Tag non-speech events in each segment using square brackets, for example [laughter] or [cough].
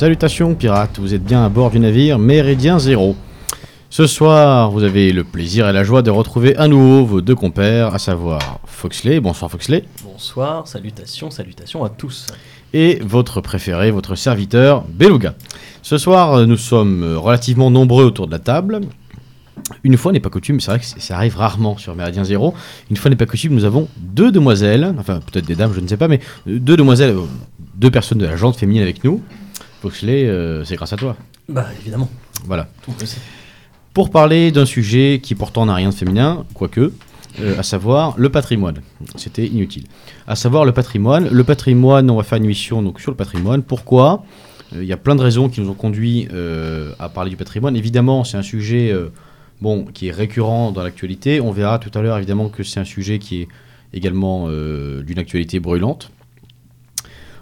Salutations pirates, vous êtes bien à bord du navire Méridien Zéro. Ce soir, vous avez le plaisir et la joie de retrouver à nouveau vos deux compères, à savoir Foxley, bonsoir Foxley, Bonsoir, salutations, salutations à tous. et votre préféré, votre serviteur, Beluga. Ce soir, nous sommes relativement nombreux autour de la table. Une fois n'est pas coutume, c'est vrai que ça arrive rarement sur Méridien Zéro. Une fois n'est pas coutume, nous avons deux demoiselles, enfin peut-être des dames, je ne sais pas, mais deux demoiselles, euh, deux personnes de la gente féminine avec nous. Foxley, euh, c'est grâce à toi. Bah évidemment, Voilà. tout. Pour parler d'un sujet qui pourtant n'a rien de féminin, quoique, euh, à savoir le patrimoine. C'était inutile. À savoir le patrimoine. Le patrimoine, on va faire une émission donc, sur le patrimoine. Pourquoi? Euh, Il y a plein de raisons qui nous ont conduits euh, à parler du patrimoine. Évidemment, c'est un sujet euh, bon, qui est récurrent dans l'actualité. On verra tout à l'heure évidemment que c'est un sujet qui est également euh, d'une actualité brûlante.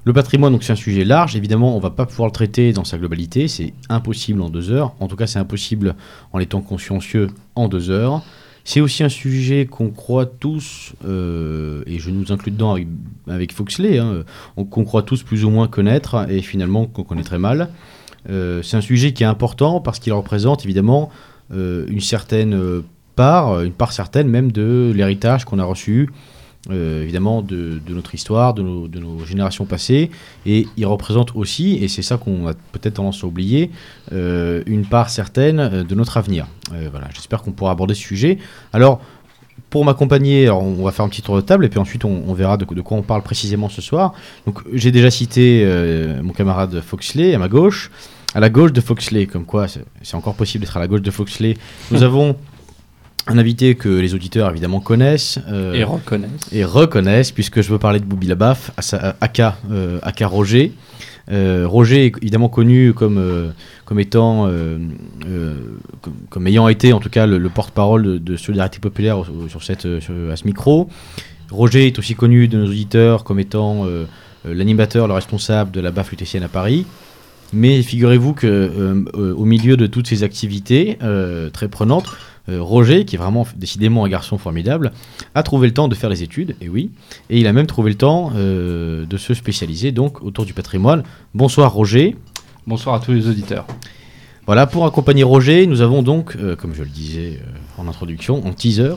Le patrimoine, donc c'est un sujet large. Évidemment, on va pas pouvoir le traiter dans sa globalité. C'est impossible en deux heures. En tout cas, c'est impossible en étant consciencieux en deux heures. C'est aussi un sujet qu'on croit tous, euh, et je nous inclus dedans avec, Foxley, hein, on- qu'on croit tous plus ou moins connaître, et finalement qu'on connaît très mal. Euh, c'est un sujet qui est important parce qu'il représente évidemment euh, une certaine euh, part, une part certaine même de l'héritage qu'on a reçu, euh, évidemment de, de notre histoire, de nos, de nos générations passées, et il représente aussi, et c'est ça qu'on a peut-être tendance à oublier, euh, une part certaine euh, de notre avenir. Euh, voilà, j'espère qu'on pourra aborder ce sujet. Alors, pour m'accompagner, on va faire un petit tour de table et puis ensuite on, on verra de, de quoi on parle précisément ce soir. Donc, j'ai déjà cité mon camarade Foxley à ma gauche. À la gauche de Foxley, comme quoi c'est c'est encore possible d'être à la gauche de Foxley, nous [laughs] avons un invité que les auditeurs évidemment connaissent. euh, Et reconnaissent. et reconnaissent, puisque je veux parler de Boubi Labaf, aka, euh, aka Roger. Euh, Roger est évidemment connu comme, comme étant, comme, comme ayant été en tout cas le, le porte-parole de, de Solidarité Populaire sur cette, sur- à ce micro. Roger est aussi connu de nos auditeurs comme étant l'animateur, le responsable de la BAF lutétienne à Paris. Mais figurez-vous que au milieu de toutes ces activités très prenantes, euh, Roger, qui est vraiment décidément un garçon formidable, a trouvé le temps de faire les études, et oui, et il a même trouvé le temps euh, de se spécialiser donc autour du patrimoine. Bonsoir Roger. Bonsoir à tous les auditeurs. Voilà, pour accompagner Roger, nous avons donc, euh, comme je le disais euh, en introduction, en teaser,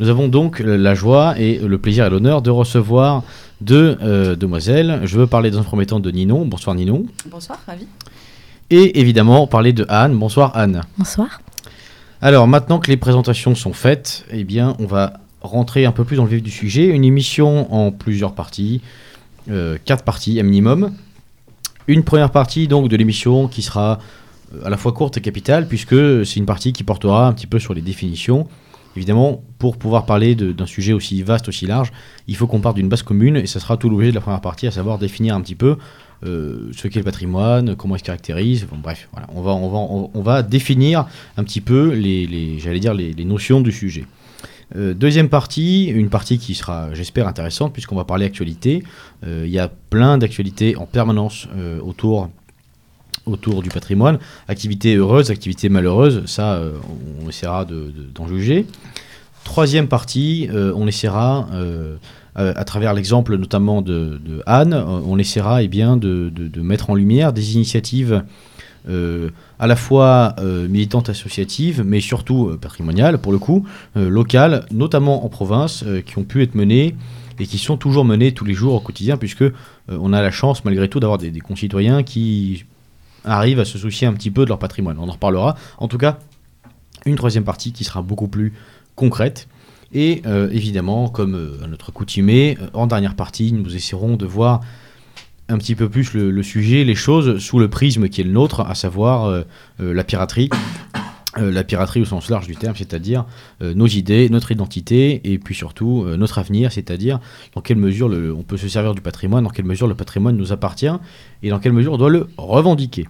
nous avons donc la joie et le plaisir et l'honneur de recevoir deux euh, demoiselles. Je veux parler dans un premier temps de Ninon. Bonsoir Ninon. Bonsoir, ravi. Et évidemment parler de Anne. Bonsoir Anne. Bonsoir. Alors maintenant que les présentations sont faites, eh bien on va rentrer un peu plus dans le vif du sujet. Une émission en plusieurs parties, euh, quatre parties à minimum. Une première partie donc de l'émission qui sera euh, à la fois courte et capitale puisque c'est une partie qui portera un petit peu sur les définitions. Évidemment, pour pouvoir parler d'un sujet aussi vaste, aussi large, il faut qu'on parte d'une base commune et ça sera tout l'objet de la première partie, à savoir définir un petit peu euh, ce qu'est le patrimoine, comment il se caractérise. Bref, voilà, on va, on va, on, va définir un petit peu les, j'allais dire les, notions du sujet. Euh, deuxième partie, une partie qui sera, j'espère, intéressante puisqu'on va parler actualité. Euh, Il y a plein d'actualités en permanence autour autour du patrimoine, activités heureuses, activités malheureuses, ça on essaiera de- de- d'en juger. Troisième partie, on essaiera, euh, à, travers l'exemple notamment de, Anne, on essaiera eh de, mettre en lumière des initiatives euh, à la fois euh, militantes associatives, mais surtout patrimoniales, pour le coup, locales, notamment en province, qui ont pu être menées et qui sont toujours menées tous les jours au quotidien, puisque on a la chance malgré tout d'avoir des concitoyens qui arrivent à se soucier un petit peu de leur patrimoine. On en reparlera. En tout cas, une troisième partie qui sera beaucoup plus concrète. Et euh, évidemment, comme euh, à notre coutumée, euh, en dernière partie, nous essaierons de voir un petit peu plus le, sujet, les choses sous le prisme qui est le nôtre, à savoir la piraterie. La piraterie au sens large du terme, c'est-à-dire nos idées, notre identité et puis surtout notre avenir, c'est-à-dire dans quelle mesure le- on peut se servir du patrimoine, dans quelle mesure le patrimoine nous appartient et dans quelle mesure on doit le revendiquer.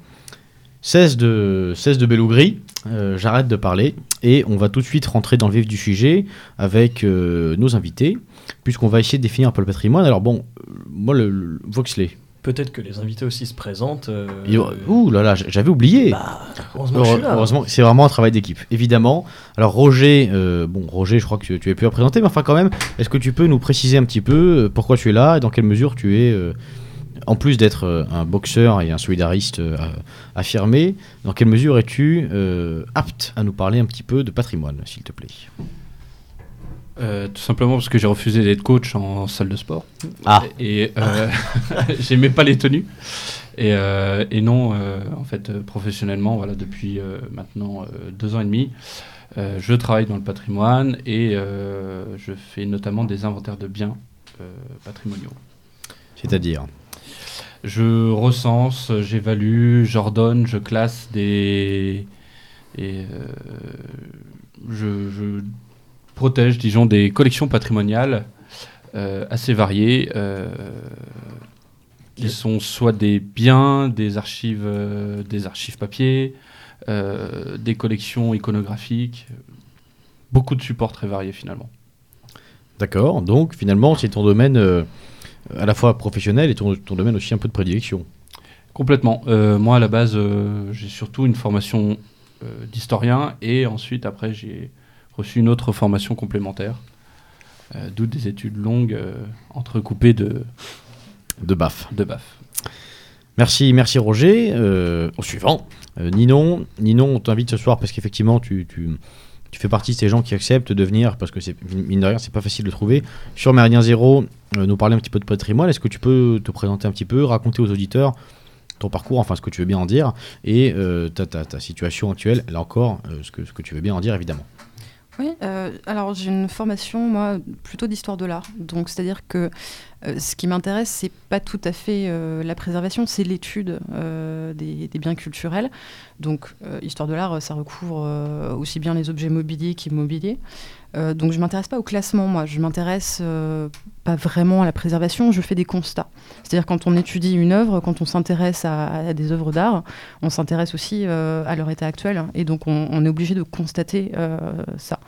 Cesse de, cesse de belougris, euh, j'arrête de parler et on va tout de suite rentrer dans le vif du sujet avec euh, nos invités, puisqu'on va essayer de définir un peu le patrimoine. Alors bon, euh, moi le, le Voxley, Peut-être que les invités aussi se présentent. ouh là là, j'avais oublié. bah, heureusement que je suis là. Heureusement, c'est vraiment un travail d'équipe, évidemment. Alors Roger, bon Roger, je crois que tu, es plus à présenter, mais enfin quand même, est-ce que tu peux nous préciser un petit peu pourquoi tu es là et dans quelle mesure tu es en plus d'être un boxeur et un solidariste affirmé, dans quelle mesure es-tu apte à nous parler un petit peu de patrimoine, s'il te plaît? Tout simplement parce que j'ai refusé d'être coach en salle de sport. Ah. Et [laughs] j'aimais pas les tenues. Et, et non, en fait, professionnellement, voilà, depuis maintenant deux ans et demi, euh, je travaille dans le patrimoine et euh, je fais notamment des inventaires de biens euh, patrimoniaux. C'est-à-dire? Je recense, j'évalue, j'ordonne, je classe des. Et je, protège, disons, des collections patrimoniales assez variées qui sont soit des biens, des archives, des archives papier, euh, des collections iconographiques, beaucoup de supports très variés finalement. D'accord, donc finalement c'est ton domaine euh, à la fois professionnel et ton, domaine aussi un peu de prédilection. Complètement. Euh, moi à la base j'ai surtout une formation d'historien et ensuite après j'ai reçu une autre formation complémentaire, d'où des études longues entrecoupées de... De BAF. De BAF. Merci, merci Roger. au suivant. Euh, Ninon, Ninon, on t'invite ce soir parce qu'effectivement, tu, tu, fais partie de ces gens qui acceptent de venir parce que mine de rien, c'est pas facile de trouver. Sur Méridien Zéro, euh, nous parler un petit peu de patrimoine. Est-ce que tu peux te présenter un petit peu, raconter aux auditeurs ton parcours, enfin ce que tu veux bien en dire, et euh, ta, ta, situation actuelle, là encore, ce, que, ce que tu veux bien en dire évidemment. Oui, alors j'ai une formation, moi, plutôt d'histoire de l'art. Donc, c'est-à-dire que euh, ce qui m'intéresse, c'est pas tout à fait euh, la préservation, c'est l'étude euh, des, biens culturels. Donc, histoire de l'art, ça recouvre aussi bien les objets mobiliers qu'immobiliers. Donc, je m'intéresse pas au classement, moi. Je m'intéresse pas vraiment à la préservation. Je fais des constats. C'est-à-dire quand on étudie une œuvre, quand on s'intéresse à, des œuvres d'art, on s'intéresse aussi à leur état actuel. Et donc, on, est obligé de constater ça.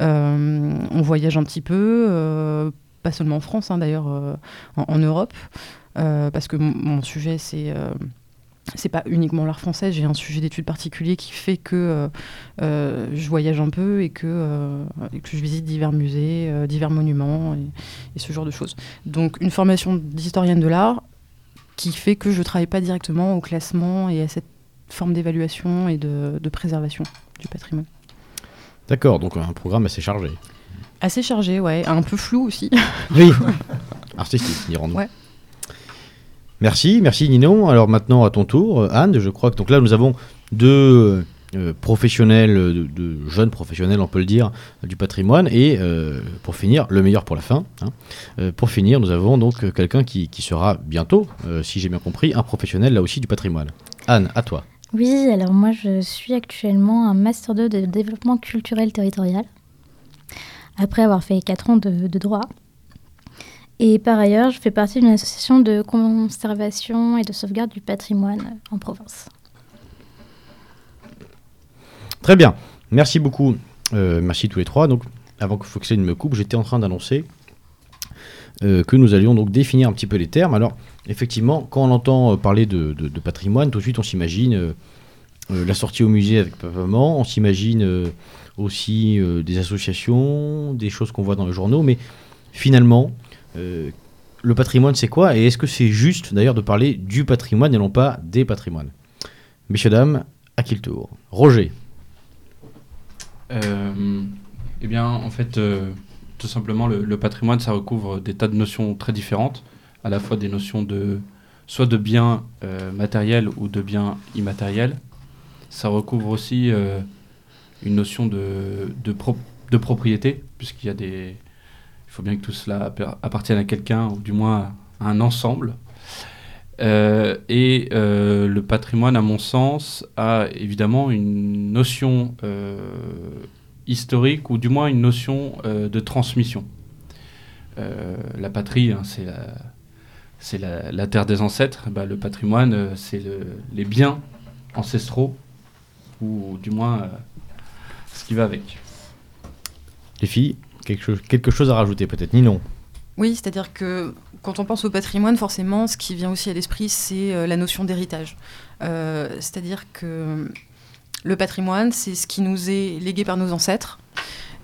on voyage un petit peu pas seulement en France, hein, d'ailleurs, euh, en, Europe, euh, parce que mon sujet, c'est euh, c'est pas uniquement l'art français, j'ai un sujet d'étude particulier qui fait que je voyage un peu et que, que je visite divers musées, divers monuments et, ce genre de choses. Donc une formation d'historienne de l'art qui fait que je travaille pas directement au classement et à cette forme d'évaluation et de, de préservation du patrimoine. D'accord, donc un programme assez chargé. Assez chargé, ouais. Un peu flou aussi. Oui. [laughs] Artistique, dirons-nous. Ouais. Merci, merci Ninon. Alors maintenant à ton tour, Anne, je crois que donc là nous avons deux euh, professionnels, de, jeunes professionnels on peut le dire, du patrimoine. Et euh, pour finir, le meilleur pour la fin, hein, euh, pour finir nous avons donc quelqu'un qui, qui, sera bientôt, si j'ai bien compris, un professionnel là aussi du patrimoine. Anne, à toi. Oui, alors moi je suis actuellement un Master 2 de développement culturel territorial après avoir fait 4 ans de, droit. Et par ailleurs, je fais partie d'une association de conservation et de sauvegarde du patrimoine en province. Très bien, merci beaucoup. Euh, merci tous les trois. Donc, avant que Foxlane me coupe, j'étais en train d'annoncer euh, que nous allions donc définir un petit peu les termes. Alors, effectivement, quand on entend euh, parler de, patrimoine, tout de suite on s'imagine la sortie au musée avec papa-maman, on s'imagine aussi des associations, des choses qu'on voit dans les journaux, mais finalement, euh, le patrimoine, c'est quoi Et est-ce que c'est juste d'ailleurs de parler du patrimoine et non pas des patrimoines? Messieurs, dames, à qui le tour? Roger. Euh, eh bien, en fait, tout simplement, le, patrimoine, ça recouvre des tas de notions très différentes, à la fois des notions de soit de biens matériels ou de biens immatériels. Ça recouvre aussi une notion de, de propriété, puisqu'il y a des. Il faut bien que tout cela appartienne à quelqu'un, ou du moins à un ensemble. Euh, et euh, le patrimoine, à mon sens, a évidemment une notion euh, historique, ou du moins une notion de transmission. la patrie, hein, c'est la, terre des ancêtres. Bah, le patrimoine, c'est le, les biens ancestraux, ou du moins ce qui va avec. Les filles, quelque, chose, à rajouter peut-être Ninon Oui, c'est-à-dire que quand on pense au patrimoine, forcément, ce qui vient aussi à l'esprit, c'est euh, la notion d'héritage. Euh, c'est-à-dire que le patrimoine, c'est ce qui nous est légué par nos ancêtres.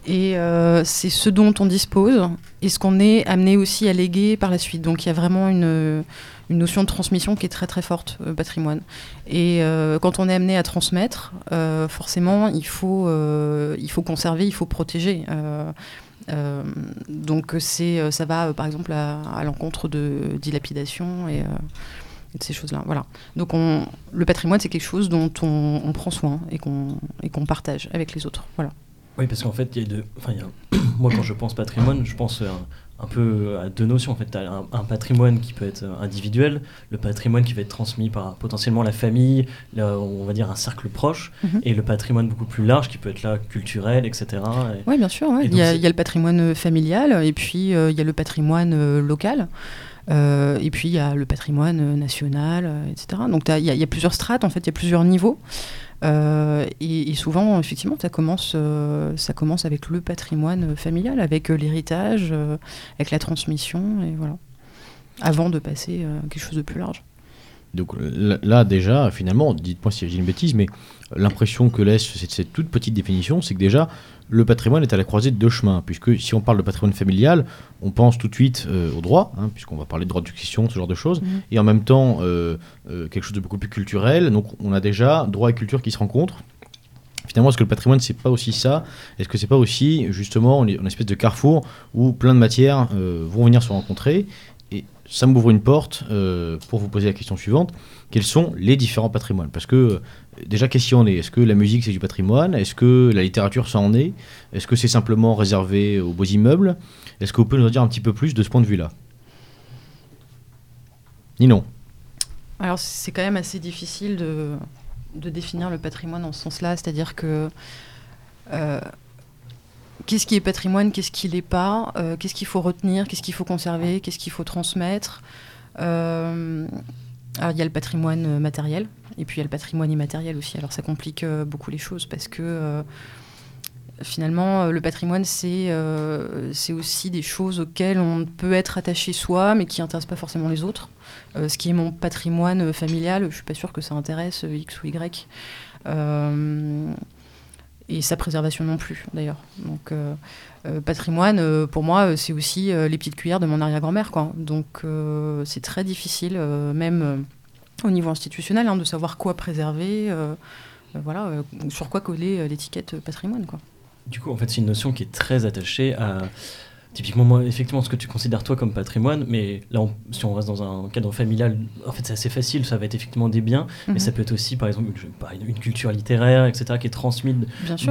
Et euh, c'est ce dont on dispose et ce qu'on est amené aussi à léguer par la suite. Donc il y a vraiment une, une notion de transmission qui est très très forte, euh, patrimoine. Et quand on est amené à transmettre, forcément, il faut, il faut conserver, il faut protéger. Donc c'est, ça va par exemple à, l'encontre de dilapidation et, de ces choses-là. Voilà. Donc on, le patrimoine, c'est quelque chose dont on, prend soin et qu'on, et qu'on partage avec les autres. Voilà. Oui, parce qu'en fait, il y a deux. Enfin, [clears throat] moi, quand je pense patrimoine, je pense peu à deux notions. En fait, tu as un, patrimoine qui peut être individuel, le patrimoine qui va être transmis par potentiellement la famille, on va dire un cercle proche, mhm. et le patrimoine beaucoup plus large qui peut être là culturel, etc. Oui, bien sûr. Il, y a, le patrimoine familial, et puis euh, il y a le patrimoine euh, local. Euh, et puis il y a le patrimoine national, etc. Donc il y, a plusieurs strates, en fait, il y a plusieurs niveaux. Euh, et, souvent, effectivement, ça commence, euh, ça commence avec le patrimoine familial, avec euh, l'héritage, avec la transmission, et voilà. Avant de passer à quelque chose de plus large. Donc là, déjà, finalement, dites-moi si j'ai une bêtise, mais l'impression que laisse cette, toute petite définition, c'est que déjà, le patrimoine est à la croisée de deux chemins, puisque si on parle de patrimoine familial, on pense tout de suite euh, au droit, hein, puisqu'on va parler de droit de succession, ce genre de choses, mhm. et en même temps euh, euh, quelque chose de beaucoup plus culturel. Donc on a déjà droit et culture qui se rencontrent. Finalement, est-ce que le patrimoine, c'est pas aussi ça? Est-ce que c'est pas aussi justement une espèce de carrefour où plein de matières vont venir se rencontrer? Ça m'ouvre une porte pour vous poser la question suivante quels sont les différents patrimoines? Parce que déjà, qu'est-ce qu'il en est? Est-ce que la musique, c'est du patrimoine? Est-ce que la littérature, ça en est? Est-ce que c'est simplement réservé aux beaux immeubles? Est-ce que vous pouvez nous en dire un petit peu plus de ce point de vue-là? Ni non. Alors, c'est quand même assez difficile de, définir le patrimoine en ce sens-là. C'est-à-dire que. Euh, qu'est-ce qui est patrimoine Qu'est-ce qui l'est pas euh, Qu'est-ce qu'il faut retenir Qu'est-ce qu'il faut conserver Qu'est-ce qu'il faut transmettre euh, alors, il y a le patrimoine matériel, et puis il y a le patrimoine immatériel aussi. Alors ça complique euh, beaucoup les choses parce que euh, finalement, euh, le patrimoine, c'est aussi des choses auxquelles on peut être attaché soi, mais qui n'intéressent pas forcément les autres. ce qui est mon patrimoine familial, je ne suis pas sûre que ça intéresse X ou Y. et sa préservation non plus, d'ailleurs. Donc, patrimoine, pour moi, c'est aussi les petites cuillères de mon arrière-grand-mère. Donc, c'est très difficile, même au niveau institutionnel, hein, de savoir quoi préserver, euh, euh, voilà, euh, sur quoi coller l'étiquette patrimoine. Quoi. Du coup, en fait, c'est une notion qui est très attachée à typiquement moi effectivement ce que tu considères toi comme patrimoine mais là si on reste dans un cadre familial en fait c'est assez facile. Ça va être effectivement des biens mais mhm. ça peut être aussi par exemple une, une culture littéraire etc qui est transmise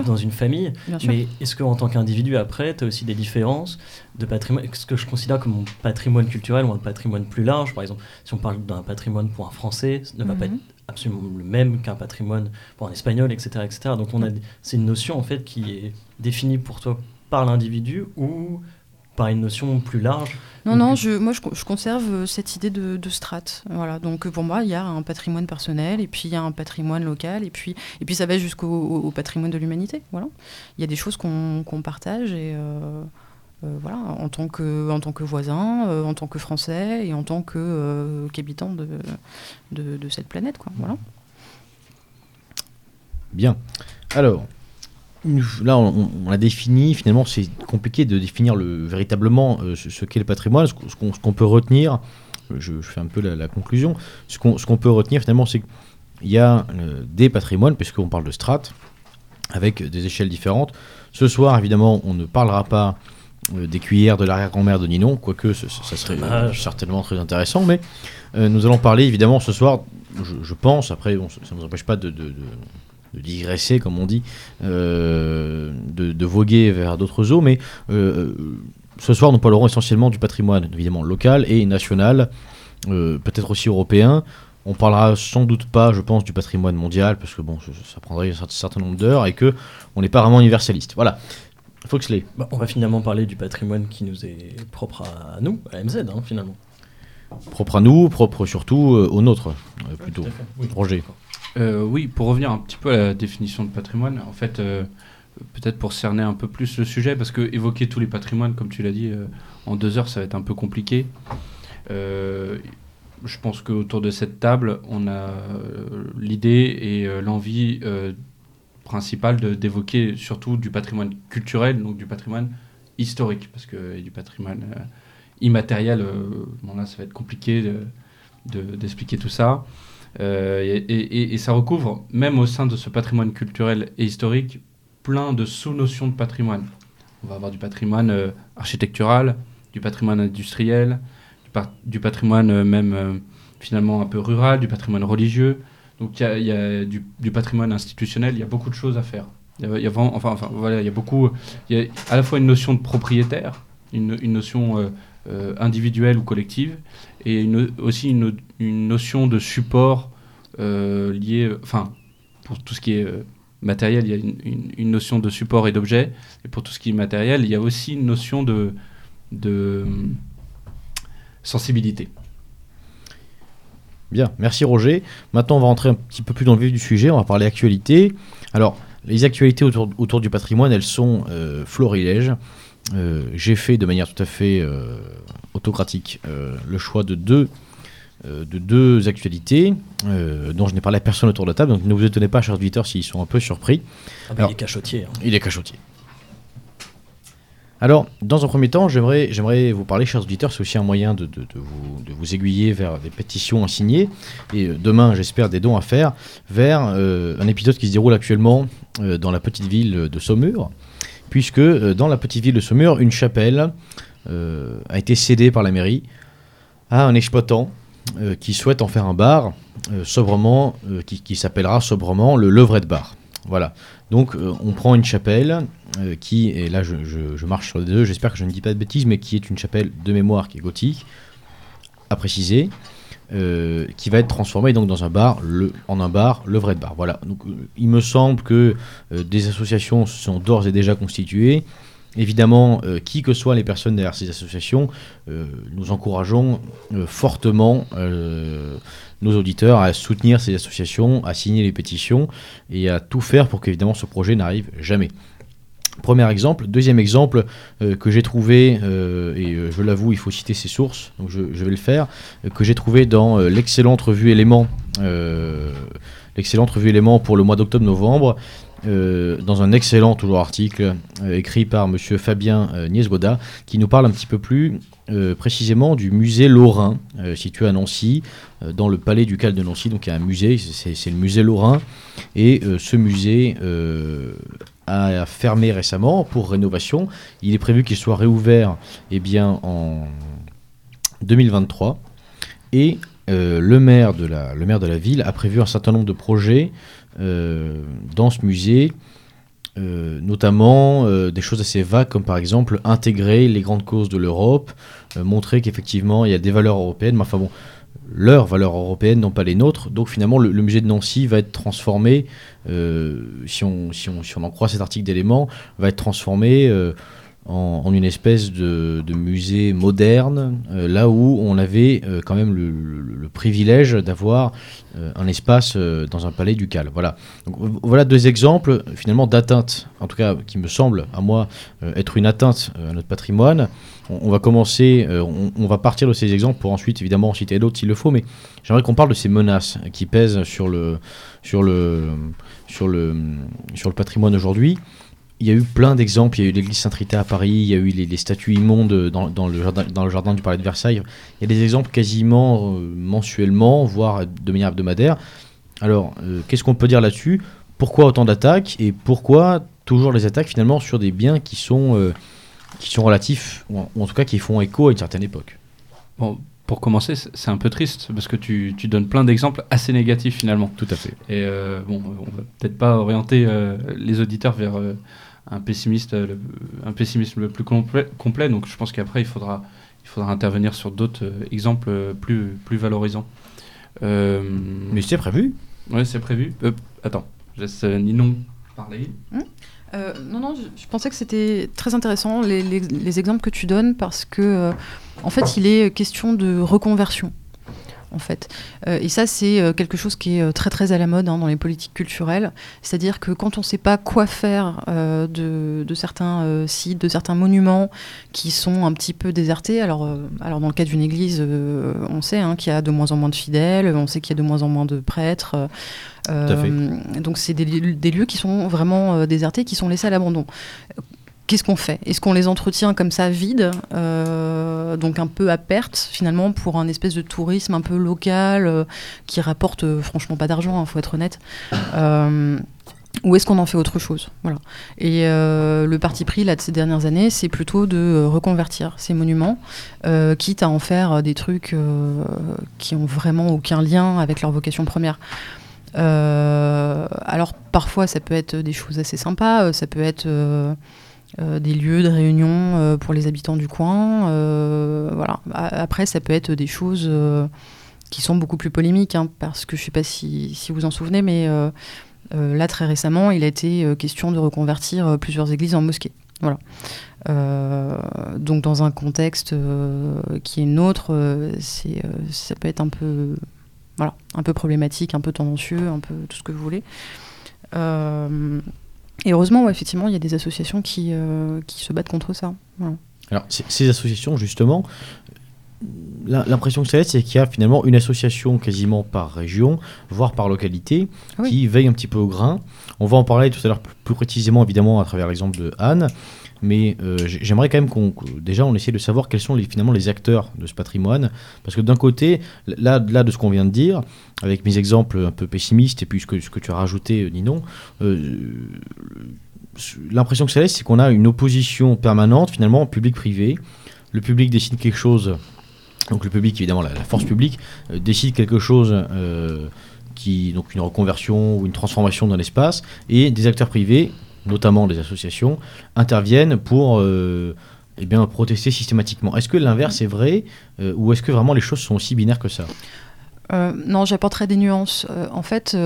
dans une famille. Mais est-ce qu'en tant qu'individu après tu as aussi des différences de patrimoine? Ce que je considère comme mon patrimoine culturel ou un patrimoine plus large par exemple si on parle d'un patrimoine pour un français ça ne va pas mhm. être absolument le même qu'un patrimoine pour un espagnol etc etc donc on a c'est une notion en fait qui est définie pour toi par l'individu ou par une notion plus large Non, non, je, moi je, conserve euh, cette idée de, de strate. Voilà, donc pour moi, il y a un patrimoine personnel, et puis il y a un patrimoine local, et puis, et puis ça va jusqu'au patrimoine de l'humanité. Voilà. Il y a des choses qu'on partage, et euh, euh, voilà, en tant que, en tant que voisin, en tant que Français, et en tant qu'habitant de, de, de, cette planète. Quoi. Voilà. Bien. Alors, là, on, a défini, finalement, c'est compliqué de définir le, véritablement euh, ce, qu'est le patrimoine, ce, qu'on peut retenir. Je, fais un peu la, conclusion. Ce qu'on peut retenir, finalement, c'est qu'il y a euh, des patrimoines, puisqu'on parle de strates, avec des échelles différentes. Ce soir, évidemment, on ne parlera pas euh, des cuillères de l'arrière-grand-mère de Ninon, quoique ça serait certainement très intéressant, mais nous allons parler, évidemment, ce soir, je, pense, après, ça ne nous empêche pas de de digresser, comme on dit, euh, de, voguer vers d'autres eaux. Mais euh, ce soir, nous parlerons essentiellement du patrimoine, évidemment local et national, euh, peut-être aussi européen. On parlera sans doute pas, je pense, du patrimoine mondial, parce que bon, ça, prendrait un certain nombre d'heures et que on n'est pas vraiment universaliste. Voilà. Foxley. Bah, on va finalement parler du patrimoine qui nous est propre à nous, à MZ, hein, finalement. Propre à nous, propre surtout au nôtre, plutôt. Roger. Euh, oui, pour revenir un petit peu à la définition de patrimoine, en fait, euh, peut-être pour cerner un peu plus le sujet, parce que évoquer tous les patrimoines, comme tu l'as dit, euh, en deux heures, ça va être un peu compliqué. je pense qu'autour de cette table, on a l'idée et l'envie principale d'évoquer surtout du patrimoine culturel, donc du patrimoine historique, parce que du patrimoine immatériel, bon là, ça va être compliqué d'expliquer tout ça. Et, et, ça recouvre, même au sein de ce patrimoine culturel et historique, plein de sous-notions de patrimoine. On va avoir du patrimoine architectural, du patrimoine industriel, du, patrimoine même finalement un peu rural, du patrimoine religieux. Donc il y a, du, patrimoine institutionnel, il y a beaucoup de choses à faire. Il y a, beaucoup. Il y a à la fois une notion de propriétaire, une, notion euh, euh, individuelle ou collective, et une, aussi une, une, notion de support euh, lié. Enfin, pour tout ce qui est matériel, il y a une, une notion de support et d'objet, et pour tout ce qui est matériel, il y a aussi une notion de, de sensibilité. Bien, merci Roger. Maintenant, on va rentrer un petit peu plus dans le vif du sujet, on va parler actualité. Alors, les actualités autour, autour du patrimoine, elles sont euh, florilèges. Euh, j'ai fait de manière tout à fait euh, autocratique le choix de deux, de deux actualités dont je n'ai parlé à personne autour de la table, donc ne vous étonnez pas, chers auditeurs, s'ils sont un peu surpris. Ah bah, il est cachotier. Hein. Il est cachotier. Alors, dans un premier temps, j'aimerais, j'aimerais vous parler, chers auditeurs, c'est aussi un moyen de, vous, aiguiller vers des pétitions à signer, et euh, demain, j'espère, des dons à faire, vers euh, un épisode qui se déroule actuellement euh, dans la petite ville de Saumur, puisque dans la petite ville de Saumur, une chapelle a été cédée par la mairie à un exploitant qui souhaite en faire un bar, sobrement, qui, qui s'appellera sobrement le Levrette Bar. Voilà. Donc euh, on prend une chapelle euh, qui, et là je, marche sur les deux, j'espère que je ne dis pas de bêtises, mais qui est une chapelle de mémoire qui est gothique, à préciser, euh, qui va être transformée donc dans un bar, en un bar, le vrai bar. Voilà. Donc il me semble que des associations sont d'ores et déjà constituées. Évidemment, qui que soient les personnes derrière ces associations, nous encourageons fortement nos auditeurs à soutenir ces associations, à signer les pétitions et à tout faire pour qu'évidemment ce projet n'arrive jamais. Premier exemple. Deuxième exemple euh, que j'ai trouvé, euh, et euh, je l'avoue, il faut citer ses sources, donc je, vais le faire, que j'ai trouvé dans l'excellente revue Éléments, l'excellente revue Éléments pour le mois d'octobre-novembre, dans un excellent toujours article écrit par Monsieur Fabien Niesgoda, qui nous parle un petit peu plus euh, précisément du musée Lorrain, euh, situé à Nancy, euh, dans le palais ducal de Nancy. Donc il y a un musée, c'est le musée Lorrain. Et ce musée a fermé récemment pour rénovation. Il est prévu qu'il soit réouvert eh bien, en 2023. Et le, maire de la, le maire de la ville a prévu un certain nombre de projets dans ce musée euh, notamment euh, des choses assez vagues comme par exemple intégrer les grandes causes de l'Europe, euh, montrer qu'effectivement il y a des valeurs européennes, mais enfin bon, leurs valeurs européennes, non pas les nôtres. Donc finalement le, musée de Nancy va être transformé, si on, si, on, si, on, en croit cet article d'éléments, va être transformé en, une espèce de, musée moderne, euh, là où on avait euh, quand même le, privilège d'avoir euh, un espace dans un palais ducal. Voilà. Voilà deux exemples finalement d'atteinte, en tout cas qui me semble à moi être une atteinte à notre patrimoine. On, va commencer, on, va partir de ces exemples pour ensuite évidemment en citer d'autres s'il le faut, mais j'aimerais qu'on parle de ces menaces qui pèsent sur le, sur le, sur le, sur le patrimoine aujourd'hui il y a eu plein d'exemples. Il y a eu l'église Sainte-Rita à Paris, il y a eu les, statues immondes dans, le jardin, dans le jardin du palais de Versailles. Il y a des exemples quasiment euh, mensuellement, voire de manière hebdomadaire. Alors, euh, qu'est-ce qu'on peut dire là-dessus? Pourquoi autant d'attaques? Et pourquoi toujours les attaques finalement sur des biens qui sont, euh, qui sont relatifs, ou en, tout cas qui font écho à une certaine époque? Bon, pour commencer, c'est un peu triste parce que tu, tu donnes plein d'exemples assez négatifs finalement. Tout à fait. Et bon, on va peut-être pas orienter les auditeurs vers un, pessimiste, euh, un pessimisme le plus complet, complet donc je pense qu'après, il faudra, il faudra intervenir sur d'autres euh, exemples euh, plus, plus valorisants. Mais c'est prévu Oui, c'est prévu. attends, je laisse Ninon parler. Hum non, non, je, pensais que c'était très intéressant les, les, exemples que tu donnes parce que, en fait, il est question de reconversion en fait. Euh, et ça, c'est euh, quelque chose qui est euh, très très à la mode hein, dans les politiques culturelles. C'est-à-dire que quand on ne sait pas quoi faire de, certains sites, de certains monuments qui sont un petit peu désertés, alors, alors dans le cas d'une église, on sait hein, qu'il y a de moins en moins de fidèles, on sait qu'il y a de moins en moins de prêtres. donc c'est des, des, lieux qui sont vraiment désertés, qui sont laissés à l'abandon qu'est-ce qu'on fait? Est-ce qu'on les entretient comme ça vides, euh, donc un peu à perte finalement pour un espèce de tourisme un peu local euh, qui rapporte euh, franchement pas d'argent, il hein, faut être honnête ou est-ce qu'on en fait autre chose? Voilà. Et le parti pris là, de ces dernières années, c'est plutôt de reconvertir ces monuments, quitte à en faire des trucs qui ont vraiment aucun lien avec leur vocation première. alors parfois ça peut être des choses assez sympas, ça peut être euh, des lieux de réunion euh, pour les habitants du coin. Euh, voilà. Après, ça peut être des choses qui sont beaucoup plus polémiques, hein, parce que je ne sais pas si, si, vous en souvenez, mais là, très récemment, il a été question de reconvertir plusieurs églises en mosquées. Voilà. donc dans un contexte qui est nôtre, ça peut être un peu, voilà, un peu problématique, un peu tendancieux, un peu tout ce que vous voulez. Et heureusement, effectivement, il y a des associations qui, euh, qui se battent contre ça. Alors, ces associations, justement, l'impression que ça laisse, c'est qu'il y a finalement une association quasiment par région, voire par localité, qui veille un petit peu au grain. On va en parler tout à l'heure plus précisément, évidemment, à travers l'exemple de Anne. Mais euh, j'aimerais quand même qu'on déjà on essaie de savoir quels sont finalement les acteurs de ce patrimoine, parce que d'un côté, là, là de ce qu'on vient de dire, avec mes exemples un peu pessimistes et puis ce que, ce que tu as rajouté, euh, Ninon, euh, l'impression que ça laisse, c'est qu'on a une opposition permanente finalement public-privé. Le public décide quelque chose, donc le public évidemment la, force publique décide quelque chose. qui, donc une reconversion ou une transformation dans l'espace, et des acteurs privés notamment des associations, interviennent pour euh, eh bien, protester systématiquement. Est-ce que l'inverse est vrai euh, ou est-ce que vraiment les choses sont aussi binaires que ça? Euh, non, j'apporterai des nuances. en fait,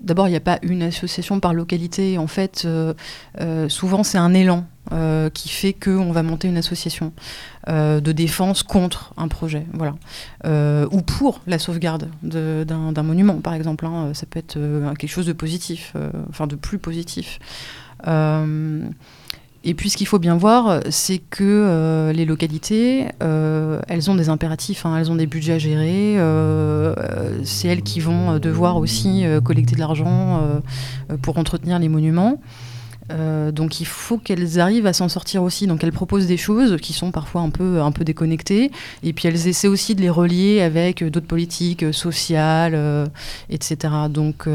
d'abord, il n'y a pas une association par localité. En fait, souvent, c'est un élan qui fait qu'on va monter une association de défense contre un projet, voilà, ou pour la sauvegarde d'un monument, par exemple. Hein. ça peut être quelque chose de positif, enfin de plus positif. Euh, et puis ce qu'il faut bien voir, c'est que euh, les localités, euh, elles ont des impératifs, hein, elles ont des budgets à gérer, c'est elles qui vont devoir aussi collecter de l'argent pour entretenir les monuments. donc il faut qu'elles arrivent à s'en sortir aussi. Donc elles proposent des choses qui sont parfois un peu, un peu déconnectées, et puis elles essaient aussi de les relier avec d'autres politiques sociales, etc. Donc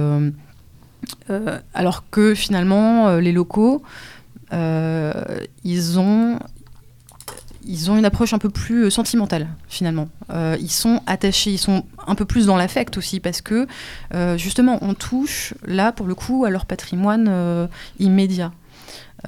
alors que finalement, euh, les locaux, euh, ils ont ils ont une approche un peu plus sentimentale finalement. ils sont attachés, ils sont un peu plus dans l'affect aussi parce que justement on touche là pour le coup à leur patrimoine immédiat.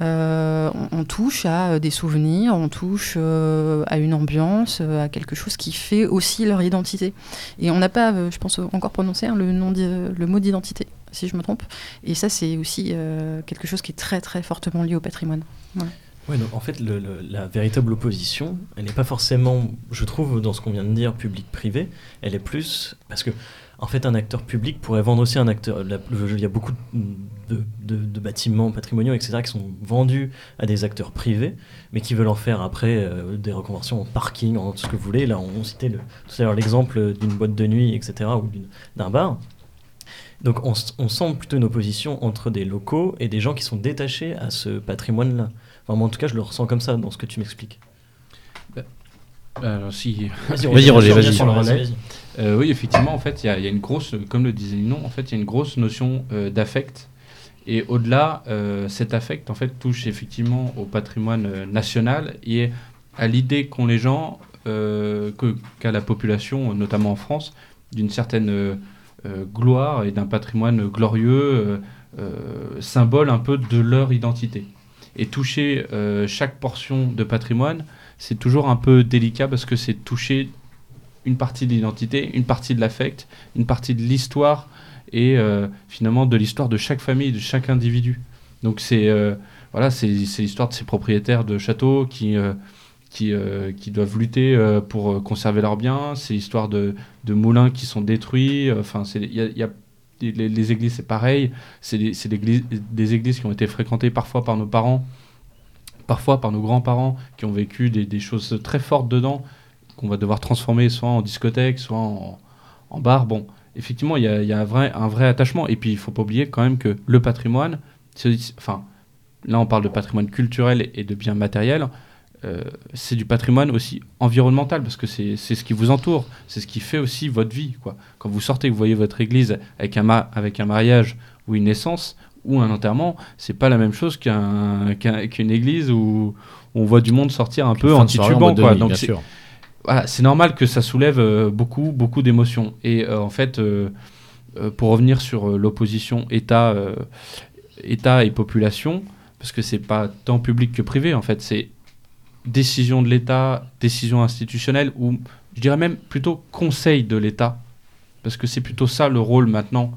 on, touche à des souvenirs, on touche à une ambiance, à quelque chose qui fait aussi leur identité. Et on n'a pas, je pense, encore prononcé hein, le mot d'identité si je me trompe. Et ça, c'est aussi euh, quelque chose qui est très, très fortement lié au patrimoine. Ouais. en fait, la véritable opposition, elle n'est pas forcément, je trouve, dans ce qu'on vient de dire, public-privé. Elle est plus. Parce que, en fait, un acteur public pourrait vendre aussi un acteur. il y a beaucoup de, bâtiments patrimoniaux, etc., qui sont vendus à des acteurs privés, mais qui veulent en faire après euh, des reconversions en parking, en tout ce que vous voulez. Là, on, citait tout à l'heure l'exemple d'une boîte de nuit, etc., ou d'un bar. Donc on, sent plutôt une opposition entre des locaux et des gens qui sont détachés à ce patrimoine-là. Enfin, moi, en tout cas, je le ressens comme ça dans ce que tu m'expliques. Bah, alors, si. Vas-y, [laughs] Roger, vas-y. Euh, oui, effectivement, en fait, il y, a une grosse, comme le disait Ninon, en fait, il y a une grosse notion euh, d'affect. Et au-delà, euh, cet affect, en fait, touche effectivement au patrimoine national et à l'idée qu'ont les gens, qu'a la population, notamment en France, d'une certaine euh, gloire et d'un patrimoine glorieux, euh, euh, symbole un peu de leur identité. Et toucher chaque portion de patrimoine, c'est toujours un peu délicat parce que c'est toucher une partie de l'identité, une partie de l'affect, une partie de l'histoire et finalement de l'histoire de chaque famille, de chaque individu. Donc c'est voilà, c'est l'histoire de ces propriétaires de châteaux qui qui, euh, qui doivent lutter euh, pour euh, conserver leurs biens. C'est l'histoire de, de, moulins qui sont détruits. Enfin, il y a, les, églises, c'est pareil. C'est des, des églises qui ont été fréquentées parfois par nos parents, parfois par nos grands-parents, qui ont vécu des, des, choses très fortes dedans, qu'on va devoir transformer soit en discothèque, soit en, en bar. Bon, effectivement, il y a, y a, un, vrai, un vrai attachement. Et puis, il faut pas oublier quand même que le patrimoine, enfin, là on parle de patrimoine culturel et de biens matériels, euh, c'est du patrimoine aussi environnemental parce que c'est ce qui vous entoure, c'est ce qui fait aussi votre vie. Quoi. Quand vous sortez, vous voyez votre église avec un, avec un mariage ou une naissance ou un enterrement, c'est pas la même chose qu'un qu'une église où on voit du monde sortir un peu en titubant. Quoi. Donc c'est normal que ça soulève euh, beaucoup, beaucoup d'émotions. Et euh, en fait, pour revenir sur l'opposition État, État et population, parce que c'est pas tant public que privé, en fait, c'est décision de l'État, décision institutionnelle, ou je dirais même plutôt conseil de l'État, parce que c'est plutôt ça le rôle maintenant.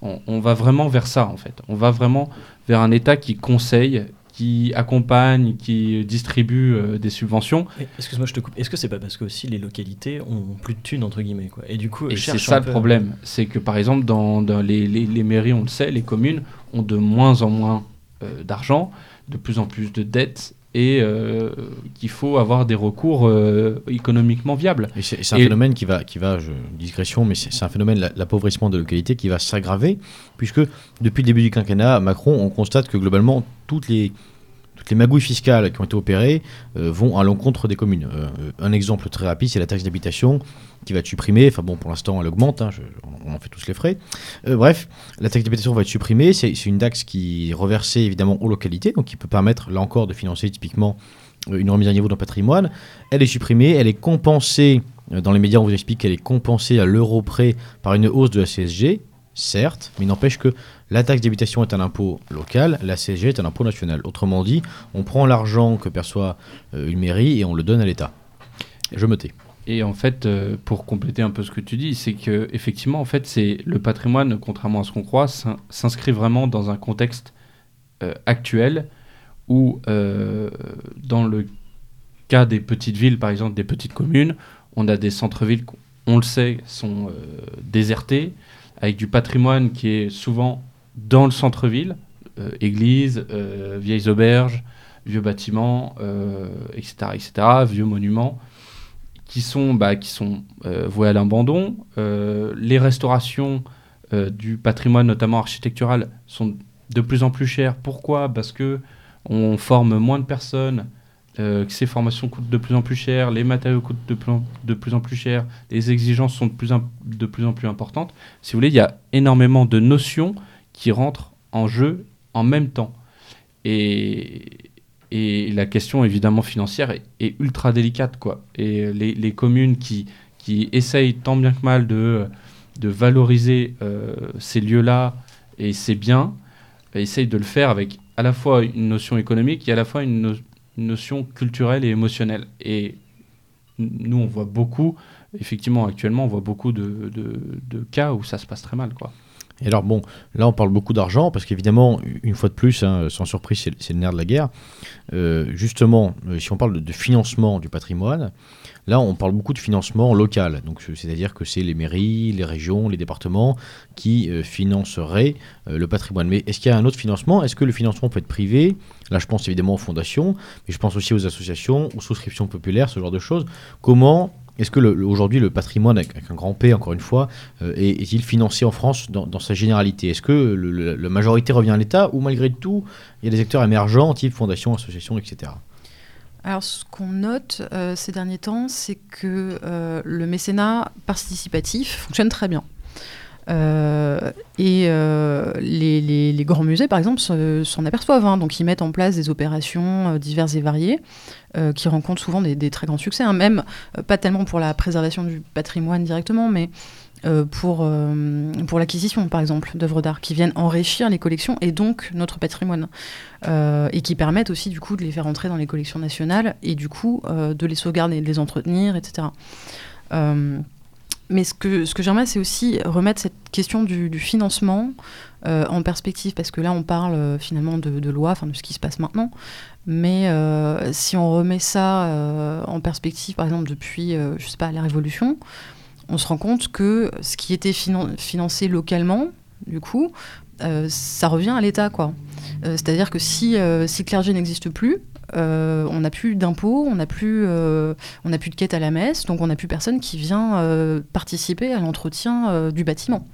On, va vraiment vers ça, en fait. On va vraiment vers un État qui conseille, qui accompagne, qui distribue euh, des subventions. Excuse-moi, je te coupe. Est-ce que c'est pas parce que aussi les localités ont plus de thunes entre guillemets quoi? Et du coup, c'est ça le problème, c'est que par exemple dans, les, les, mairies, on le sait, les communes ont de moins en moins euh, d'argent, de plus en plus de dettes et euh, qu'il faut avoir des recours euh, économiquement viables. C'est un phénomène qui va, qui va je, digression, mais c'est un phénomène, l'appauvrissement de localité qui va s'aggraver, puisque depuis le début du quinquennat, Macron, on constate que globalement, toutes les, les magouilles fiscales qui ont été opérées euh, vont à l'encontre des communes. Euh, un exemple très rapide, c'est la taxe d'habitation qui va être supprimée. Enfin bon, pour l'instant, elle augmente, hein, on en fait tous les frais. Euh, bref, la taxe d'habitation va être supprimée. C'est une taxe qui est reversée évidemment aux localités, donc qui peut permettre là encore de financer typiquement une remise à niveau d'un patrimoine. Elle est supprimée, elle est compensée, dans les médias on vous explique qu'elle est compensée à l'euro près par une hausse de la CSG, certes, mais n'empêche que la taxe d'habitation est un impôt local, la CSG est un impôt national. Autrement dit, on prend l'argent que perçoit euh, une mairie et on le donne à l'État. Je me tais. Et en fait, euh, pour compléter un peu ce que tu dis, c'est que effectivement, en fait, c'est le patrimoine, contrairement à ce qu'on croit, s'inscrit vraiment dans un contexte euh, actuel où, dans le cas des petites villes, par exemple des petites communes, on a des centres-villes, on le sait, sont désertés, avec du patrimoine qui est souvent dans le centre-ville, euh, églises, euh, vieilles auberges, vieux bâtiments, etc., euh, etc., vieux monuments, qui sont, bah, qui sont voués à l'abandon. les restaurations du patrimoine, notamment architectural, sont de plus en plus chères. Pourquoi? Parce que on forme moins de personnes, que ces formations coûtent de plus en plus cher, les matériaux coûtent de plus en, de plus, en plus cher, les exigences sont de plus, de plus en plus importantes. Si vous voulez, il y a énormément de notions qui rentrent en jeu en même temps. Et, et la question évidemment financière est, ultra délicate. Quoi. Et les, les, communes qui, qui essayent tant bien que mal de, de valoriser euh, ces lieux-là et ces biens, essayent de le faire avec à la fois une notion économique et à la fois une, notion culturelle et émotionnelle. Et nous, on voit beaucoup, effectivement, actuellement, on voit beaucoup de, de, de cas où ça se passe très mal. quoi. Et alors bon, là on parle beaucoup d'argent parce qu'évidemment, une fois de plus, hein, sans surprise, c'est le nerf de la guerre. Euh, justement, euh, si on parle de, financement du patrimoine, là on parle beaucoup de financement local. Donc c'est-à-dire que c'est les mairies, les régions, les départements qui euh, financeraient le patrimoine. Mais est-ce qu'il y a un autre financement? Est-ce que le financement peut être privé? Là je pense évidemment aux fondations, mais je pense aussi aux associations, aux souscriptions populaires, ce genre de choses. Comment est-ce que aujourd'hui le patrimoine avec, un grand P, encore une fois, euh, est-il financé en France dans, sa généralité? Est-ce que la majorité revient à l'État ou malgré tout, il y a des acteurs émergents, type fondations, associations, etc. Alors, ce qu'on note euh, ces derniers temps, c'est que euh, le mécénat participatif fonctionne très bien. Euh, et euh, les, grands musées, par exemple, s'en aperçoivent. Hein. donc, ils mettent en place des opérations euh, diverses et variées qui rencontrent souvent des, très grands succès. Hein. même pas tellement pour la préservation du patrimoine directement, mais pour, pour l'acquisition, par exemple, d'œuvres d'art qui viennent enrichir les collections et donc notre patrimoine. et qui permettent aussi, du coup, de les faire entrer dans les collections nationales et, du coup, de les sauvegarder, de les entretenir, etc. Mais ce que, ce que j'aimerais, c'est aussi remettre cette question du, financement euh, en perspective, parce que là, on parle euh, finalement de, loi, enfin de ce qui se passe maintenant. Mais euh, si on remet ça en perspective, par exemple, depuis, je sais pas, la Révolution, on se rend compte que ce qui était financé localement, du coup, ça revient à l'État, quoi. C'est-à-dire que si, si le clergé n'existe plus, euh, on n'a plus d'impôts, on n'a plus, euh, on plus de quête à la messe, donc on n'a plus personne qui vient euh, participer à l'entretien du bâtiment.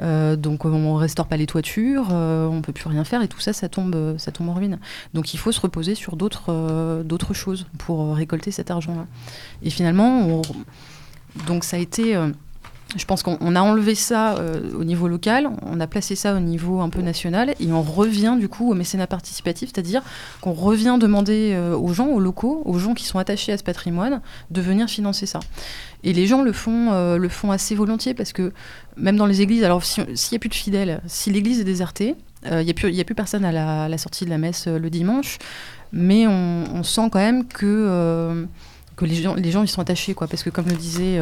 Donc on restaure pas les toitures, euh, on peut plus rien faire et tout ça, ça tombe, ça tombe en ruine. Donc il faut se reposer sur d'autres d'autres choses pour récolter cet argent-là. Et finalement, donc ça a été je pense qu'on a enlevé ça euh, au niveau local, on a placé ça au niveau un peu national, et on revient du coup au mécénat participatif, c'est-à-dire qu'on revient demander euh, aux gens, aux locaux, aux gens qui sont attachés à ce patrimoine, de venir financer ça. Et les gens le font, euh, le font assez volontiers parce que même dans les églises, alors s'il n'y a plus de fidèles, si l'église est désertée, il n'y a, plus, personne à la, sortie de la messe le dimanche, mais on, sent quand même que, les, gens, les gens sont attachés, quoi, parce que comme le disait...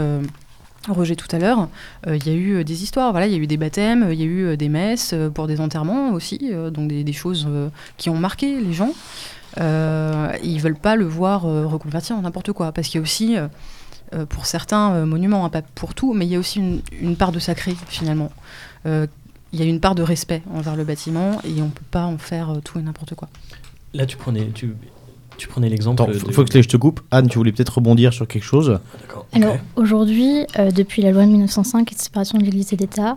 Roger tout à l'heure, euh, il y a eu euh, des histoires, voilà, il y a eu des baptêmes, il y a eu euh, des messes pour des enterrements aussi, donc des, choses qui ont marqué les gens. ils veulent pas le voir reconvertir en n'importe quoi, parce qu'il y a aussi, pour certains monuments, hein, pas pour tout, mais il y a aussi une, part de sacré finalement. Il y a une part de respect envers le bâtiment et on peut pas en faire tout et n'importe quoi. Là, tu prenais, tu, tu prenais l'exemple. Il faut que je te coupe. Anne, tu voulais peut-être rebondir sur quelque chose Alors, aujourd'hui, euh, depuis la loi de 1905 et de séparation de l'Église et d'État,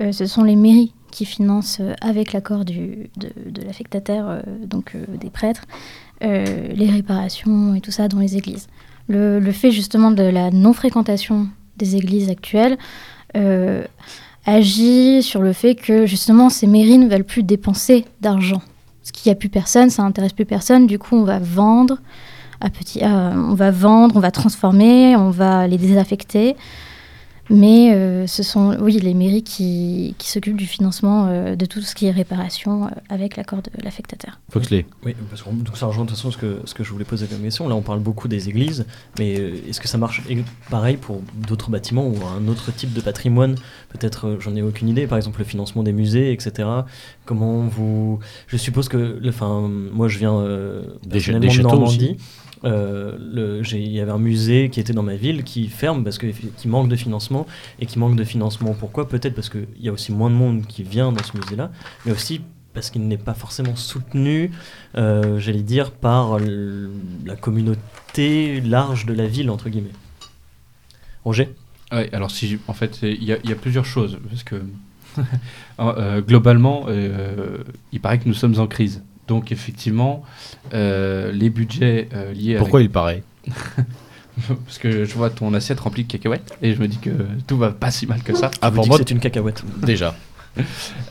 euh, ce sont les mairies qui financent, euh, avec l'accord de, de l'affectataire, donc des prêtres, les réparations et tout ça dans les églises. Le, le fait justement de la non-fréquentation des églises actuelles agit sur le fait que justement ces mairies ne veulent plus dépenser d'argent parce qu'il n'y a plus personne, ça n'intéresse plus personne. Du coup, on va vendre petit, on va vendre, on va transformer, on va les désaffecter. Mais euh, ce sont, oui, les mairies qui, qui s'occupent du financement euh, de tout ce qui est réparation euh, avec l'accord de l'affectataire. Foxley. Oui, parce que donc ça rejoint de toute façon ce que, ce que je voulais poser comme question. Là, on parle beaucoup des églises, mais est-ce que ça marche pareil pour d'autres bâtiments ou un autre type de patrimoine? Peut-être, j'en ai aucune idée. Par exemple, le financement des musées, etc. Comment vous. Je suppose que. Enfin, moi, je viens des, des de Normandie. Aussi. Euh, il y avait un musée qui était dans ma ville qui ferme parce qu'il manque de financement. Et qui manque de financement, pourquoi? Peut-être parce qu'il y a aussi moins de monde qui vient dans ce musée-là, mais aussi parce qu'il n'est pas forcément soutenu, euh, j'allais dire, par la communauté large de la ville, entre guillemets. Roger? Oui, alors si, en fait, il y, a plusieurs choses, parce que [laughs] euh, globalement, il paraît que nous sommes en crise. Donc effectivement, euh, les budgets euh, liés Pourquoi il paraît? [laughs] Parce que je vois ton assiette remplie de cacahuètes et je me dis que tout va pas si mal que ça. Ah, pour moi, c'est une cacahuète. [laughs] Déjà. [laughs]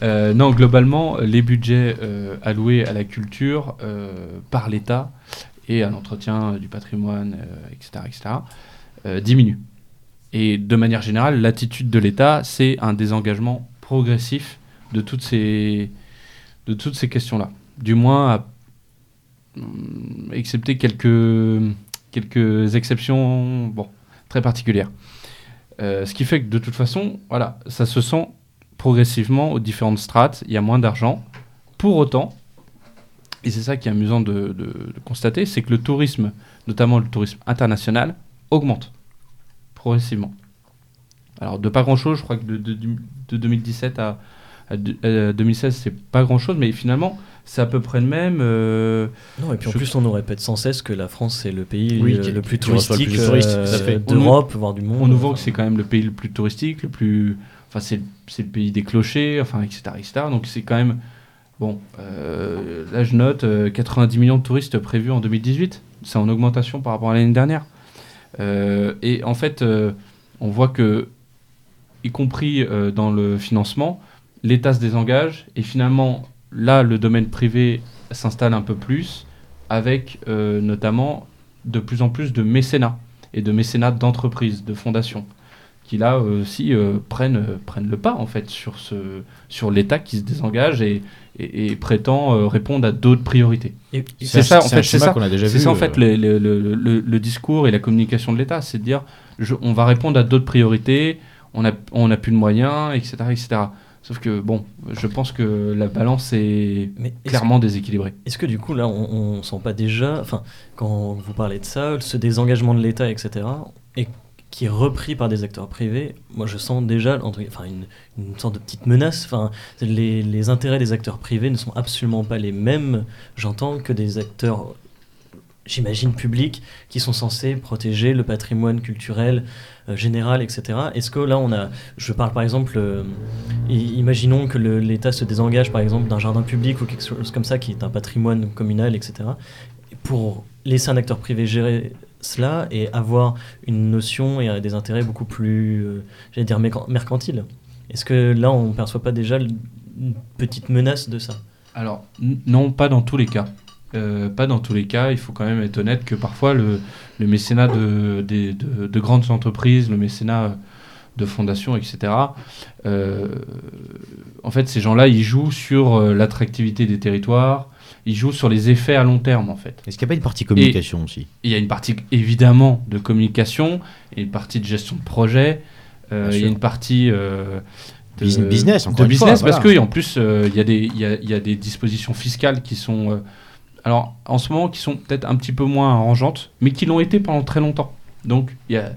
Euh, non, globalement, les budgets alloués à la culture par l'État et à l'entretien du patrimoine, etc., etc., diminuent. Et de manière générale, l'attitude de l'État, c'est un désengagement progressif de toutes ces, de toutes ces questions-là du moins à hum, excepter quelques, exceptions très particulières. Euh, ce qui fait que de toute façon, voilà, ça se sent progressivement aux différentes strates, il y a moins d'argent. Pour autant, et c'est ça qui est amusant de, constater, c'est que le tourisme, notamment le tourisme international, augmente progressivement. Alors de pas grand-chose, je crois que de, de 2017 à, à 2016, c'est pas grand-chose, mais finalement, c'est à peu près le même. Euh, non, et puis en plus, on nous répète sans cesse que la France est le pays euh, le plus touristique euh, d'Europe, voire du monde. On nous voit que c'est quand même le pays le plus touristique, le plus. Enfin, c'est le pays des clochers, enfin, etc. etc. Donc c'est quand même. Bon, là je note 90 millions de touristes prévus en 2018. C'est en augmentation par rapport à l'année dernière. et en fait, on voit que, y compris dans le financement, l'État se désengage et finalement là, le domaine privé s'installe un peu plus, avec euh, notamment de plus en plus de mécénats et de mécénats d'entreprises, de fondations, qui là aussi euh, prennent, euh, prennent le pas en fait sur, ce, sur l'État qui se désengage et, et, prétend répondre à d'autres priorités. c'est ça, en fait, c'est ça, c'est ça en fait le, le, le, le, discours et la communication de l'État, c'est de dire on va répondre à d'autres priorités, on n'a on a plus de moyens, etc., etc. Sauf que, bon, je pense que la balance est, clairement déséquilibrée. Est-ce que du coup, là, on, ne sent pas déjà, enfin, quand vous parlez de ça, ce désengagement de l'État, etc., et qui est repris par des acteurs privés, moi je sens déjà enfin, une, une sorte de petite menace. Enfin, les, les, intérêts des acteurs privés ne sont absolument pas les mêmes, j'entends, que des acteurs j'imagine, publics qui sont censés protéger le patrimoine culturel euh, général, etc. Est-ce que là, on a, je parle par exemple, euh, imaginons que l'État se désengage par exemple d'un jardin public ou quelque chose comme ça qui est un patrimoine communal, etc. Pour laisser un acteur privé gérer cela et avoir une notion et des intérêts beaucoup plus, euh, j'allais dire, mercantiles. Est-ce que là, on ne perçoit pas déjà une petite menace de ça? Alors, non, pas dans tous les cas. Euh, pas dans tous les cas, il faut quand même être honnête que parfois le, mécénat de, de, grandes entreprises, le mécénat de fondations, etc., euh, en fait, ces gens-là, ils jouent sur l'attractivité des territoires, il joue sur les effets à long terme en fait. Est-ce qu'il n'y a pas une partie communication aussi? Il y a une partie évidemment de communication, et une partie de gestion de projet, euh, il y a une partie euh, de business, encore de business parce que en plus euh, y, y a, il y, a des dispositions fiscales qui sont alors en ce moment qui sont peut-être un petit peu moins arrangeantes, mais qui l'ont été pendant très longtemps. Donc il y a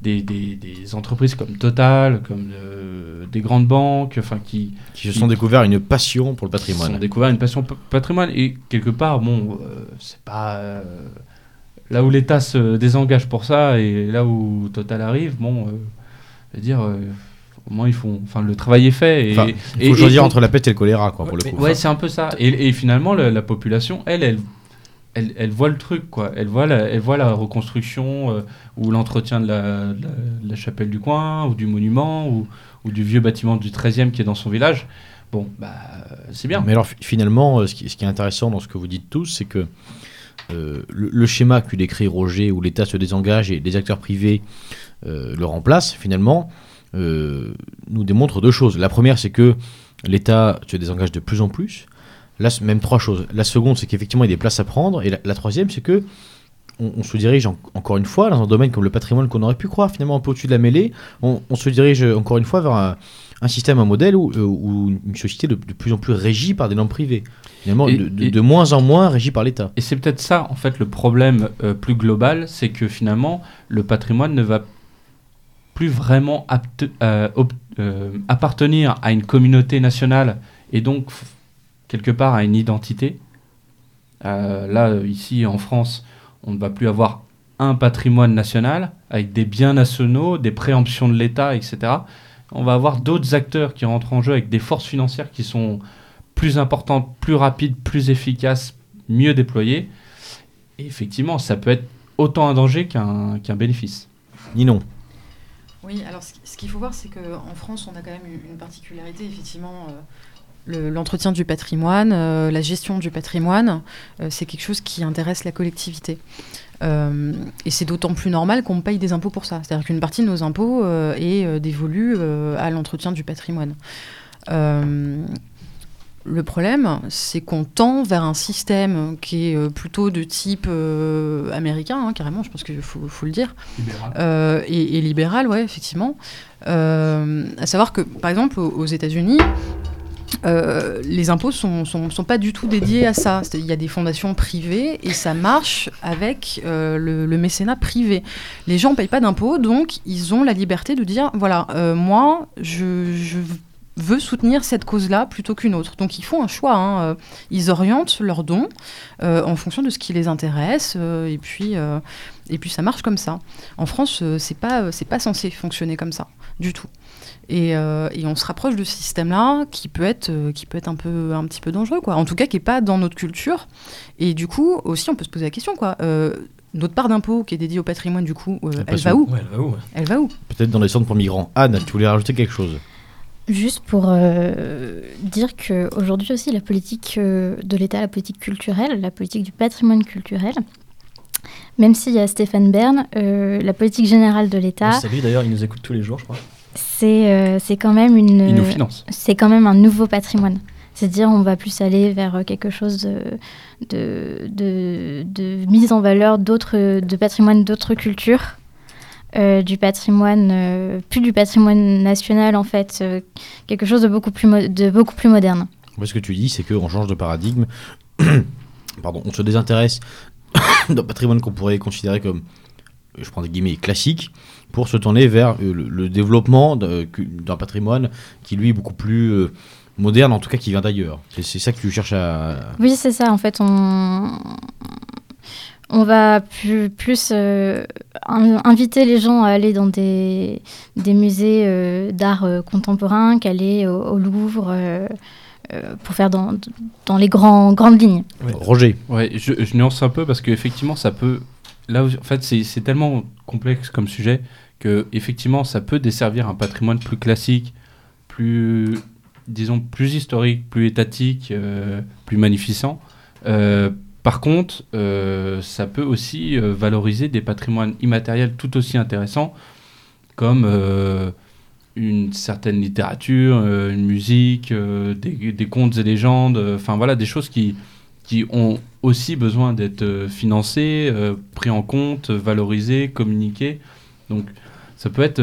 des, des, entreprises comme Total, comme euh, des grandes banques, enfin qui, qui se sont découvert une passion pour le patrimoine. Qui ont découvert une passion pour patrimoine et quelque part, bon, euh, c'est pas euh, là où l'État se désengage pour ça et là où Total arrive, bon, je veux dire. Au moins, ils font, enfin, le travail est fait. Et, il faut choisir entre la peste et le choléra, quoi, pour le coup. Ouais, c'est un peu ça. Et, finalement, la, population, elle, elle elle, voit le truc, quoi. Elle voit la, elle voit la reconstruction euh, ou l'entretien de la, chapelle du coin, ou du monument, ou, du vieux bâtiment du 13e qui est dans son village. Bon, bah, c'est bien. Mais alors, finalement, euh, ce qui, est intéressant dans ce que vous dites tous, c'est que euh, le, schéma que décrit Roger, où l'État se désengage et les acteurs privés le remplacent, finalement, nous démontre deux choses. La première, c'est que l'État se désengage de plus en plus. Là, même trois choses. La seconde, c'est qu'effectivement, il y a des places à prendre. Et la, troisième, c'est que on, se dirige encore une fois dans un domaine comme le patrimoine qu'on aurait pu croire finalement un peu au-dessus de la mêlée. On, se dirige encore une fois vers un, système, un modèle où, euh, une société de, plus en plus régie par des normes privées. Finalement, de, moins en moins régie par l'État. Et c'est peut-être ça, en fait, le problème euh, plus global, c'est que finalement, le patrimoine ne va plus vraiment euh, appartenir à une communauté nationale et donc quelque part à une identité. Euh, là, ici en France, on ne va plus avoir un patrimoine national avec des biens nationaux, des préemptions de l'État, etc. On va avoir d'autres acteurs qui rentrent en jeu avec des forces financières qui sont plus importantes, plus rapides, plus efficaces, mieux déployées. Et effectivement, ça peut être autant un danger qu'un bénéfice. Ni non. Oui, alors ce qu'il faut voir, c'est qu'en France, on a quand même une particularité, effectivement. Euh, l'entretien du patrimoine, euh, la gestion du patrimoine, euh, c'est quelque chose qui intéresse la collectivité. Et c'est d'autant plus normal qu'on paye des impôts pour ça. C'est-à-dire qu'une partie de nos impôts est dévolue à l'entretien du patrimoine. Le problème, c'est qu'on tend vers un système qui est plutôt de type américain, hein, carrément, je pense qu'il faut, le dire. Libéral. Et, et, libéral, ouais, effectivement. à savoir que, par exemple, aux États-Unis, euh, les impôts sont, sont, pas du tout dédiés à ça. Il y a des fondations privées et ça marche avec euh, le, mécénat privé. Les gens ne payent pas d'impôts, donc ils ont la liberté de dire voilà, euh, moi, je, veux soutenir cette cause-là plutôt qu'une autre. Donc ils font un choix. Hein. Ils orientent leurs dons en fonction de ce qui les intéresse et puis et puis ça marche comme ça. En France, c'est pas c'est pas censé fonctionner comme ça du tout. Euh, et, on se rapproche de ce système-là qui peut être, euh, qui peut être un, peu, un petit peu dangereux, quoi. En tout cas, qui n'est pas dans notre culture. Et du coup, aussi, on peut se poser la question, quoi. Euh, notre part d'impôt qui est dédiée au patrimoine, du coup, elle, va où? Elle va où? Peut-être dans les centres pour migrants. Anne, tu voulais rajouter quelque chose? Juste pour dire qu'aujourd'hui aussi, la politique de l'État, la politique culturelle, la politique du patrimoine culturel, même s'il y a Stéphane Bern, la politique générale de l'État. Salut d'ailleurs, il nous écoute tous les jours, je crois c'est euh, c'est quand même une. C'est quand même un nouveau patrimoine. C'est-à-dire, on va plus aller vers quelque chose de, de, de, mise en valeur d'autres, de patrimoine d'autres cultures, euh, du patrimoine, euh, plus du patrimoine national en fait, quelque chose de beaucoup plus, de beaucoup plus moderne. Ce que tu dis, c'est qu'on change de paradigme. [coughs] Pardon, on se désintéresse [coughs] d'un patrimoine qu'on pourrait considérer comme, je prends des guillemets, classique, pour se tourner vers euh, le, développement d'un patrimoine qui, lui, est beaucoup plus euh, moderne, en tout cas qui vient d'ailleurs. C'est ça que tu cherches à... Oui, c'est ça. En fait, on... on va plus, plus euh, in- inviter les gens à aller dans des, des musées euh, d'art euh, contemporain qu'aller au, au Louvre euh, euh, pour faire dans, dans les grands, grandes lignes. Ouais. Roger. Ouais, je, je nuance un peu parce qu'effectivement, ça peut. Là, en fait, c'est c'est tellement complexe comme sujet que, effectivement, ça peut desservir un patrimoine plus classique, plus, disons, plus historique, plus étatique, euh, plus magnificent. Euh, par contre, euh, ça peut aussi euh, valoriser des patrimoines immatériels tout aussi intéressants, comme euh, une certaine littérature, une musique, des, contes et légendes, enfin voilà, des choses qui, qui ont aussi besoin d'être financées, euh, pris en compte, valorisées, communiquées. Donc ça peut être,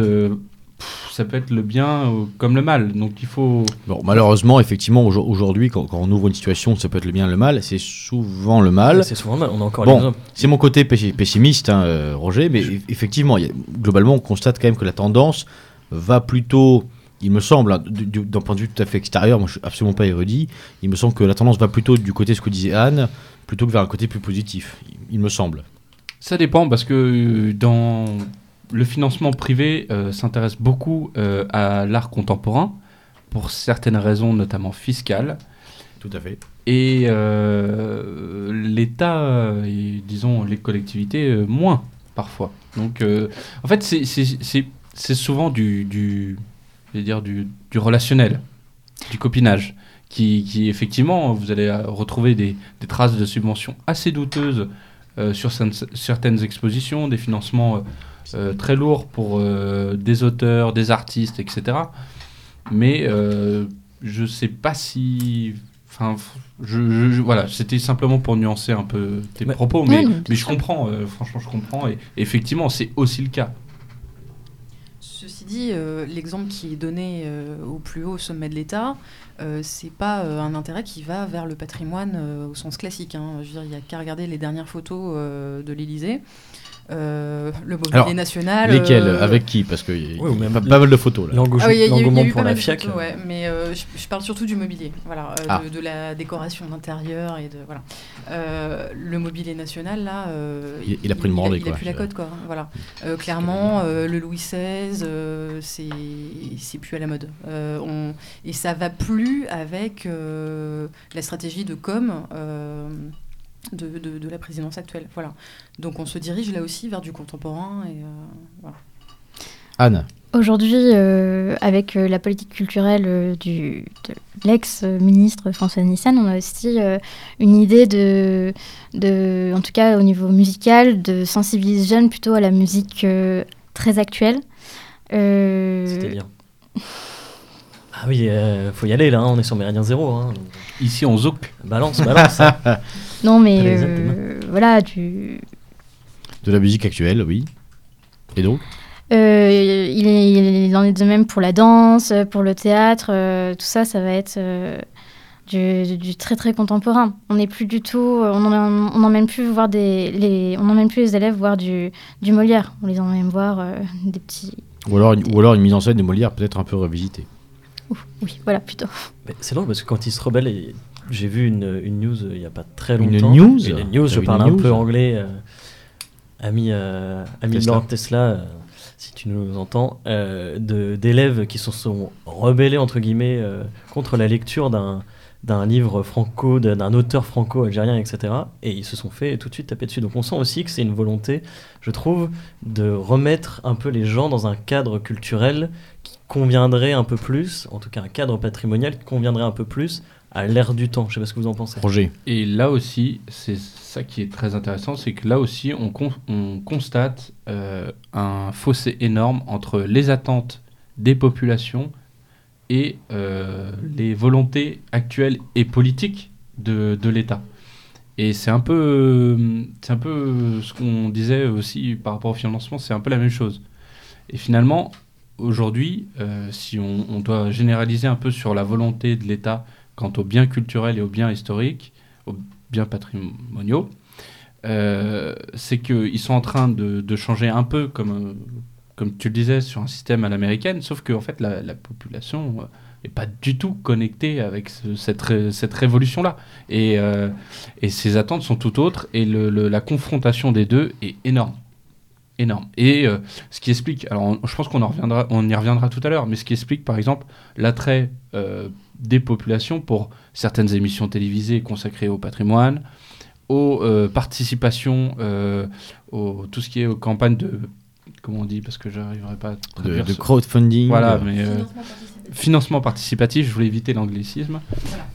ça peut être le bien comme le mal. Donc il faut... Bon, malheureusement, effectivement, aujo- aujourd'hui, quand, quand on ouvre une situation, ça peut être le bien, le mal. C'est souvent le mal. C'est souvent mal. On a encore Bon. l'exemple. C'est mon côté pessi- pessimiste, hein, euh, Roger, mais eff- effectivement, il y a- globalement, on constate quand même que la tendance va plutôt, il me semble, hein, du- du- d'un point de vue tout à fait extérieur, moi je suis absolument pas érudit, il me semble que la tendance va plutôt du côté de ce que disait Anne, plutôt que vers un côté plus positif, il, il me semble. Ça dépend parce que euh, dans le financement privé euh, s'intéresse beaucoup euh, à l'art contemporain pour certaines raisons, notamment fiscales. Tout à fait. Et euh, l'État, et disons les collectivités, moins parfois. Donc, en fait, c'est- c'est c'est- c'est souvent du, du, je vais dire du, du relationnel, du copinage, qui, qui, effectivement, vous allez retrouver des, des traces de subventions assez douteuses sur certaines- expositions, des financements euh, euh, très lourds pour euh, des auteurs, des artistes, etc. Mais euh, je sais pas si Enfin, je, je- je- voilà, c'était simplement pour nuancer un peu tes propos, mais, je comprends, euh, franchement, je comprends, et, effectivement, c'est aussi le cas. Ceci dit, euh, l'exemple qui est donné euh, au plus haut sommet de l'État, euh, c'est pas un intérêt qui va vers le patrimoine au sens classique. hein. Il n'y a qu'à regarder les dernières photos de l'Élysée. Euh, le mobilier Alors, national. Lesquels euh, Avec qui Parce qu'il y a ou même pas, pas mal de photos là. L'engouement Ah oui, y a- y a y a pour la FIAC. photos, ouais, mais euh, je, je parle surtout du mobilier, voilà, euh, Ah. de, de la décoration d'intérieur et de voilà. Euh, le mobilier national là, euh, Il- il a pris une branlée, il a quoi, plus la cote quoi. Voilà. Euh, clairement, euh, le Louis XVI, euh, c'est c'est plus à la mode. Euh, on, et ça va plus avec euh, la stratégie de com. De, de- de la présidence actuelle. Voilà. Donc on se dirige là aussi vers du contemporain. Et, euh, voilà. Anne, Aujourd'hui, euh, avec euh, la politique culturelle du, de l'ex-ministre François Nissen, on a aussi euh, une idée de, de, en tout cas au niveau musical, de sensibiliser les jeunes plutôt à la musique euh, très actuelle. Euh, C'est-à-dire Ah oui, euh, faut y aller là, hein, on est sur Méridien Zéro. Hein. Ici, on zouk. Balance, balance. [laughs] non, mais euh, voilà, du, de la musique actuelle, oui. Et donc Euh, il, est- il en est de même pour la danse, pour le théâtre, euh, tout ça, ça va être euh, du, du très très contemporain. On n'est plus du tout, on n'emmène on emmène plus voir des, les, on emmène plus les élèves voir du, du Molière. On les emmène voir euh, des petits. ou alors, une, ou alors une mise en scène de Molière peut-être un peu revisitée. Oui, voilà plutôt. Mais C'est drôle parce que quand il se rebelle, j'ai vu une, une news euh, il n'y a pas très Une longtemps. news Une news, je parle une un peu anglais. euh, ami euh, ami Tesla. Tesla, si tu nous entends, euh, d'élèves qui se sont rebellés entre guillemets euh, contre la lecture d'un livre franco, d'un d'un auteur franco-algérien, etc. Et ils se sont fait tout de suite taper dessus. Donc on sent aussi que c'est une volonté, je trouve, de remettre un peu les gens dans un cadre culturel qui conviendrait un peu plus, en tout cas un cadre patrimonial qui conviendrait un peu plus à l'ère du temps. Je sais pas ce que vous en pensez. Roger, Et là aussi, c'est ça qui est très intéressant, c'est que là aussi, on, con- on constate euh, un fossé énorme entre les attentes des populations et euh, les volontés actuelles et politiques de, de l'État. Et c'est un peu, c'est un peu ce qu'on disait aussi par rapport au financement, c'est un peu la même chose. Et finalement, aujourd'hui, euh, si on, on doit généraliser un peu sur la volonté de l'État quant aux biens culturels et aux biens historiques, aux biens patrimoniaux, euh, c'est qu'ils sont en train de, changer un peu, comme, euh, comme tu le disais, sur un système à l'américaine, sauf qu'en fait, la, la population, euh, est pas du tout connecté avec ce- cette, ré- cette révolution-là. Et, euh, ses attentes sont tout autres, et la confrontation des deux est énorme. Énorme. Et euh, ce qui explique, alors on- je pense qu'on en reviendra, on y reviendra tout à l'heure, mais ce qui explique par exemple l'attrait euh, des populations pour certaines émissions télévisées consacrées au patrimoine, aux euh, participations, euh, au, tout ce qui est aux campagnes de. Comment on dit Parce que j'arriverai pas à de, crowdfunding. Voilà, mais. euh, financement participatif, je voulais éviter l'anglicisme.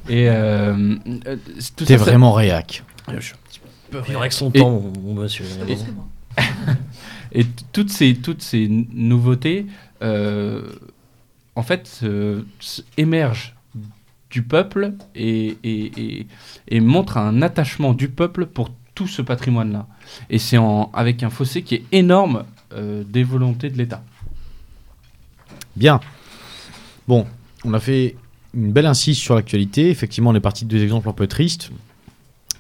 Et. euh, euh, tout T'es ça, ça- vraiment réac. Je suis un petit peu Il avec son Et- temps, mon, mon monsieur. Et- [laughs] Et toutes ces, toutes ces nouveautés, euh, en fait, émergent du peuple et, et, montrent un attachement du peuple pour tout ce patrimoine-là. Et c'est avec un fossé qui est énorme euh, des volontés de l'État. Bien. Bon, on a fait une belle incise sur l'actualité. Effectivement, on est parti de deux exemples un peu tristes,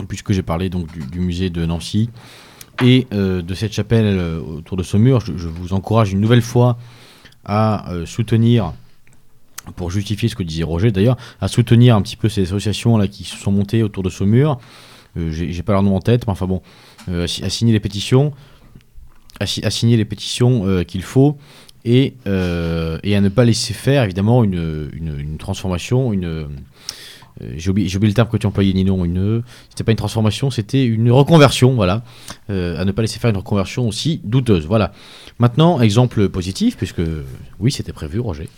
puisque j'ai parlé donc du musée de Nancy et euh, de cette chapelle euh, autour de Saumur. Je, je vous encourage une nouvelle fois à euh, soutenir, pour justifier ce que disait Roger d'ailleurs, à soutenir un petit peu ces associations là qui se sont montées autour de Saumur. Euh, j'ai pas leur nom en tête, mais enfin bon, à, si- à signer les pétitions, à, si- à signer les pétitions qu'il faut et, à ne pas laisser faire évidemment une, une, transformation, une j'ai oublié, j'ai oublié le terme que tu employais Ninon, une c'était pas une transformation, c'était une reconversion, voilà, Euh, à ne pas laisser faire une reconversion aussi douteuse, voilà. Maintenant, exemple positif, puisque oui, c'était prévu, Roger.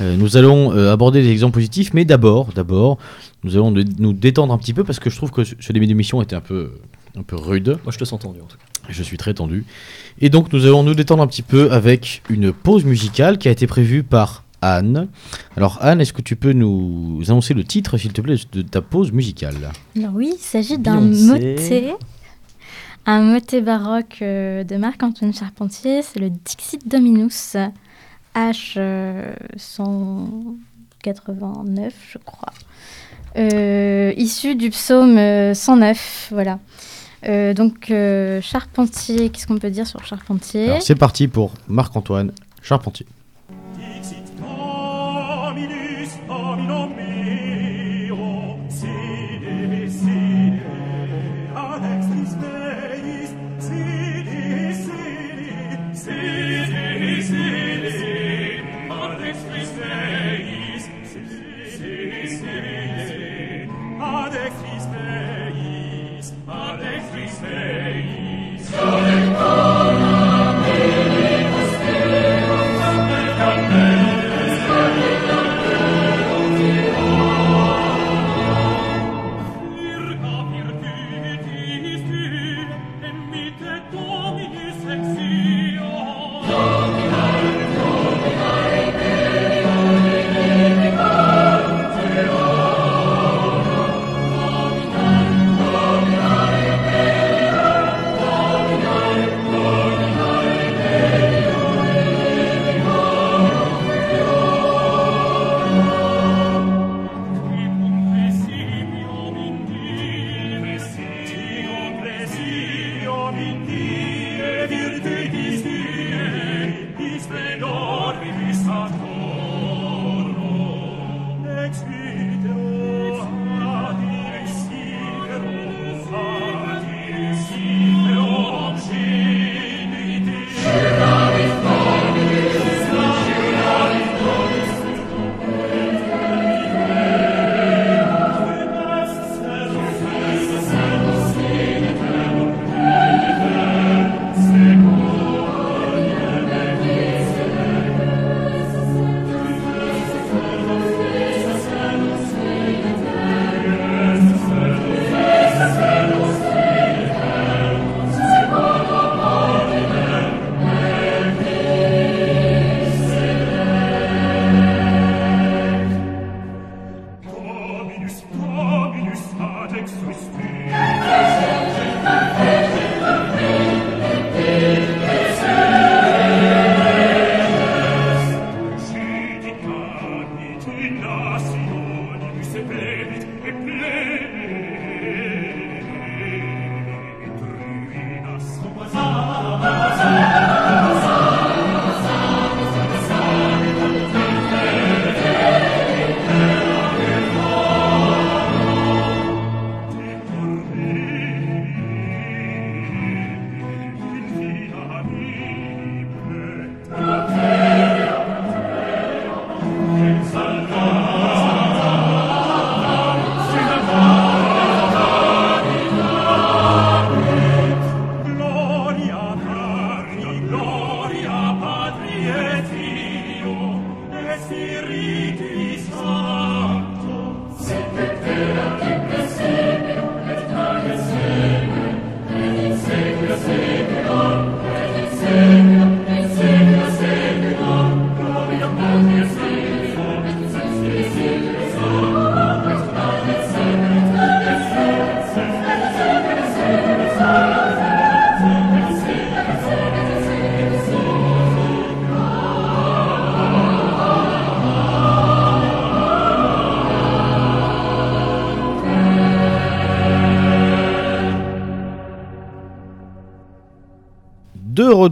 Euh, nous allons euh, aborder des exemples positifs, mais d'abord, d'abord, nous allons de- nous détendre un petit peu parce que je trouve que ce ce début d'émission était un peu, un peu rude. Moi, je te sens tendu en tout cas. Je suis très tendu. Et donc nous allons nous détendre un petit peu avec une pause musicale qui a été prévue par Anne. Alors Anne, est-ce que tu peux nous annoncer le titre, s'il te plaît, de ta pause musicale? Alors oui, il s'agit d'un motet, un motet baroque euh, de Marc-Antoine Charpentier, c'est le Dixit Dominus H euh, 189, je crois, euh, issu du psaume euh, 109, voilà. Euh, donc euh, Charpentier, qu'est-ce qu'on peut dire sur Charpentier? C'est parti pour Marc-Antoine Charpentier.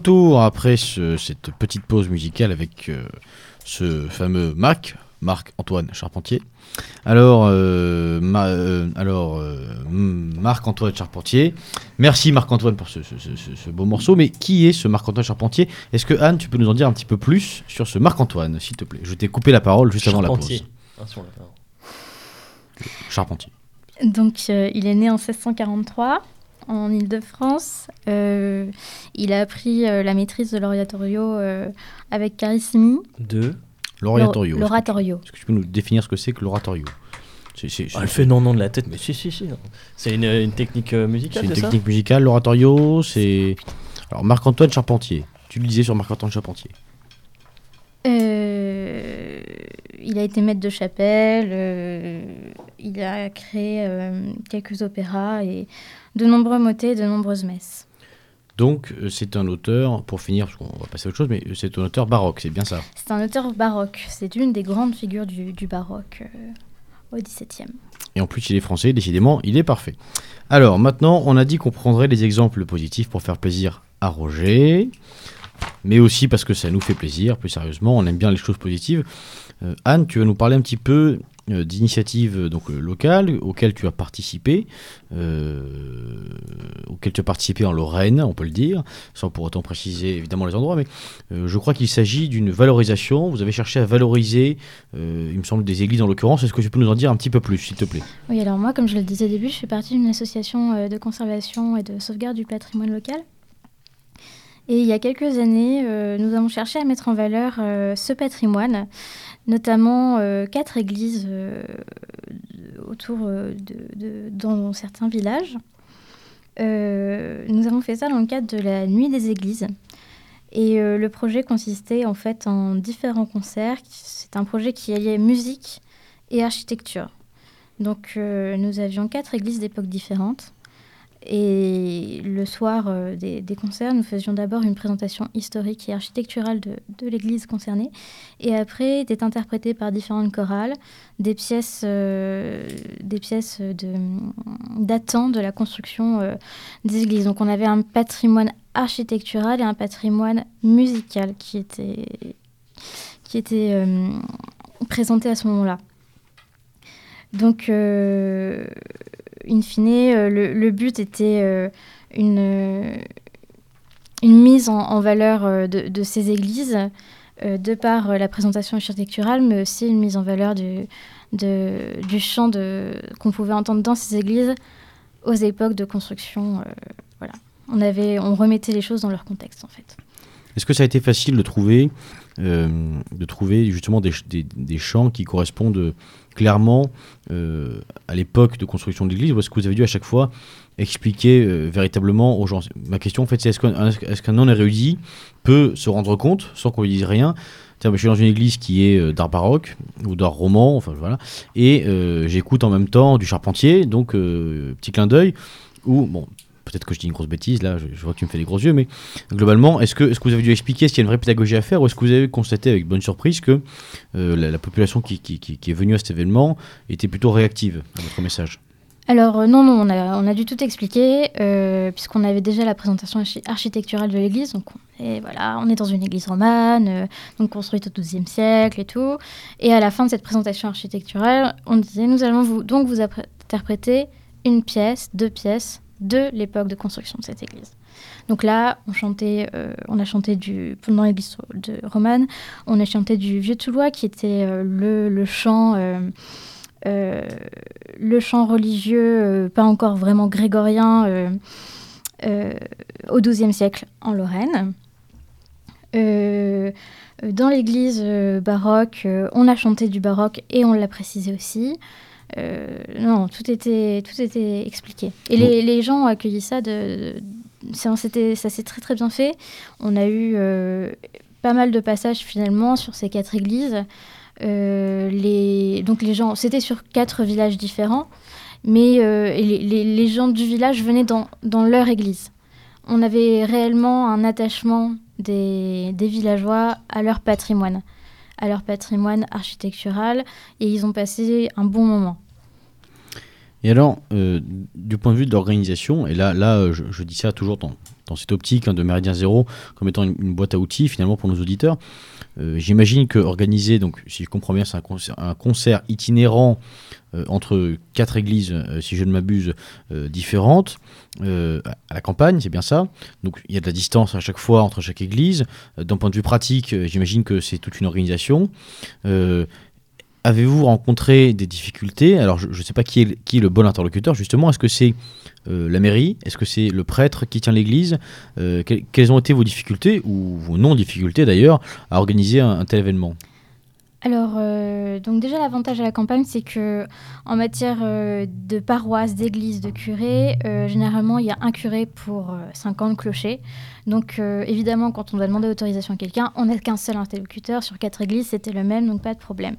Retour après ce- cette petite pause musicale avec euh, ce fameux Mac, Marc-Antoine Charpentier. Alors, euh, Ma- euh, alors Marc-Antoine Charpentier, merci Marc-Antoine pour ce, ce- ce- ce- ce beau morceau, mais qui est ce Marc-Antoine Charpentier? Est-ce que Anne, tu peux nous en dire un petit peu plus sur ce Marc-Antoine, s'il te plaît? Je t'ai coupé la parole juste avant la Charpentier. pause. Charpentier. Donc, euh, il est né en 1643 en Île-de-France. Euh, il a appris euh, la maîtrise de l'oratorio euh, avec Carissimi. Deux. L'oratorio. L'or- L'oratorio. Est-ce que tu peux nous définir ce que c'est que l'oratorio? C'est- Ah, elle fait non, non de la tête, mais si, si, si. C'est une, une technique c'est musicale, une c'est ça? technique musicale, l'oratorio, c'est... Alors Marc-Antoine Charpentier, tu le disais sur Marc-Antoine Charpentier. Euh, il a été maître de chapelle, euh, il a créé euh, quelques opéras et de nombreux motets, de nombreuses messes. Donc euh, c'est un auteur, pour finir, parce qu'on va passer à autre chose, mais euh, c'est un auteur baroque, c'est bien ça? C'est un auteur baroque, c'est une des grandes figures du, du baroque euh, au XVIIe. Et en plus il est français, décidément, il est parfait. Alors maintenant, on a dit qu'on prendrait des exemples positifs pour faire plaisir à Roger, mais aussi parce que ça nous fait plaisir, plus sérieusement, on aime bien les choses positives. Euh, Anne, tu vas nous parler un petit peu d'initiatives euh, donc, euh, locales auxquelles tu as participé, euh, auxquelles tu as participé en Lorraine, on peut le dire, sans pour autant préciser évidemment les endroits, mais euh, je crois qu'il s'agit d'une valorisation. Vous avez cherché à valoriser, euh, il me semble, des églises en l'occurrence. Est-ce que tu peux nous en dire un petit peu plus, s'il te plaît? Oui, alors moi, comme je le disais au début, je fais partie d'une association euh, de conservation et de sauvegarde du patrimoine local. Et il y a quelques années, euh, nous avons cherché à mettre en valeur euh, ce patrimoine, notamment euh, quatre églises euh, autour euh, de, dans certains villages. Nous avons fait ça dans le cadre de la Nuit des Églises. Et le projet consistait en fait en différents concerts. C'est un projet qui alliait musique et architecture. Donc nous avions quatre églises d'époques différentes. Et le soir euh, des, concerts, nous faisions d'abord une présentation historique et architecturale de, l'église concernée. Et après, étaient interprétées par différentes chorales des pièces, euh, des pièces datant de la construction euh, des églises. Donc on avait un patrimoine architectural et un patrimoine musical qui était, qui était présenté à ce moment-là. Donc, in fine, euh, le, but était euh, une, euh, une mise en, valeur de, ces églises, de par la présentation architecturale, mais aussi une mise en valeur du, chant qu'on pouvait entendre dans ces églises aux époques de construction. voilà. on, remettait les choses dans leur contexte, en fait. Est-ce que ça a été facile de trouver, de trouver justement des, des chants qui correspondent clairement euh, à l'époque de construction de l'église est-ce que vous avez dû à chaque fois expliquer euh, véritablement aux gens. Ma question en fait c'est est-ce qu'un est-ce qu'un non-érudit peut se rendre compte sans qu'on lui dise rien je suis dans une église qui est euh, d'art baroque ou d'art roman, enfin voilà, et j'écoute en même temps du charpentier, donc petit clin d'œil, ou bon, peut-être que je dis une grosse bêtise, là je, vois que tu me fais des gros yeux, mais globalement, est-ce que, que vous avez dû expliquer s'il y a une vraie pédagogie à faire ou est-ce que vous avez constaté avec bonne surprise que euh, la, la population qui, est venue à cet événement était plutôt réactive à votre message? Alors euh, non, non, on a, on dû tout expliquer, euh, puisqu'on avait déjà la présentation archi- architecturale de l'église. Donc on est, voilà, on est dans une église romane, donc construite au XIIe siècle et tout. Et à la fin de cette présentation architecturale, on disait, nous allons donc vous interpréter une pièce, deux pièces de l'époque de construction de cette église. Donc là, on chantait, euh, on a chanté du pendant l'église de romane, on a chanté du vieux toulois qui était euh, le, le chant. euh, le chant religieux, pas encore vraiment grégorien, au XIIe siècle en Lorraine. Dans l'église baroque, on a chanté du baroque et on l'a précisé aussi. Euh, non, tout était, tout était expliqué. Et les, les gens ont accueilli ça, de, de- ça, c'était- ça s'est très très bien fait. On a eu euh, pas mal de passages finalement sur ces quatre églises. Euh, les, donc les gens, c'était sur quatre villages différents, mais euh, les, les- les gens du village venaient dans, dans leur église. On avait réellement un attachement des, des villageois à leur patrimoine, à leur patrimoine architectural, et ils ont passé un bon moment. Et alors, euh, du point de vue de l'organisation, et là, là euh, je, dis ça toujours dans, dans cette optique hein, de Méridien Zéro comme étant une boîte à outils finalement pour nos auditeurs. Euh, J'imagine que organiser, donc si je comprends bien, c'est un concert, itinérant euh, entre quatre églises, euh, si je ne m'abuse, différentes, à la campagne, c'est bien ça. Donc il y a de la distance à chaque fois entre chaque église. D'un point de vue pratique, j'imagine que c'est toute une organisation. Avez-vous rencontré des difficultés? Alors, je ne sais pas qui est, le- qui le bon interlocuteur, justement. Est-ce que c'est euh, la mairie? Est-ce que c'est le prêtre qui tient l'église? Euh, que- Quelles ont été vos difficultés, ou vos non-difficultés d'ailleurs, à organiser un, tel événement? Alors, euh, donc déjà l'avantage à la campagne, c'est que en matière de paroisse, d'église, de curé, généralement il y a un curé pour euh, 50 clochers. Donc évidemment, quand on doit demander autorisation à quelqu'un, on n'a qu'un seul interlocuteur sur quatre églises, c'était le même, donc pas de problème.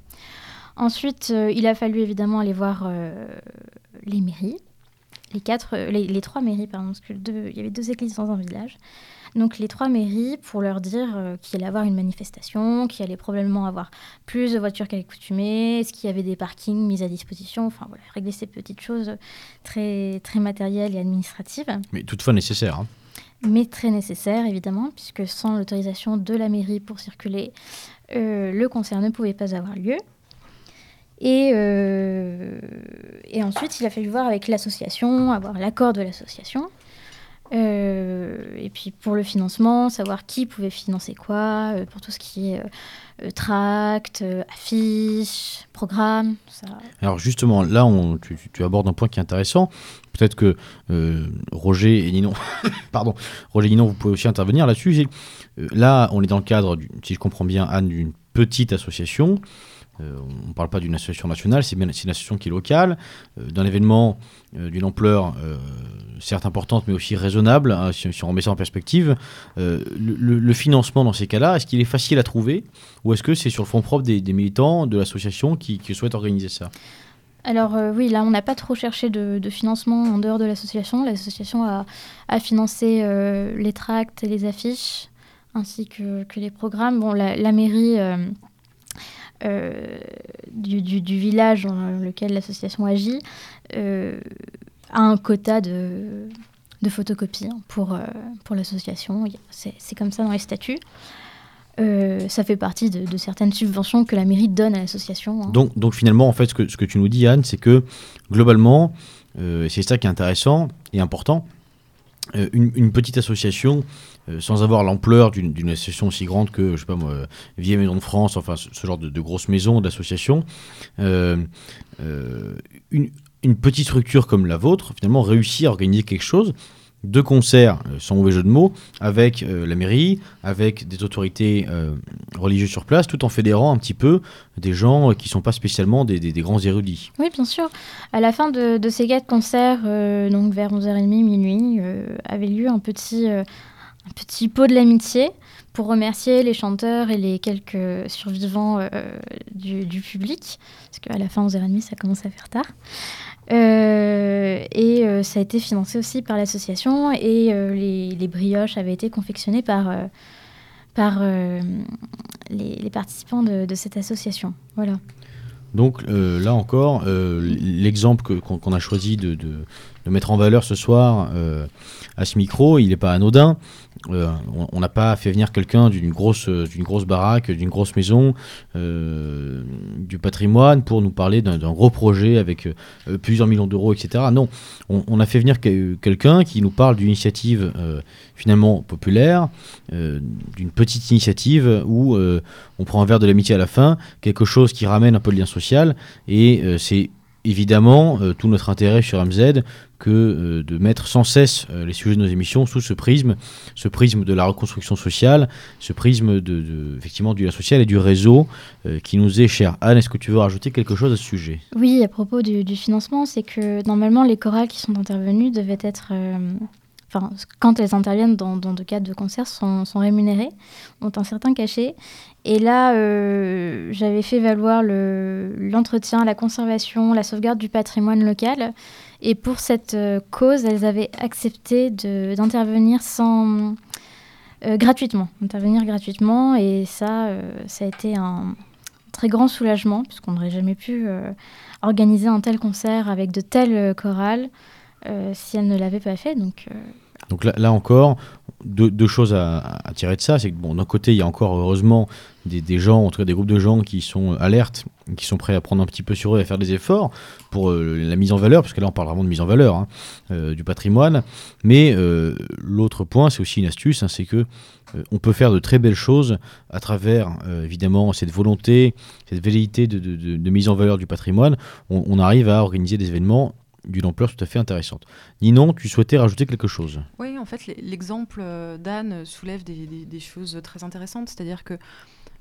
Ensuite, euh, il a fallu évidemment aller voir euh, les mairies, les quatre, euh, les, les trois mairies, pardon, parce que deux- il y avait deux églises dans un village. Donc les trois mairies pour leur dire euh, qu'il allait avoir une manifestation, qu'il allait probablement avoir plus de voitures qu'à l'accoutumée, est-ce qu'il y avait des parkings mis à disposition, enfin voilà, régler ces petites choses très, très matérielles et administratives, Mais toutefois nécessaire. hein. mais très nécessaires évidemment, puisque sans l'autorisation de la mairie pour circuler, euh, le concert ne pouvait pas avoir lieu. Et, euh, et ensuite, il a fallu voir avec l'association, avoir l'accord de l'association. Euh, et puis pour le financement, savoir qui pouvait financer quoi, euh, pour tout ce qui est tract, affiches, programmes, ça. Alors justement, là, tu, tu- abordes un point qui est intéressant. Peut-être que Roger et Ninon, [laughs] pardon, Roger et Ninon, vous pouvez aussi intervenir là-dessus. Là, on est dans le cadre, si je comprends bien, Anne, d'une petite association. Euh, on ne parle pas d'une association nationale, c'est une association qui est locale, euh, d'un événement euh, d'une ampleur certes importante, mais aussi raisonnable, hein, si, on remet ça en perspective. Le, financement dans ces cas-là, est-ce qu'il est facile à trouver ou est-ce que c'est sur le fond propre des, militants de l'association qui, souhaitent organiser ça? Alors oui, là, on n'a pas trop cherché de, financement en dehors de l'association. L'association a, financé les tracts les affiches, ainsi que, les programmes. Bon, la, mairie du, du- village dans lequel l'association agit euh, a un quota de, de photocopies hein, pour, euh, pour l'association. C'est comme ça dans les statuts. Euh, ça fait partie de, certaines subventions que la mairie donne à l'association. hein. Donc, donc finalement, en fait, ce que, ce que tu nous dis, Anne, c'est que globalement, euh, c'est ça qui est intéressant et important, euh, une, petite association, euh, sans avoir l'ampleur d'une association aussi grande que, je sais pas moi, euh, Vieille Maison de France, enfin ce, genre de, grosses maisons d'associations, euh, euh, une, petite structure comme la vôtre, finalement, réussit à organiser quelque chose de concert, euh, sans mauvais jeu de mots, avec euh, la mairie, avec des autorités euh, religieuses sur place, tout en fédérant un petit peu des gens euh, qui sont pas spécialement des, grands érudits. Oui, bien sûr. À la fin de, de ces quatre concerts, euh, donc vers 11h30, minuit, euh, avait lieu un petit, euh, un petit pot de l'amitié pour remercier les chanteurs et les quelques survivants euh, du, public. Parce qu'à la fin, 11h30, ça commence à faire tard. Euh, et euh, ça a été financé aussi par l'association et les, brioches avaient été confectionnées par, par les, participants de, cette association. Voilà. Donc là encore, l'exemple qu'on a choisi de- de mettre en valeur ce soir euh, à ce micro, il n'est pas anodin. Euh, on- n'a pas fait venir quelqu'un d'une grosse, d'une grosse baraque, d'une grosse maison, euh, du patrimoine pour nous parler d'un gros projet avec plusieurs millions d'euros, etc. Non, on, a fait venir que- quelqu'un qui nous parle d'une initiative finalement populaire, d'une petite initiative où on prend un verre de l'amitié à la fin, quelque chose qui ramène un peu le lien social, et c'est évidemment tout notre intérêt sur MZ que euh, de mettre sans cesse euh, les sujets de nos émissions sous ce prisme, ce prisme de la reconstruction sociale, ce prisme de, effectivement du lien social et du réseau euh, qui nous est cher. Anne, est-ce que tu veux rajouter quelque chose à ce sujet? Oui, à propos du, financement, c'est que normalement les chorales qui sont intervenues devaient être, enfin, quand elles interviennent dans, dans de cadres de concert, sont, rémunérées, ont un certain cachet. Et là, j'avais fait valoir le- l'entretien, la conservation, la sauvegarde du patrimoine local. Et pour cette euh, cause, elles avaient accepté d'intervenir sans euh, gratuitement, intervenir gratuitement. Et ça, euh, ça a été un très grand soulagement puisqu'on n'aurait jamais pu organiser un tel concert avec de telles chorales si elles ne l'avaient pas fait. Donc, Donc là encore, deux, choses à, tirer de ça. C'est que, bon, d'un côté, il y a encore, heureusement, des, gens, en tout cas des groupes de gens qui sont alertes, qui sont prêts à prendre un petit peu sur eux et à faire des efforts pour euh, la mise en valeur, parce que là, on parle vraiment de mise en valeur hein, euh, du patrimoine. Mais euh, l'autre point, c'est aussi une astuce, hein, c'est que euh, on peut faire de très belles choses à travers, euh, évidemment, cette volonté, cette velléité de, mise en valeur du patrimoine. On arrive à organiser des événements d'une ampleur tout à fait intéressante. Ninon, tu souhaitais rajouter quelque chose? Oui, en fait, l'e- l'exemple euh, d'Anne soulève des, choses très intéressantes. C'est-à-dire que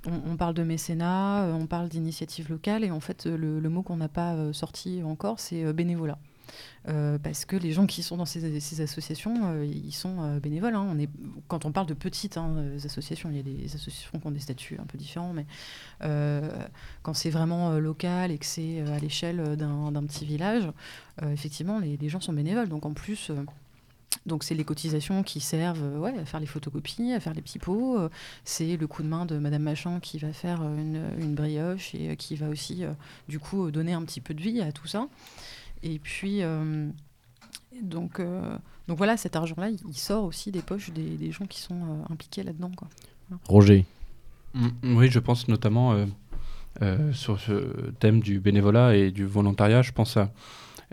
on, parle de mécénat, euh, on parle d'initiative locale, et en fait, le, mot qu'on n'a pas euh, sorti encore, c'est bénévolat. Euh, parce que les gens qui sont dans ces, associations, euh, ils sont euh, bénévoles. hein. Quand on parle de petites hein, associations, il y a des associations qui ont des statuts un peu différents, mais quand c'est vraiment local et que c'est à l'échelle d'un petit village, effectivement, les, gens sont bénévoles. Donc en plus, donc c'est les cotisations qui servent à faire les photocopies, à faire les petits pots. c'est le coup de main de Madame Machin qui va faire une, une brioche et qui va aussi du coup donner un petit peu de vie à tout ça. Et puis euh, donc euh, donc voilà, cet argent-là, il, il sort aussi des poches des, des gens qui sont euh, impliqués là-dedans. Quoi. Roger Mm, Oui, je pense notamment euh, euh, sur ce thème du bénévolat et du volontariat. Je pense à,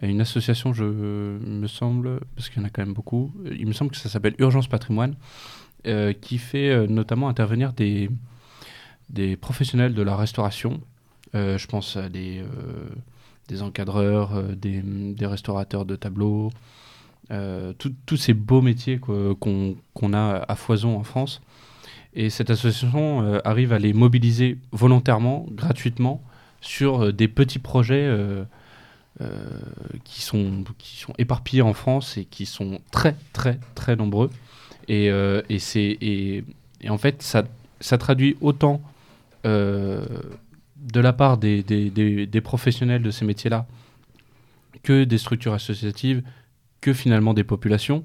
une association, je il me semble, parce qu'il y en a quand même beaucoup, il me semble que ça s'appelle Urgence Patrimoine, euh, qui fait euh, notamment intervenir des, des professionnels de la restauration. Euh, je pense à des, euh, des encadreurs, euh, des, restaurateurs de tableaux, euh, tous ces beaux métiers qu'on a à foison en France. Et cette association euh, arrive à les mobiliser volontairement, gratuitement, sur des petits projets qui, sont, éparpillés en France et qui sont très, très, très nombreux. Et, et, en fait, ça, ça traduit autant de la part des, des- professionnels de ces métiers-là que des structures associatives, que finalement des populations,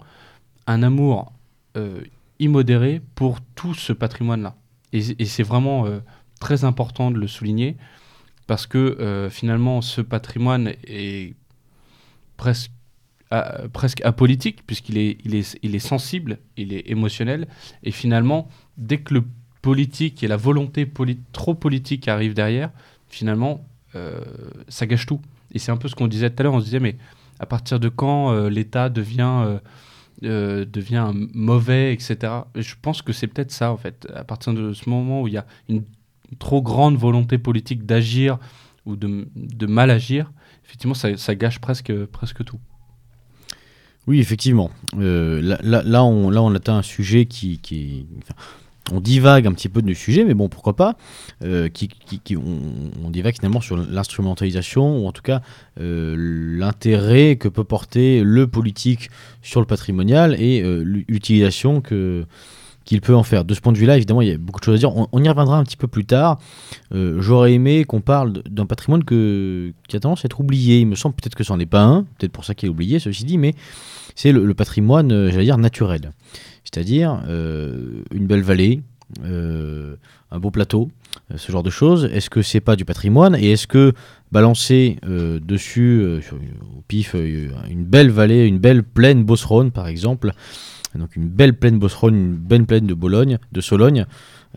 un amour euh, immodéré pour tout ce patrimoine-là. Et, c'est vraiment euh, très important de le souligner parce que euh, finalement ce patrimoine est presque, presque apolitique puisqu'il est, il est, il est sensible, il est émotionnel et finalement dès que le politique et la volonté trop politique arrivent derrière, finalement euh, ça gâche tout. Et c'est un peu ce qu'on disait tout à l'heure, on se disait mais à partir de quand euh, l'État devient euh, devient mauvais, etc. Et je pense que c'est peut-être ça, en fait. À partir de ce moment où il y a une, trop grande volonté politique d'agir ou de, mal agir, effectivement, ça, ça gâche presque, presque tout. Oui, effectivement. Là, là, on, là, on atteint un sujet qui, qui on divague un petit peu du sujet, mais bon, pourquoi pas. euh, on, divague finalement sur l'instrumentalisation, ou en tout cas euh, l'intérêt que peut porter le politique sur le patrimonial et euh, l'utilisation qu'il peut en faire. De ce point de vue-là, évidemment, il y a beaucoup de choses à dire. On, y reviendra un petit peu plus tard. J'aurais aimé qu'on parle d'un patrimoine qui a tendance à être oublié. Il me semble peut-être que c'en est pas un, peut-être pour ça qu'il est oublié, ceci dit, mais c'est le, le patrimoine, j'allais dire, naturel. C'est-à-dire euh, une belle vallée, euh, un beau plateau, euh, ce genre de choses. Est-ce que c'est pas du patrimoine Et est-ce que balancer dessus, au pif, une belle vallée, une belle plaine Beauceronne, par exemple, donc une belle plaine Beauceronne, une belle plaine de Bologne, de Sologne,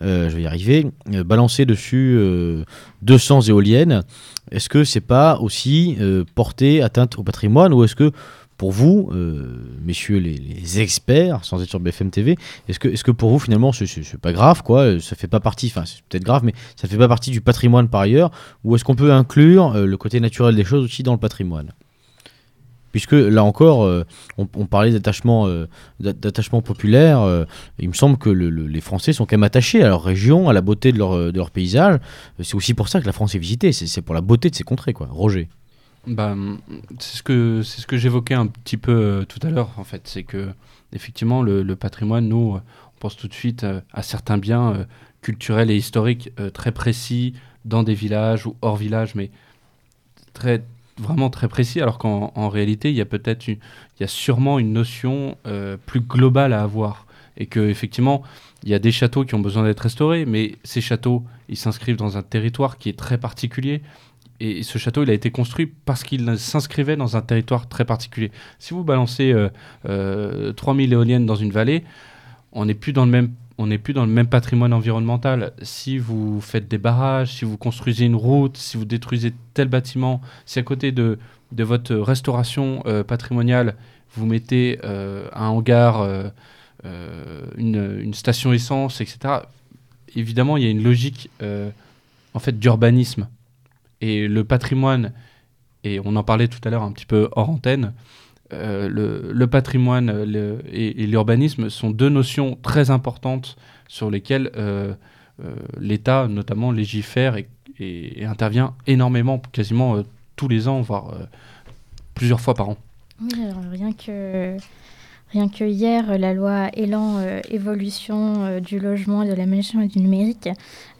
je vais y arriver, balancer dessus euh, 200 éoliennes, est-ce que c'est pas aussi porter atteinte au patrimoine ou est-ce que pour vous, euh, messieurs les, experts, sans être sur BFM TV, est-ce que, est que pour vous finalement c'est- pas grave quoi, euh, ça fait pas partie, enfin c'est peut-être grave, mais ça fait pas partie du patrimoine par ailleurs, ou est-ce qu'on peut inclure euh, le côté naturel des choses aussi dans le patrimoine? Puisque là encore, on, parlait d'attachement, d'a- d'attachement populaire. il me semble que le- le- les Français sont quand même attachés à leur région, à la beauté de leur, paysage. C'est aussi pour ça que la France est visitée. C'est c'est pour la beauté de ses contrées, quoi. Roger. Bah, c'est ce que c'est ce que j'évoquais un petit peu euh, tout à l'heure en fait, c'est que effectivement le, patrimoine, nous, euh, on pense tout de suite euh, à certains biens culturels et historiques très précis dans des villages ou hors village, mais très vraiment très précis, alors qu'en en réalité il y a peut-être il y a sûrement une notion plus globale à avoir. Et que effectivement il y a des châteaux qui ont besoin d'être restaurés, mais ces châteaux ils s'inscrivent dans un territoire qui est très particulier et ce château, il a été construit parce qu'il s'inscrivait dans un territoire très particulier. Si vous balancez euh, euh, 3000 éoliennes dans une vallée, on n'est plus dans le même on n'est plus dans le même patrimoine environnemental. Si vous faites des barrages, si vous construisez une route, si vous détruisez tel bâtiment, si à côté de, de votre restauration euh, patrimoniale, vous mettez euh, un hangar, euh, une, une station essence, etc., évidemment, il y a une logique en fait d'urbanisme. Et le patrimoine, et on en parlait tout à l'heure un petit peu hors antenne, euh, le, le patrimoine et, l'urbanisme sont deux notions très importantes sur lesquelles euh, euh, l'État, notamment, légifère et, et- intervient énormément, quasiment tous les ans, voire plusieurs fois par an. Oui, alors rien que, rien que hier, la loi Élan euh, évolution euh, du logement, de l'aménagement et du numérique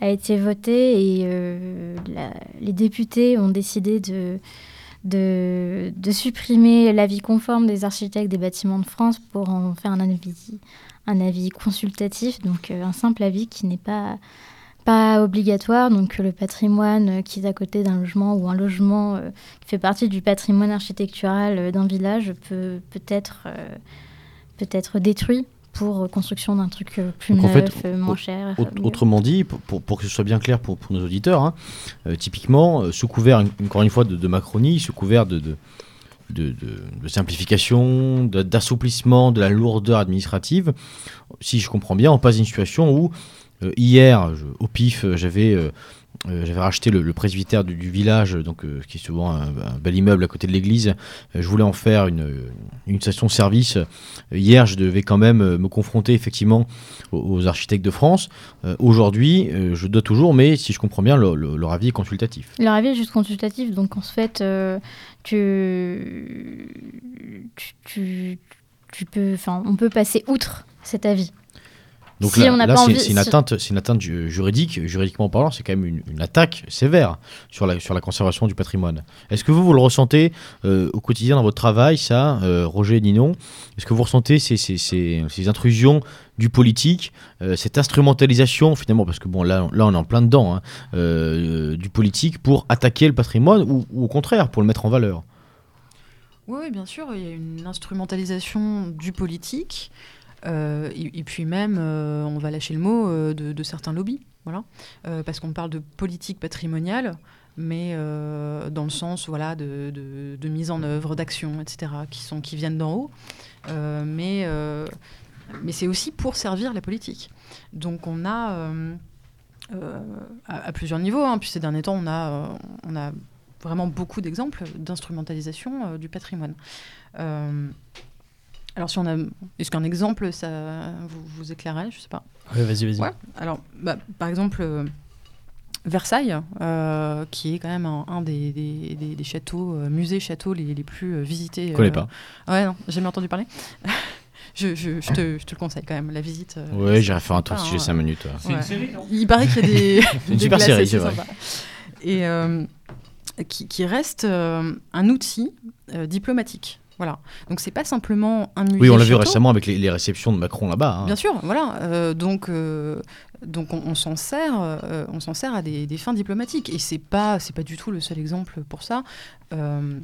a été votée et euh, la- les députés ont décidé de, supprimer l'avis conforme des architectes des bâtiments de France pour en faire un avis, un avis consultatif, donc euh, un simple avis qui n'est pas pas obligatoire, donc le patrimoine euh, qui est à côté d'un logement ou un logement euh, qui fait partie du patrimoine architectural euh, d'un village peut peut être euh, peut être détruit pour construction d'un truc euh, plus Donc, en neuf, fait, euh, moins cher. Autrement dit, pour, pour- pour que ce soit bien clair pour, pour nos auditeurs, hein, euh, typiquement, euh, sous couvert, une- encore une fois, de, de Macronie, sous couvert de, de, de- de- de simplification, d'assouplissement de la lourdeur administrative, si je comprends bien, on passe d'une situation où, euh, hier, je- au pif, j'avais euh, j'avais racheté le, presbytère du, village, donc, euh, qui est souvent un, bel immeuble à côté de l'église. Euh, je voulais en faire une, une station-service. Hier, je devais quand même me confronter effectivement aux, architectes de France. Aujourd'hui, je dois toujours, mais si je comprends bien, le- le- leur avis est consultatif. Leur avis est juste consultatif, donc en fait, tu, tu, tu, tu on peut passer outre cet avis. Donc Si là, on n'a là, pas c'est envie- c'est une atteinte, c'est une atteinte ju- juridique, juridiquement parlant, c'est quand même une, une attaque sévère sur la, sur la conservation du patrimoine. Est-ce que vous, vous le ressentez euh, au quotidien dans votre travail, ça, euh, Roger et Ninon? Est-ce que vous ressentez ces, ces, ces, ces intrusions du politique, euh, cette instrumentalisation finalement, parce que bon, là, là on est en plein dedans, hein, euh, du politique pour attaquer le patrimoine ou, ou au contraire pour le mettre en valeur? Oui, oui, bien sûr, il y a une instrumentalisation du politique, euh, et, et puis même, euh, on va lâcher le mot, euh, de, certains lobbies, voilà, Euh, parce qu'on parle de politique patrimoniale, mais euh, dans le sens, voilà, de, mise en œuvre, d'actions, etc., qui sont qui viennent d'en haut, Euh, mais euh, mais c'est aussi pour servir la politique. Donc on a euh, euh, à, plusieurs niveaux, hein, puis ces derniers temps, on a euh, on a vraiment beaucoup d'exemples d'instrumentalisation euh, du patrimoine. Alors, si on a, est-ce qu'un exemple, ça vous, vous éclairait Je sais pas. Ouais, vas-y, vas-y. Ouais. Alors, bah, par exemple, euh, Versailles, euh, qui est quand même un, un des, des- des- des châteaux, euh, musées châteaux les, les plus euh, visités. Je connais euh, pas. Ouais, non, j'ai jamais entendu parler. [laughs] je, je- je te, je te le conseille quand même, la visite. euh, c'est j'irai faire un tour si j'ai hein. 5 minutes. ouais. C'est une série, non? Il paraît qu'il y a des, [laughs] [laughs] C'est une des super série, c'est vrai. Et euh, qui, qui reste euh, un outil euh, diplomatique. Voilà. Donc c'est pas simplement un musée. Oui, on l'a vu récemment avec les, les réceptions de Macron là-bas. hein. Bien sûr, voilà. Euh, donc, euh, donc on, on s'en sert, euh, on s'en sert à des, des fins diplomatiques. Et c'est pas, c'est pas du tout le seul exemple pour ça. Euh,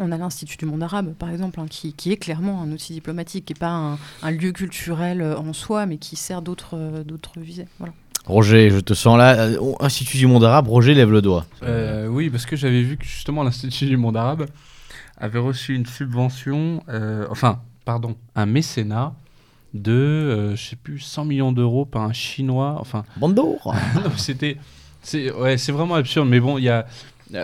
on a l'Institut du monde arabe, par exemple, hein, qui, qui est clairement un outil diplomatique, qui n'est pas un, un lieu culturel en soi, mais qui sert d'autres, d'autres visées. Voilà. Roger, je te sens là. Institut du monde arabe, Roger lève le doigt. Euh, oui, parce que j'avais vu que justement l'Institut du monde arabe avait reçu une subvention, euh, enfin, pardon, un mécénat de, euh, je sais plus, 100 millions d'euros par un Chinois. Enfin, Bandour [laughs] c'était, c'est, ouais, c'est vraiment absurde. Mais bon, il y a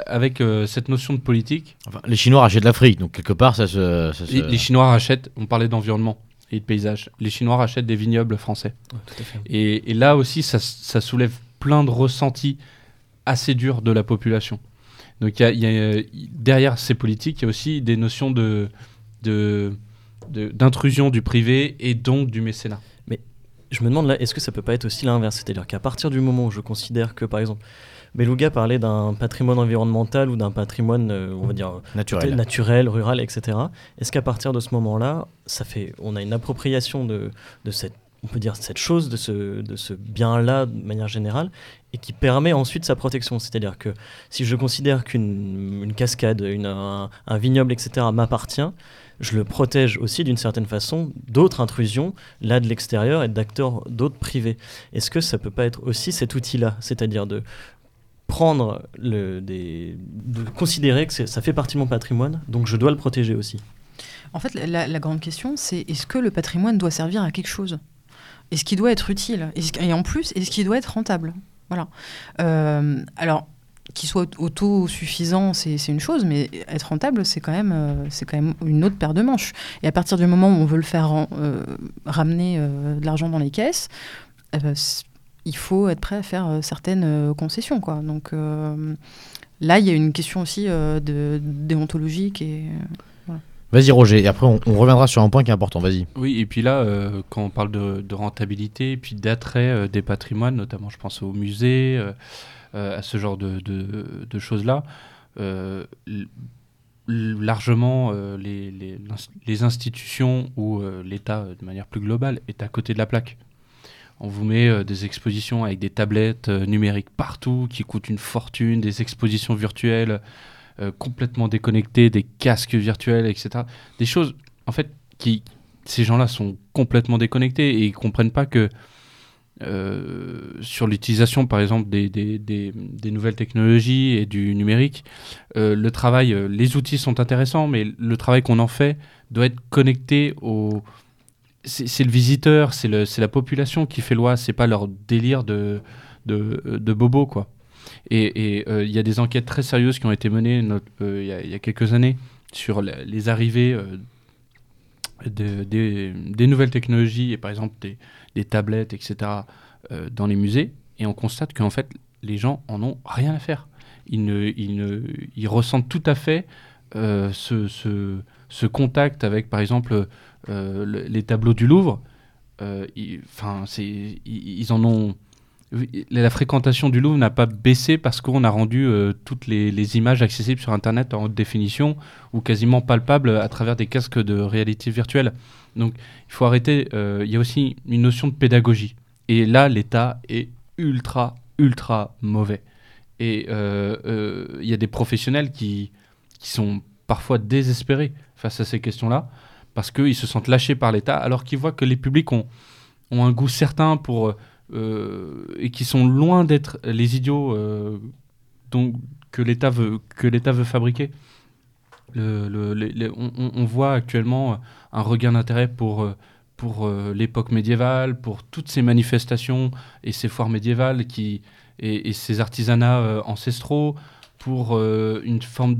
avec euh, cette notion de politique, Enfin, Les Chinois rachètent l'Afrique, donc quelque part, ça se. ça se- les, les Chinois rachètent. On parlait d'environnement et de paysage. Les Chinois rachètent des vignobles français. Ouais, tout à fait. Et, et là aussi, ça, ça soulève plein de ressentis assez durs de la population. Donc il y a- il y a, derrière ces politiques, il y a aussi des notions de, de, de- d'intrusion du privé et donc du mécénat. Je me demande là, est-ce que ça peut pas être aussi l'inverse? C'est-à-dire qu'à partir du moment où je considère que, par exemple, Beluga parlait d'un patrimoine environnemental ou d'un patrimoine, euh, on va dire, naturel. naturel, rural, etc. Est-ce qu'à partir de ce moment-là, ça fait, on a une appropriation de, de cette on peut dire cette chose, de ce, de ce bien-là de manière générale, et qui permet ensuite sa protection. C'est-à-dire que si je considère qu'une une cascade, un, vignoble, etc., m'appartient, je le protège aussi d'une certaine façon d'autres intrusions, là de l'extérieur et d'acteurs d'autres privés. Est-ce que ça peut pas être aussi cet outil-là, c'est-à-dire de prendre le, des, de considérer que ça fait partie de mon patrimoine, donc je dois le protéger aussi? En fait, la, la grande question, c'est est-ce que le patrimoine doit servir à quelque chose? Est-ce qu'il doit être utile Et en plus, est-ce qu'il doit être rentable Voilà. Euh, alors, qu'il soit autosuffisant, c'est une chose, mais être rentable, c'est quand, même, euh, quand même une autre paire de manches. Et à partir du moment où on veut le faire euh, ramener de l'argent dans les caisses, euh, ben, il faut être prêt à faire certaines concessions. Donc là, il y a une question aussi de, déontologique et... Vas-y Roger, et après on, reviendra sur un point qui est important, vas-y. Oui, et puis là, euh, quand on parle de, rentabilité puis d'attrait euh, des patrimoines, notamment je pense aux musées, euh, à ce genre de, choses-là, largement les, institutions ou l'État de manière plus globale est à côté de la plaque. On vous met des expositions avec des tablettes numériques partout qui coûtent une fortune, des expositions virtuelles euh, complètement déconnectées, des casques virtuels, etc. Des choses, en fait, qui, ces gens-là sont complètement déconnectés et ils comprennent pas que euh, sur l'utilisation, par exemple, des, des- nouvelles technologies et du numérique, euh, le travail, les outils sont intéressants, mais le travail qu'on en fait doit être connecté au. C'est le visiteur, c'est la population qui fait loi, c'est pas leur délire de, de bobo, quoi. Et euh, il y a des enquêtes très sérieuses qui ont été menées euh, il y a- quelques années sur les arrivées euh, de- des, nouvelles technologies et par exemple des, tablettes, etc., dans les musées. Et on constate qu'en fait, les gens en ont rien à faire. Ils, ressentent tout à fait ce, contact avec, par exemple, le- les tableaux du Louvre. Ils en ont. La fréquentation du Louvre n'a pas baissé parce qu'on a rendu euh, toutes les, images accessibles sur Internet en haute définition ou quasiment palpables à travers des casques de réalité virtuelle. Donc, il faut arrêter. euh, Il y a aussi une notion de pédagogie. Et là, l'État est ultra, ultra mauvais. Et euh, il y a des professionnels qui, sont parfois désespérés face à ces questions-là, parce qu'ils se sentent lâchés par l'État, alors qu'ils voient que les publics ont, un goût certain pour, et qui sont loin d'être les idiots euh, dont, que l'État veut, que veut fabriquer. On, voit actuellement un regain d'intérêt pour, euh, pour euh, l'époque médiévale, pour toutes ces manifestations et ces foires médiévales qui, et, ces artisanats euh, ancestraux, pour euh, une forme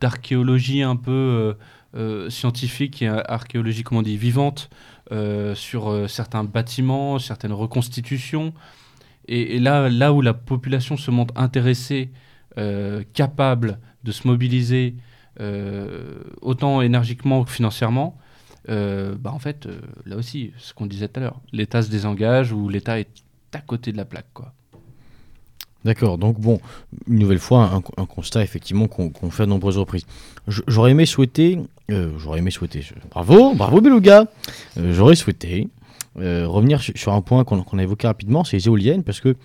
d'archéologie un peu euh, euh, scientifique et archéologie, dit, vivante euh, sur euh, certains bâtiments, certaines reconstitutions. Et, là, là où la population se montre intéressée, euh, capable de se mobiliser euh, autant énergiquement que financièrement, euh, bah en fait, euh, là aussi, ce qu'on disait tout à l'heure, l'État se désengage ou l'État est à côté de la plaque. Quoi. D'accord, donc bon, une nouvelle fois, un, constat effectivement qu'on fait à nombreuses reprises. J'aurais aimé souhaiter, euh, j'aurais aimé souhaiter, bravo, bravo Beluga, Euh, j'aurais souhaité euh, revenir sur, un point qu'on a évoqué rapidement, c'est les éoliennes, parce que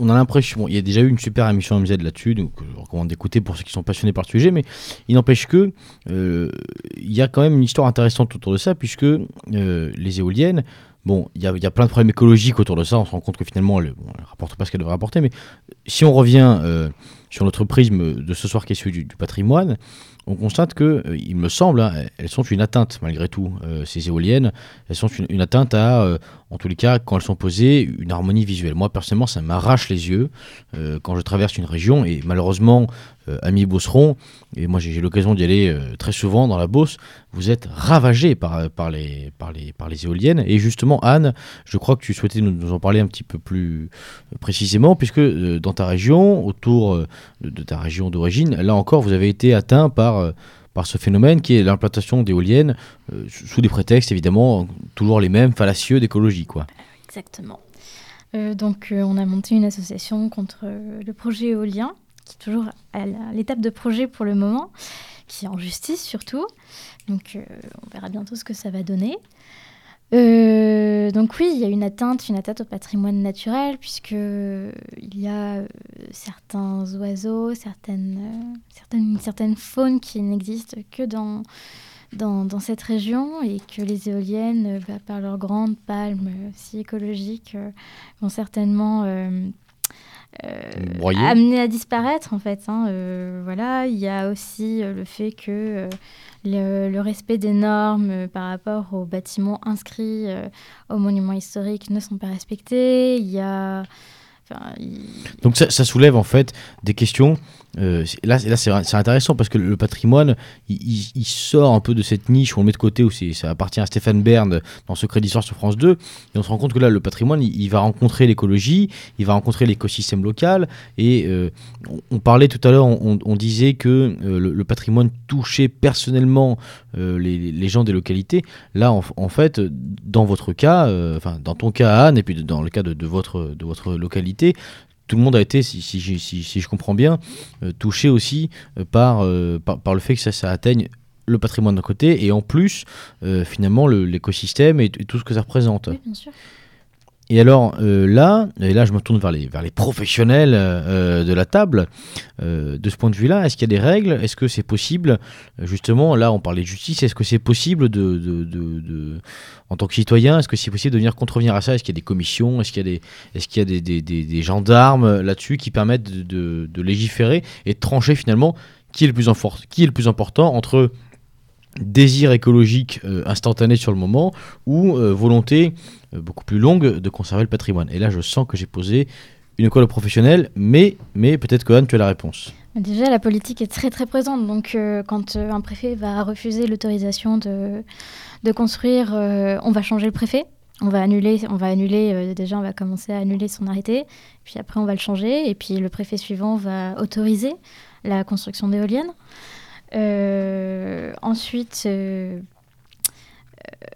on a l'impression, il y a déjà eu une super émission MZ là-dessus, donc je recommande d'écouter pour ceux qui sont passionnés par le sujet, mais il n'empêche que il y a quand même une histoire intéressante autour de ça, puisque les éoliennes, Bon, il y, a- y a plein de problèmes écologiques autour de ça. On se rend compte que finalement, elles ne rapportent pas ce qu'elles devraient rapporter. Mais si on revient euh, sur notre prisme de ce soir qui est celui du, patrimoine, on constate que, euh, il me semble, hein, elles sont une atteinte malgré tout. euh, ces éoliennes, elles sont une, atteinte à, en tous les cas, quand elles sont posées, une harmonie visuelle. Moi, personnellement, ça m'arrache les yeux euh, quand je traverse une région. Et malheureusement, euh, amis Beauceron, et moi j'ai l'occasion d'y aller euh, très souvent dans la Beauce, vous êtes ravagés par, les, éoliennes. Et justement, Anne, je crois que tu souhaitais nous, en parler un petit peu plus précisément, puisque dans ta région, autour de, ta région d'origine, là encore, vous avez été atteint par, par ce phénomène qui est l'implantation d'éoliennes, euh, sous des prétextes évidemment toujours les mêmes, fallacieux d'écologie. quoi. Exactement. Euh, donc, euh, on a monté une association contre le projet éolien, qui est toujours à l'étape de projet pour le moment, qui est en justice surtout. Donc, on verra bientôt ce que ça va donner. Euh, donc oui, il y a une atteinte, une atteinte au patrimoine naturel, puisque il y a euh, certains oiseaux, certaines, euh, certaines, une certaine qui n'existe que dans, dans, cette région et que les éoliennes, euh, bah, par leurs grandes palmes euh, si écologiques, euh, vont certainement euh, euh, amener à disparaître en fait. hein. Euh, voilà, il y a aussi euh, le fait que le, le respect des normes par rapport aux bâtiments inscrits aux monuments historiques ne sont pas respectés. Il y a enfin, il- Donc ça, ça soulève en fait des questions. Euh, là, là c'est intéressant parce que le patrimoine, il, sort un peu de cette niche où on le met de côté, où ça appartient à Stéphane Bern dans Secret d'Histoire sur France 2. Et on se rend compte que là, le patrimoine, il, va rencontrer l'écologie, il va rencontrer l'écosystème local. Et euh, on, parlait tout à l'heure, on, disait que euh, le, patrimoine touchait personnellement les, gens des localités. Là, en, fait, dans votre cas, enfin dans ton cas, Anne, et puis dans le cas de votre, de votre localité, tout le monde a été, si, si, si- je comprends bien, euh, touché aussi euh, par, euh, par, par le fait que ça, atteigne le patrimoine d'un côté et en plus, finalement, le- l'écosystème et, et tout ce que ça représente. oui, bien sûr. Et alors euh, là, et là je me tourne vers les, vers les professionnels euh, de la table, euh, de ce point de vue-là, est-ce qu'il y a des règles? Est-ce que c'est possible? Euh, Justement, là on parlait de justice, est-ce que c'est possible de, en tant que citoyen, est-ce que c'est possible de venir contrevenir à ça? Est-ce qu'il y a des commissions? Est-ce qu'il y a des, est-ce qu'il y a des, gendarmes là-dessus qui permettent de, légiférer et de trancher finalement qui est le plus, qui est le plus important entre désir écologique euh, instantané sur le moment ou euh, volonté euh, beaucoup plus longue de conserver le patrimoine. Et là, je sens que j'ai posé une colle professionnelle, mais, mais peut-être que Anne, tu as la réponse. Déjà, la politique est très très présente. Donc, euh, quand euh, un préfet va refuser l'autorisation de, de construire, euh, on va changer le préfet. On va annuler, on va annuler. euh, déjà, on va commencer à annuler son arrêté. Puis après, on va le changer. Et puis le préfet suivant va autoriser la construction d'éoliennes. Euh, ensuite, euh, euh,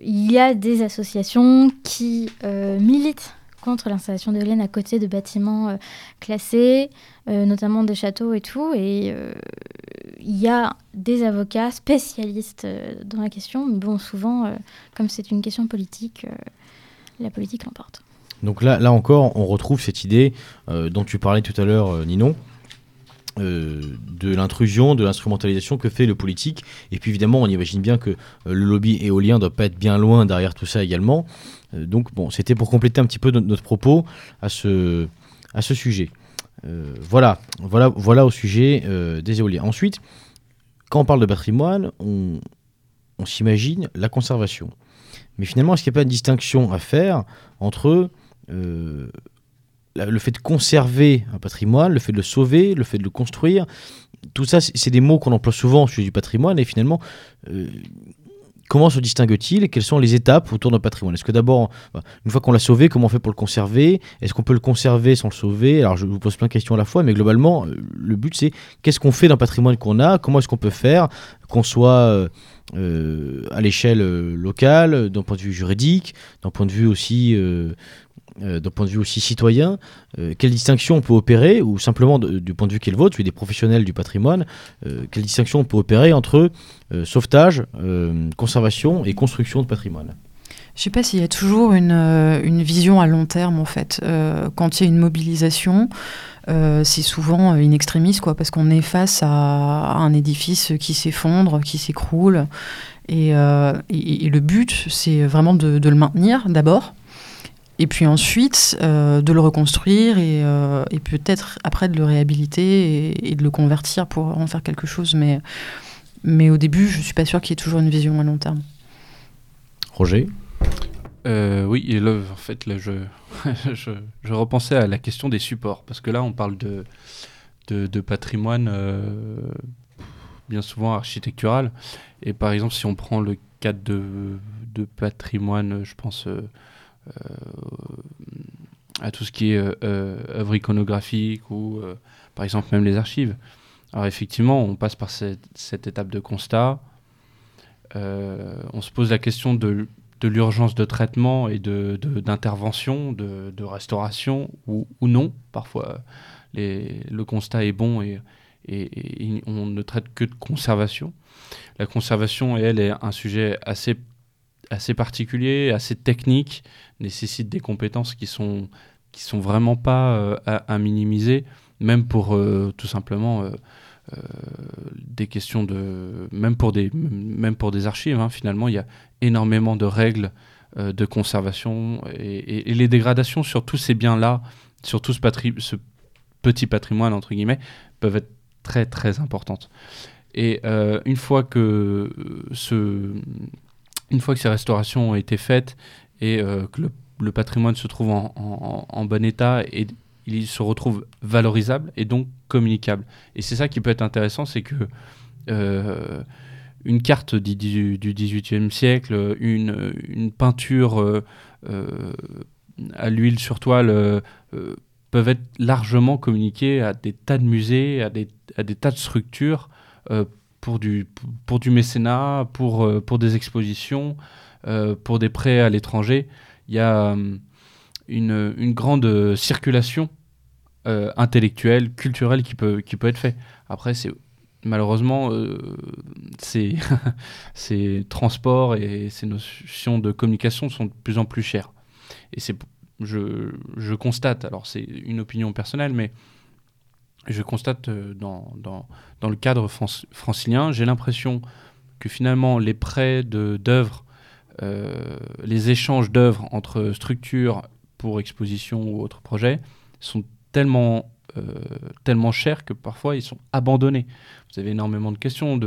il y a des associations qui euh, militent contre l'installation d'éoliennes à côté de bâtiments euh, classés, euh, notamment des châteaux et tout. Et il y a des avocats spécialistes dans la question, mais bon, souvent, comme c'est une question politique, la politique l'emporte. Donc là, là encore, on retrouve cette idée dont tu parlais tout à l'heure, euh, Ninon, euh, de l'intrusion, de l'instrumentalisation que fait le politique. Et puis évidemment, on imagine bien que euh, le lobby éolien doit pas être bien loin derrière tout ça également. Euh, donc bon, c'était pour compléter un petit peu notre, propos à ce, à ce sujet. Voilà, voilà, voilà au sujet des éoliens. Ensuite, quand on parle de patrimoine, on, on s'imagine la conservation. Mais finalement, est-ce qu'il n'y a pas une distinction à faire entre le fait de conserver un patrimoine, le fait de le sauver, le fait de le construire, tout ça, c'est des mots qu'on emploie souvent au sujet du patrimoine. Et finalement, euh, comment se distingue-t-il Quelles sont les étapes autour d'un patrimoine? Est-ce que d'abord, une fois qu'on l'a sauvé, comment on fait pour le conserver? Est-ce qu'on peut le conserver sans le sauver? Alors, je vous pose plein de questions à la fois, mais globalement, euh, le but, c'est qu'est-ce qu'on fait d'un patrimoine qu'on a? Comment est-ce qu'on peut faire? Qu'on soit euh, à l'échelle locale, d'un point de vue juridique, d'un point de vue aussi euh, d'un point de vue aussi citoyen, euh, quelle distinction on peut opérer, ou simplement du point de vue qui est le vôtre, celui des professionnels du patrimoine, euh, quelle distinction on peut opérer entre sauvetage, conservation et construction de patrimoine? Je sais pas s'il y a toujours une, une vision à long terme en fait. Quand il y a une mobilisation, c'est souvent in extremis quoi, parce qu'on est face à, un édifice qui s'effondre, qui s'écroule, et, le but c'est vraiment de le maintenir d'abord, et puis ensuite euh, de le reconstruire et, euh, et peut-être après de le réhabiliter et, et de le convertir pour en faire quelque chose, mais mais au début je suis pas sûre qu'il y ait toujours une vision à long terme. Roger? Euh, oui, et là, en fait, là, je, [laughs] je, je repensais à la question des supports, parce que là, on parle de, de, de patrimoine euh, bien souvent architectural. Et par exemple, si on prend le cadre de, de patrimoine, je pense à tout ce qui est euh, euh, œuvre iconographique ou, euh, par exemple, même les archives. Alors effectivement, on passe par cette, étape de constat. Euh, on se pose la question de l'urgence de traitement et de, de- d'intervention, de, de restauration ou, non. Parfois, le constat est bon et, et- et on ne traite que de conservation. La conservation, elle, est un sujet assez, assez particulier, assez technique, nécessite des compétences qui sont qui sont vraiment pas euh, à, minimiser, même pour euh, tout simplement euh, des questions de même pour des même pour des archives. hein, finalement, il y a énormément de règles de conservation et, les dégradations sur tous ces biens-là, sur tout ce, ce petit patrimoine entre guillemets, peuvent être très très importantes. Et une fois que ce, une fois que ces restaurations ont été faites et euh, que le, patrimoine se trouve en, bon état et il se retrouve valorisable et donc communicable. Et c'est ça qui peut être intéressant, c'est que euh, une carte du, 18e siècle, une, peinture euh, à l'huile sur toile peuvent être largement communiquées à des tas de musées, à des, tas de structures pour, du, pour du mécénat, pour, euh, pour des expositions, euh, pour des prêts à l'étranger. Il y a hum, une, une grande euh, circulation euh, intellectuelle, culturelle qui peut, qui peut être faite. Après, c'est malheureusement, euh, ces, [laughs] transports et ces notions de communication sont de plus en plus chers. Et c'est, je, je constate, alors c'est une opinion personnelle, mais je constate euh, dans, le cadre fran- francilien, j'ai l'impression que finalement les prêts d'œuvres, euh, les échanges d'œuvres entre structures pour exposition ou autres projets sont tellement, tellement chers que parfois ils sont abandonnés. Vous avez énormément de questions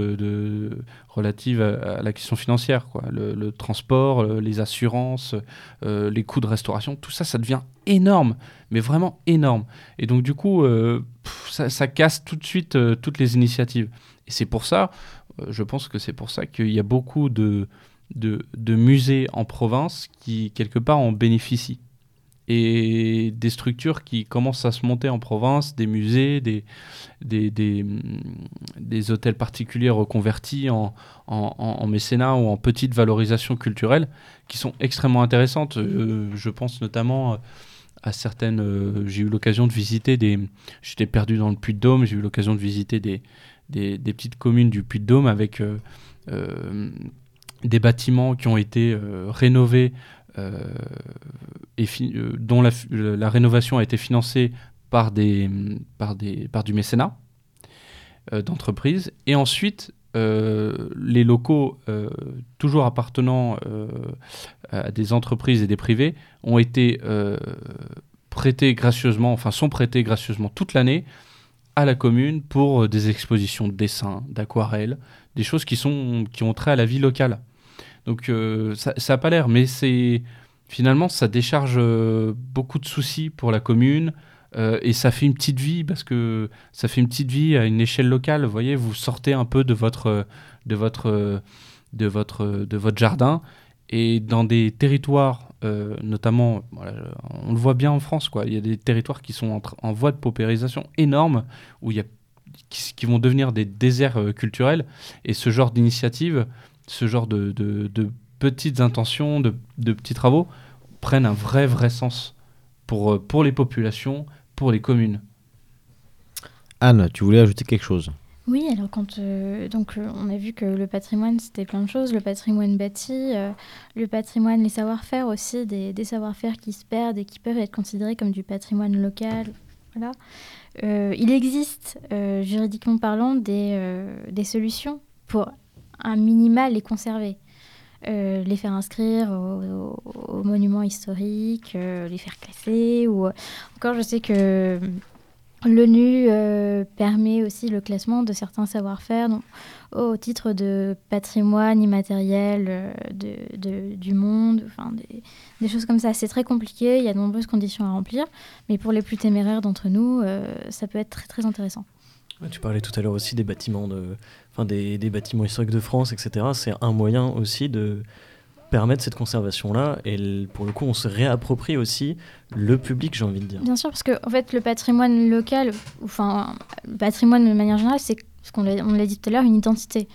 relatives à, la question financière, quoi. Le, transport, euh, les assurances, euh, les coûts de restauration, tout ça, ça devient énorme, mais vraiment énorme. Et donc du coup, euh, ça, casse tout de suite euh, toutes les initiatives. Et c'est pour ça, euh, je pense que c'est pour ça qu'il y a beaucoup de musées en province qui, quelque part, en bénéficient. Et des structures qui commencent à se monter en province, des musées, des, des, des, des hôtels particuliers reconvertis en, en, mécénat ou en petite valorisation culturelle, qui sont extrêmement intéressantes. Euh, je pense notamment euh, à certaines... euh, j'ai eu l'occasion de visiter des... J'étais perdu dans le Puy-de-Dôme, j'ai eu l'occasion de visiter des, des, petites communes du Puy-de-Dôme avec des bâtiments qui ont été rénovés et fi- euh, dont la, rénovation a été financée par, des, par, des, par du mécénat euh, d'entreprise. Et ensuite, euh, les locaux, euh, toujours appartenant euh, à des entreprises et des privés, ont été euh, prêtés gracieusement, enfin sont prêtés gracieusement toute l'année à la commune pour euh, des expositions de dessins, d'aquarelles, des choses qui, sont, qui ont trait à la vie locale. Donc euh, ça n'a pas l'air, mais c'est finalement ça décharge euh, beaucoup de soucis pour la commune euh, et ça fait une petite vie parce que ça fait une petite vie à une échelle locale. Vous voyez, vous sortez un peu de votre de votre de votre de votre jardin et dans des territoires, notamment, on le voit bien en France, quoi. Il y a des territoires qui sont en, voie de paupérisation énorme où il y a qui, qui vont devenir des déserts culturels et ce genre d'initiative, ce genre de, de- de petites intentions, de, de petits travaux prennent un vrai vrai sens pour euh, pour les populations, pour les communes. Anne, tu voulais ajouter quelque chose? Oui, alors quand euh, donc euh, on a vu que le patrimoine c'était plein de choses, le patrimoine bâti, euh, le patrimoine, les savoir-faire aussi, des, des savoir-faire qui se perdent et qui peuvent être considérés comme du patrimoine local. Voilà. Euh, il existe euh, juridiquement parlant des, euh, des solutions pour un minima les conserver. Euh, les faire inscrire aux au, monuments historiques, euh, les faire classer. Ou... Encore, je sais que L'ONU euh, permet aussi le classement de certains savoir-faire au titre de patrimoine immatériel du monde, enfin, des, des choses comme ça. C'est très compliqué, il y a de nombreuses conditions à remplir, mais pour les plus téméraires d'entre nous, ça peut être très très intéressant. Ouais, Tu parlais tout à l'heure aussi des bâtiments, de, enfin des, des bâtiments historiques de France, etc. C'est un moyen aussi de permettre cette conservation-là. Et pour le coup, on se réapproprie aussi le public, j'ai envie de dire. Bien sûr, parce que en fait, le patrimoine local, enfin, le patrimoine de manière générale, c'est ce qu'on l'a dit tout à l'heure, une identité.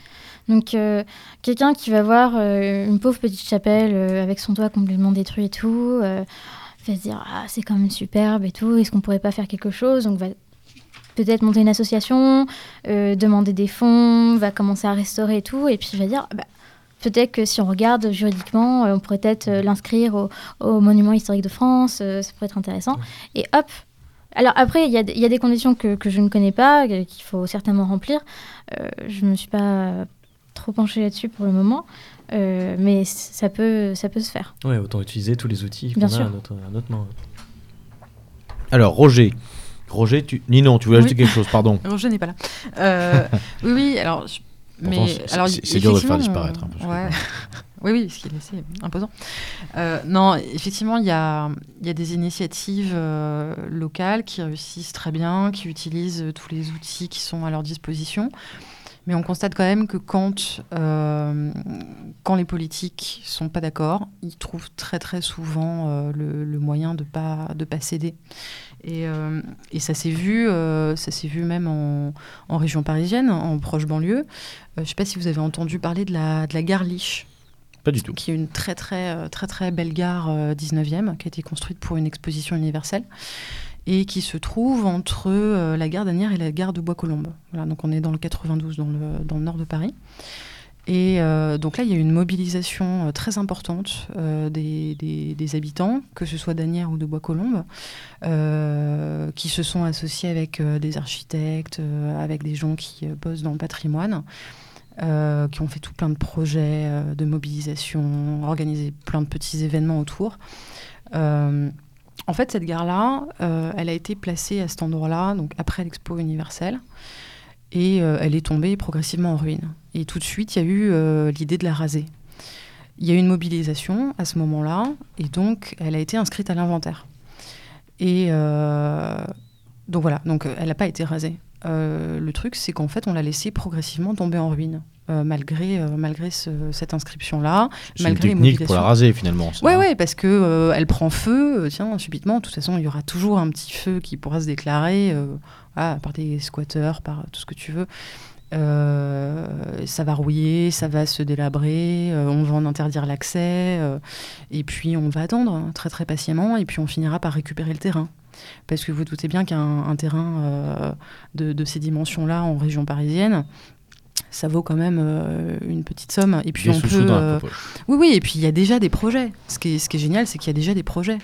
Donc, euh, quelqu'un qui va voir euh, une pauvre petite chapelle euh, avec son toit complètement détruit et tout, va se dire ah c'est quand même superbe et tout. Est-ce qu'on pourrait pas faire quelque chose? Va peut-être monter une association, euh, demander des fonds, va commencer à restaurer et tout, et puis va dire ah bah, peut-être que si on regarde juridiquement, euh, on pourrait peut-être euh, l'inscrire au, au monument historique de France, euh, ça pourrait être intéressant. Et hop Alors après, il y, a des- il y a des conditions que, que je ne connais pas, qu'il faut certainement remplir. Euh, je ne me suis pas trop penchée là-dessus pour le moment, euh, mais ça peut, ça peut se faire. Ouais, autant utiliser tous les outils qu'on Bien a sûr. à notre, à notre main. Alors, Roger. Roger, tu... Ninon, tu voulais Oui. ajouter quelque chose, pardon. [laughs] Roger n'est pas là. Euh, [laughs] oui, oui, alors. je- Pourtant, mais c'est- alors, c'est- c'est dur de le faire disparaître, hein, parce que- ouais. [laughs] oui, oui, ce qui est imposant. Euh, non, effectivement, il y a, il y a des initiatives euh, locales qui réussissent très bien, qui utilisent tous les outils qui sont à leur disposition. Mais on constate quand même que quand, euh, quand les politiques sont pas d'accord, ils trouvent très très souvent euh, le, le moyen de pas de pas céder. Et, euh, et ça s'est vu, euh, ça s'est vu même en, en région parisienne, en proche banlieue. Euh, je ne sais pas si vous avez entendu parler de la, de la gare Liche, Pas du tout. qui est une très très très très belle gare euh, 19e, qui a été construite pour une exposition universelle et qui se trouve entre la gare d'Anières et la gare de Bois-Colombes. Voilà, donc on est dans le 92, dans le, dans le nord de Paris. Et euh, donc là, il y a une mobilisation euh, très importante euh, des, habitants, que ce soit d'Anières ou de Bois-Colombes, qui se sont associés avec des architectes, avec des gens qui bossent dans le patrimoine, qui ont fait tout plein de projets de mobilisation, organisé plein de petits événements autour. En fait, cette gare-là, elle a été placée à cet endroit-là, donc après l'Expo universelle, et euh, elle est tombée progressivement en ruine. Et tout de suite, il y a eu euh, l'idée de la raser. Il y a eu une mobilisation à ce moment-là, et donc elle a été inscrite à l'inventaire. Et euh, donc voilà, donc elle n'a pas été rasée. Le truc, c'est qu'en fait, on l'a laissée progressivement tomber en ruine, euh, malgré, euh, malgré ce- cette inscription-là. Une Malgré les technique pour la raser, finalement. ça, Ouais, parce que euh, elle prend feu, tiens, subitement. De toute façon, il y aura toujours un petit feu qui pourra se déclarer, voilà, par des squatteurs, par tout ce que tu veux. Ça va rouiller, ça va se délabrer, on va en interdire l'accès, et puis on va attendre hein, très très patiemment, et puis on finira par récupérer le terrain. Parce que vous doutez bien qu'un un terrain euh, de, de ces dimensions-là en région parisienne, ça vaut quand même euh, une petite somme. Et puis Des on peut, euh, oui, oui, et puis il y a déjà des projets. Ce qui est, ce qui est génial, c'est qu'il y a déjà des projets.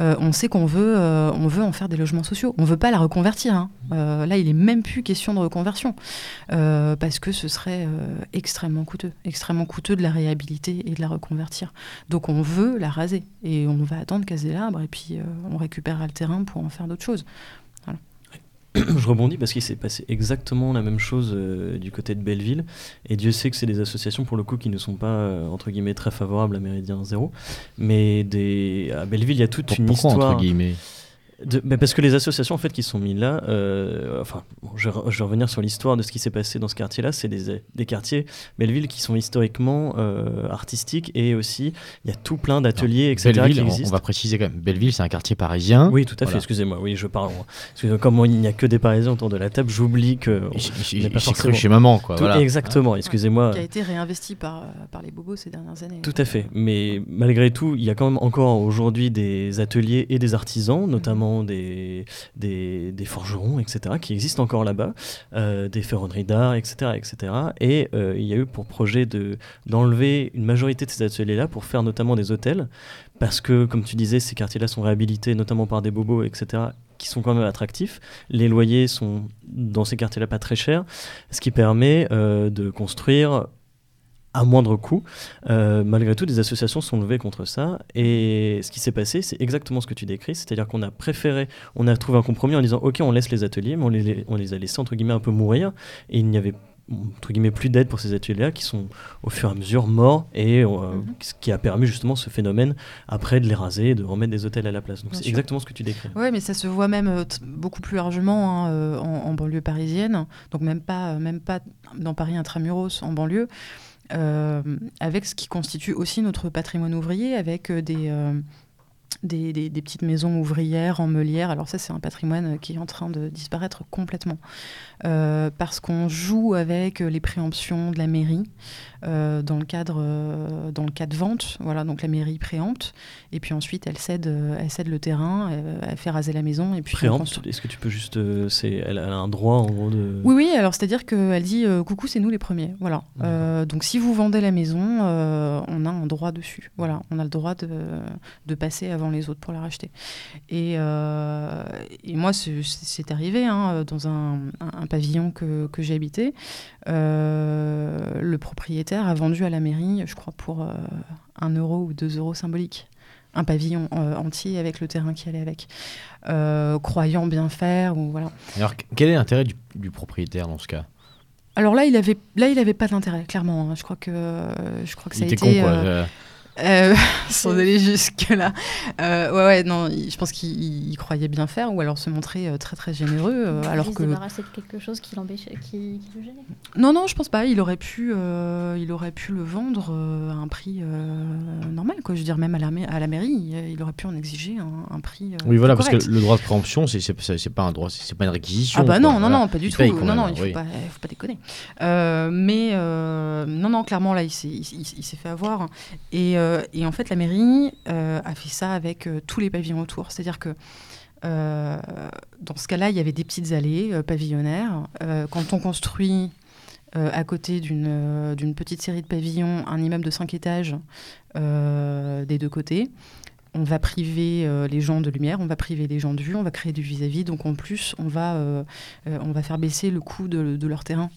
Euh, on sait qu'on veut, on veut en faire des logements sociaux. On veut pas la reconvertir. hein. Là, il est même plus question de reconversion parce que ce serait extrêmement coûteux, extrêmement coûteux de la réhabiliter et de la reconvertir. Donc on veut la raser et on va attendre qu'elle se délabre et puis on récupérera le terrain pour en faire d'autres choses. Je rebondis parce qu'il s'est passé exactement la même chose euh, du côté de Belleville. Et Dieu sait que c'est des associations, pour le coup, qui ne sont pas, euh, entre guillemets, très favorables à Méridien Zéro. Mais des... à Belleville, il y a toute Pour- une Pourquoi, histoire. entre guillemets? De- bah, parce que les associations en fait qui sont mises là, euh, enfin, bon, je, vais re- je vais revenir sur l'histoire de ce qui s'est passé dans ce quartier-là. C'est des, des quartiers Belleville qui sont historiquement euh, artistiques et aussi il y a tout plein d'ateliers etc. qui Belleville, on, existent. on va préciser quand même. Belleville, c'est un quartier parisien. Oui, tout à fait. Excusez-moi. Oui, je parle. Comme il n'y a que des Parisiens autour de la table, j'oublie que. S'est cru forcément- chez maman, quoi. Tout- voilà. Exactement. Excusez-moi. Qui a été réinvesti par, euh, par les bobos ces dernières années. Tout à fait. Mais malgré tout, il y a quand même encore aujourd'hui des ateliers et des artisans, notamment des, forgerons, etc., qui existent encore là-bas, euh, des ferronneries d'art, etc., etc. Et euh, il y a eu pour projet de, d'enlever une majorité de ces ateliers-là pour faire notamment des hôtels, parce que, comme tu disais, ces quartiers-là sont réhabilités notamment par des bobos, etc., qui sont quand même attractifs. Les loyers sont dans ces quartiers-là pas très chers, ce qui permet euh, de construire à moindre coût. Euh, malgré tout, des associations sont levées contre ça. Et ce qui s'est passé, c'est exactement ce que tu décris. C'est-à-dire qu'on a préféré, on a trouvé un compromis en disant Ok, on laisse les ateliers, mais on les, on les a laissés entre guillemets un peu mourir. Et il n'y avait entre guillemets plus d'aide pour ces ateliers-là qui sont au fur et à mesure morts et euh, Mhm. ce qui a permis justement ce phénomène après de les raser et de remettre des hôtels à la place. Donc c'est exactement ce que tu décris. Oui, mais ça se voit même euh, beaucoup plus largement hein, en, en banlieue parisienne, donc même pas, même pas dans Paris intramuros, en banlieue, avec ce qui constitue aussi notre patrimoine ouvrier, avec euh, des, euh, des, des- petites maisons ouvrières en meulière. Alors ça, c'est un patrimoine qui est en train de disparaître complètement. Euh, parce qu'on joue avec les préemptions de la mairie euh, dans, le cadre, euh, dans le cas de vente. Voilà, donc la mairie préempte. Et puis ensuite, elle cède, euh, elle cède le terrain, euh, elle fait raser la maison. Et puis Préempte, est-ce que tu peux juste. c'est, elle, a un droit en gros de. Oui, oui, alors c'est-à-dire qu'elle dit coucou, c'est nous les premiers. Voilà. Donc si vous vendez la maison, on a un droit dessus. Voilà, on a le droit de, de passer avant les autres pour la racheter. Et, et moi, c'est c'est arrivé hein, dans un, un- un pavillon que, que j'ai habité. Euh, le propriétaire a vendu à la mairie, je crois, pour euh, un euro ou deux euros symboliques. Un pavillon euh, entier avec le terrain qui allait avec, Euh, croyant bien faire ou voilà. Alors, quel est l'intérêt du, du propriétaire dans ce cas? Alors là, il avait, là, il avait pas d'intérêt, clairement. hein. Je crois que, je crois que ça Il a été. con, quoi. Euh, euh, [laughs] sans aller jusque là. ouais, ouais, non. il- Je pense qu'il il croyait bien faire, ou alors se montrer euh, très très généreux, euh, alors il que. se débarrasser de quelque chose qui l'empêchait, qui, qui le gênait. Non, non, je pense pas. Il aurait pu, euh, il aurait pu le vendre euh, à un prix euh, normal, quoi. Je veux dire, même à la, ma- à la mairie, il, il aurait pu en exiger un, un prix. euh, Oui, voilà, parce que le droit de préemption, c'est- c'est pas un droit, c'est pas une réquisition. Ah bah quoi, non, non, voilà. non, pas du Il tout. Non, même, non, il faut, oui. pas, faut pas déconner. Euh, mais euh, non, non, clairement, là, il s'est il, il- il s'est fait avoir. Et, euh, et en fait, la mairie euh, a fait ça avec euh, tous les pavillons autour. C'est-à-dire que dans ce cas-là, il y avait des petites allées pavillonnaires. Quand on construit à côté d'une petite série de pavillons un immeuble de 5 étages des deux côtés, on va priver les gens de lumière, on va priver les gens de vue, on va créer du vis-à-vis. Donc en plus, on va, on va faire baisser le coût de, de leur terrain.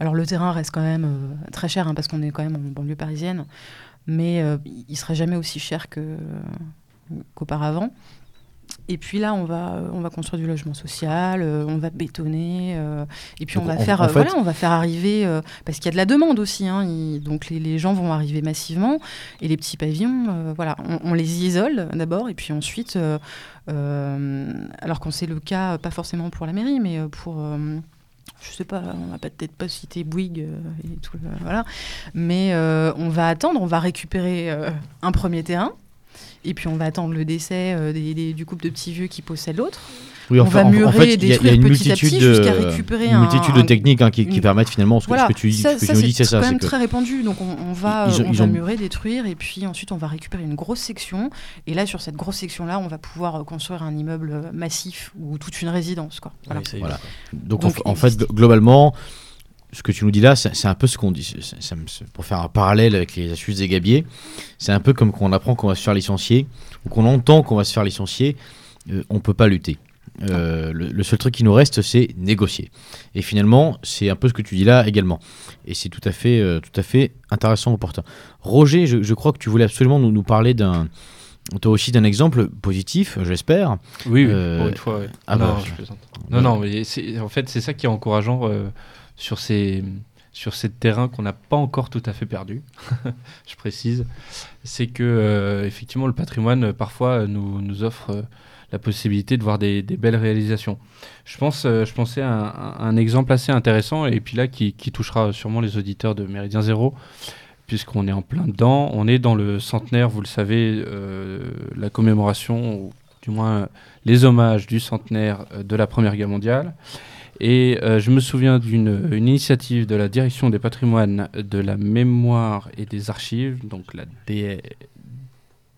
Alors le terrain reste quand même très cher hein, parce qu'on est quand même en banlieue parisienne, mais euh, il sera jamais aussi cher qu'auparavant. Et puis là, on va, on va construire du logement social, euh, on va bétonner, euh, et puis Donc, on va en- faire, en euh, fait- voilà, on va faire arriver, parce qu'il y a de la demande aussi, hein, il- donc les, les gens vont arriver massivement, et les petits pavillons, voilà, on, on les isole d'abord, et puis ensuite, alors quand c'est le cas, pas forcément pour la mairie, mais pour je sais pas, on va peut-être pas citer Bouygues euh, et tout, euh, voilà. Mais euh, on va attendre, on va récupérer un premier terrain. Et puis on va attendre le décès du couple de petits vieux qui possède l'autre. Oui, on enfin, va en- en murer fait, et il y a- il y a détruire une petit à multitude petit de- jusqu'à récupérer une un- multitude de un- techniques hein, qui, permettent finalement ce que, Voilà, ce que tu, ça, ce que ça, dis, c'est ça. quand c'est même que- très répandu. Donc on, on va, Ils on ils va ont- murer, détruire, et puis ensuite on va récupérer une grosse section. Et là, sur cette grosse section-là, on va pouvoir euh, construire un immeuble euh, massif ou toute une résidence. Quoi. Voilà. Oui. Donc, Donc, en, en fait, existe. globalement, ce que tu nous dis là, c'est c'est un peu ce qu'on dit. pour faire un parallèle avec les astuces des gabiers, c'est un peu comme quand on apprend qu'on va se faire licencier ou qu'on entend qu'on va se faire licencier, euh, on peut pas lutter. Euh, le, le seul truc qui nous reste, c'est négocier. Et finalement, c'est un peu ce que tu dis là également. Et c'est tout à fait, euh, tout à fait intéressant, opportun. Roger, je, je crois que tu voulais absolument nous, nous parler d'un, toi aussi d'un exemple positif, j'espère. Oui, oui, Euh, pour une fois. ouais. ah non, bah, je. Non, non, mais en fait, c'est ça qui est encourageant sur ces sur ces terrains qu'on n'a pas encore tout à fait perdus. [laughs] je précise, c'est que effectivement le patrimoine parfois nous, nous offre la possibilité de voir des, belles réalisations. Je pense, euh, je pensais à un, exemple assez intéressant et puis là qui, touchera sûrement les auditeurs de Méridien Zéro puisqu'on est en plein dedans. On est dans le centenaire, vous le savez, euh, la commémoration, ou du moins euh, les hommages du centenaire de la Première Guerre mondiale. Et je me souviens d'une une initiative de la Direction des patrimoines, de la mémoire et des archives, donc la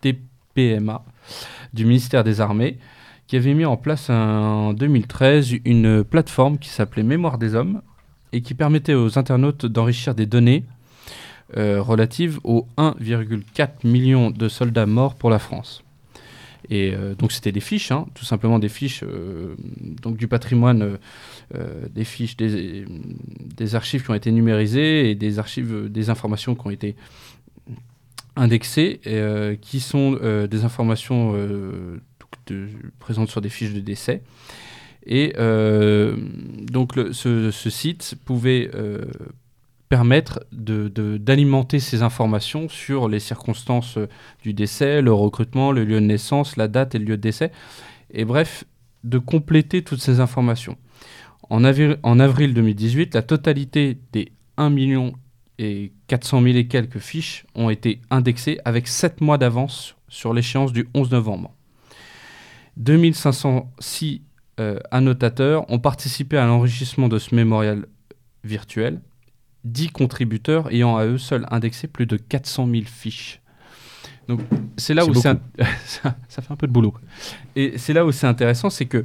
DPMA, du ministère des Armées, qui avait mis en place en 2013 une plateforme qui s'appelait Mémoire des Hommes et qui permettait aux internautes d'enrichir des données euh, relatives aux 1,4 million de soldats morts pour la France. Et euh, donc c'était des fiches, hein, tout simplement des fiches euh, donc du patrimoine, des fiches, des, des archives qui ont été numérisées et des archives, des informations qui ont été indexées, euh, qui sont euh, des informations euh, présentes sur des fiches de décès. Et donc ce, site pouvait permettre de- de- d'alimenter ces informations sur les circonstances du décès, le recrutement, le lieu de naissance, la date et le lieu de décès. Et bref, de compléter toutes ces informations. En avril 2018, la totalité des 1 million et 400 000 et quelques fiches ont été indexées avec 7 mois d'avance sur l'échéance du 11 novembre. 2506 euh, annotateurs ont participé à l'enrichissement de ce mémorial virtuel. 10 contributeurs ayant à eux seuls indexé plus de 400 000 fiches. Donc c'est là où [laughs] ça, ça fait un peu de boulot. Et c'est là où c'est intéressant, c'est que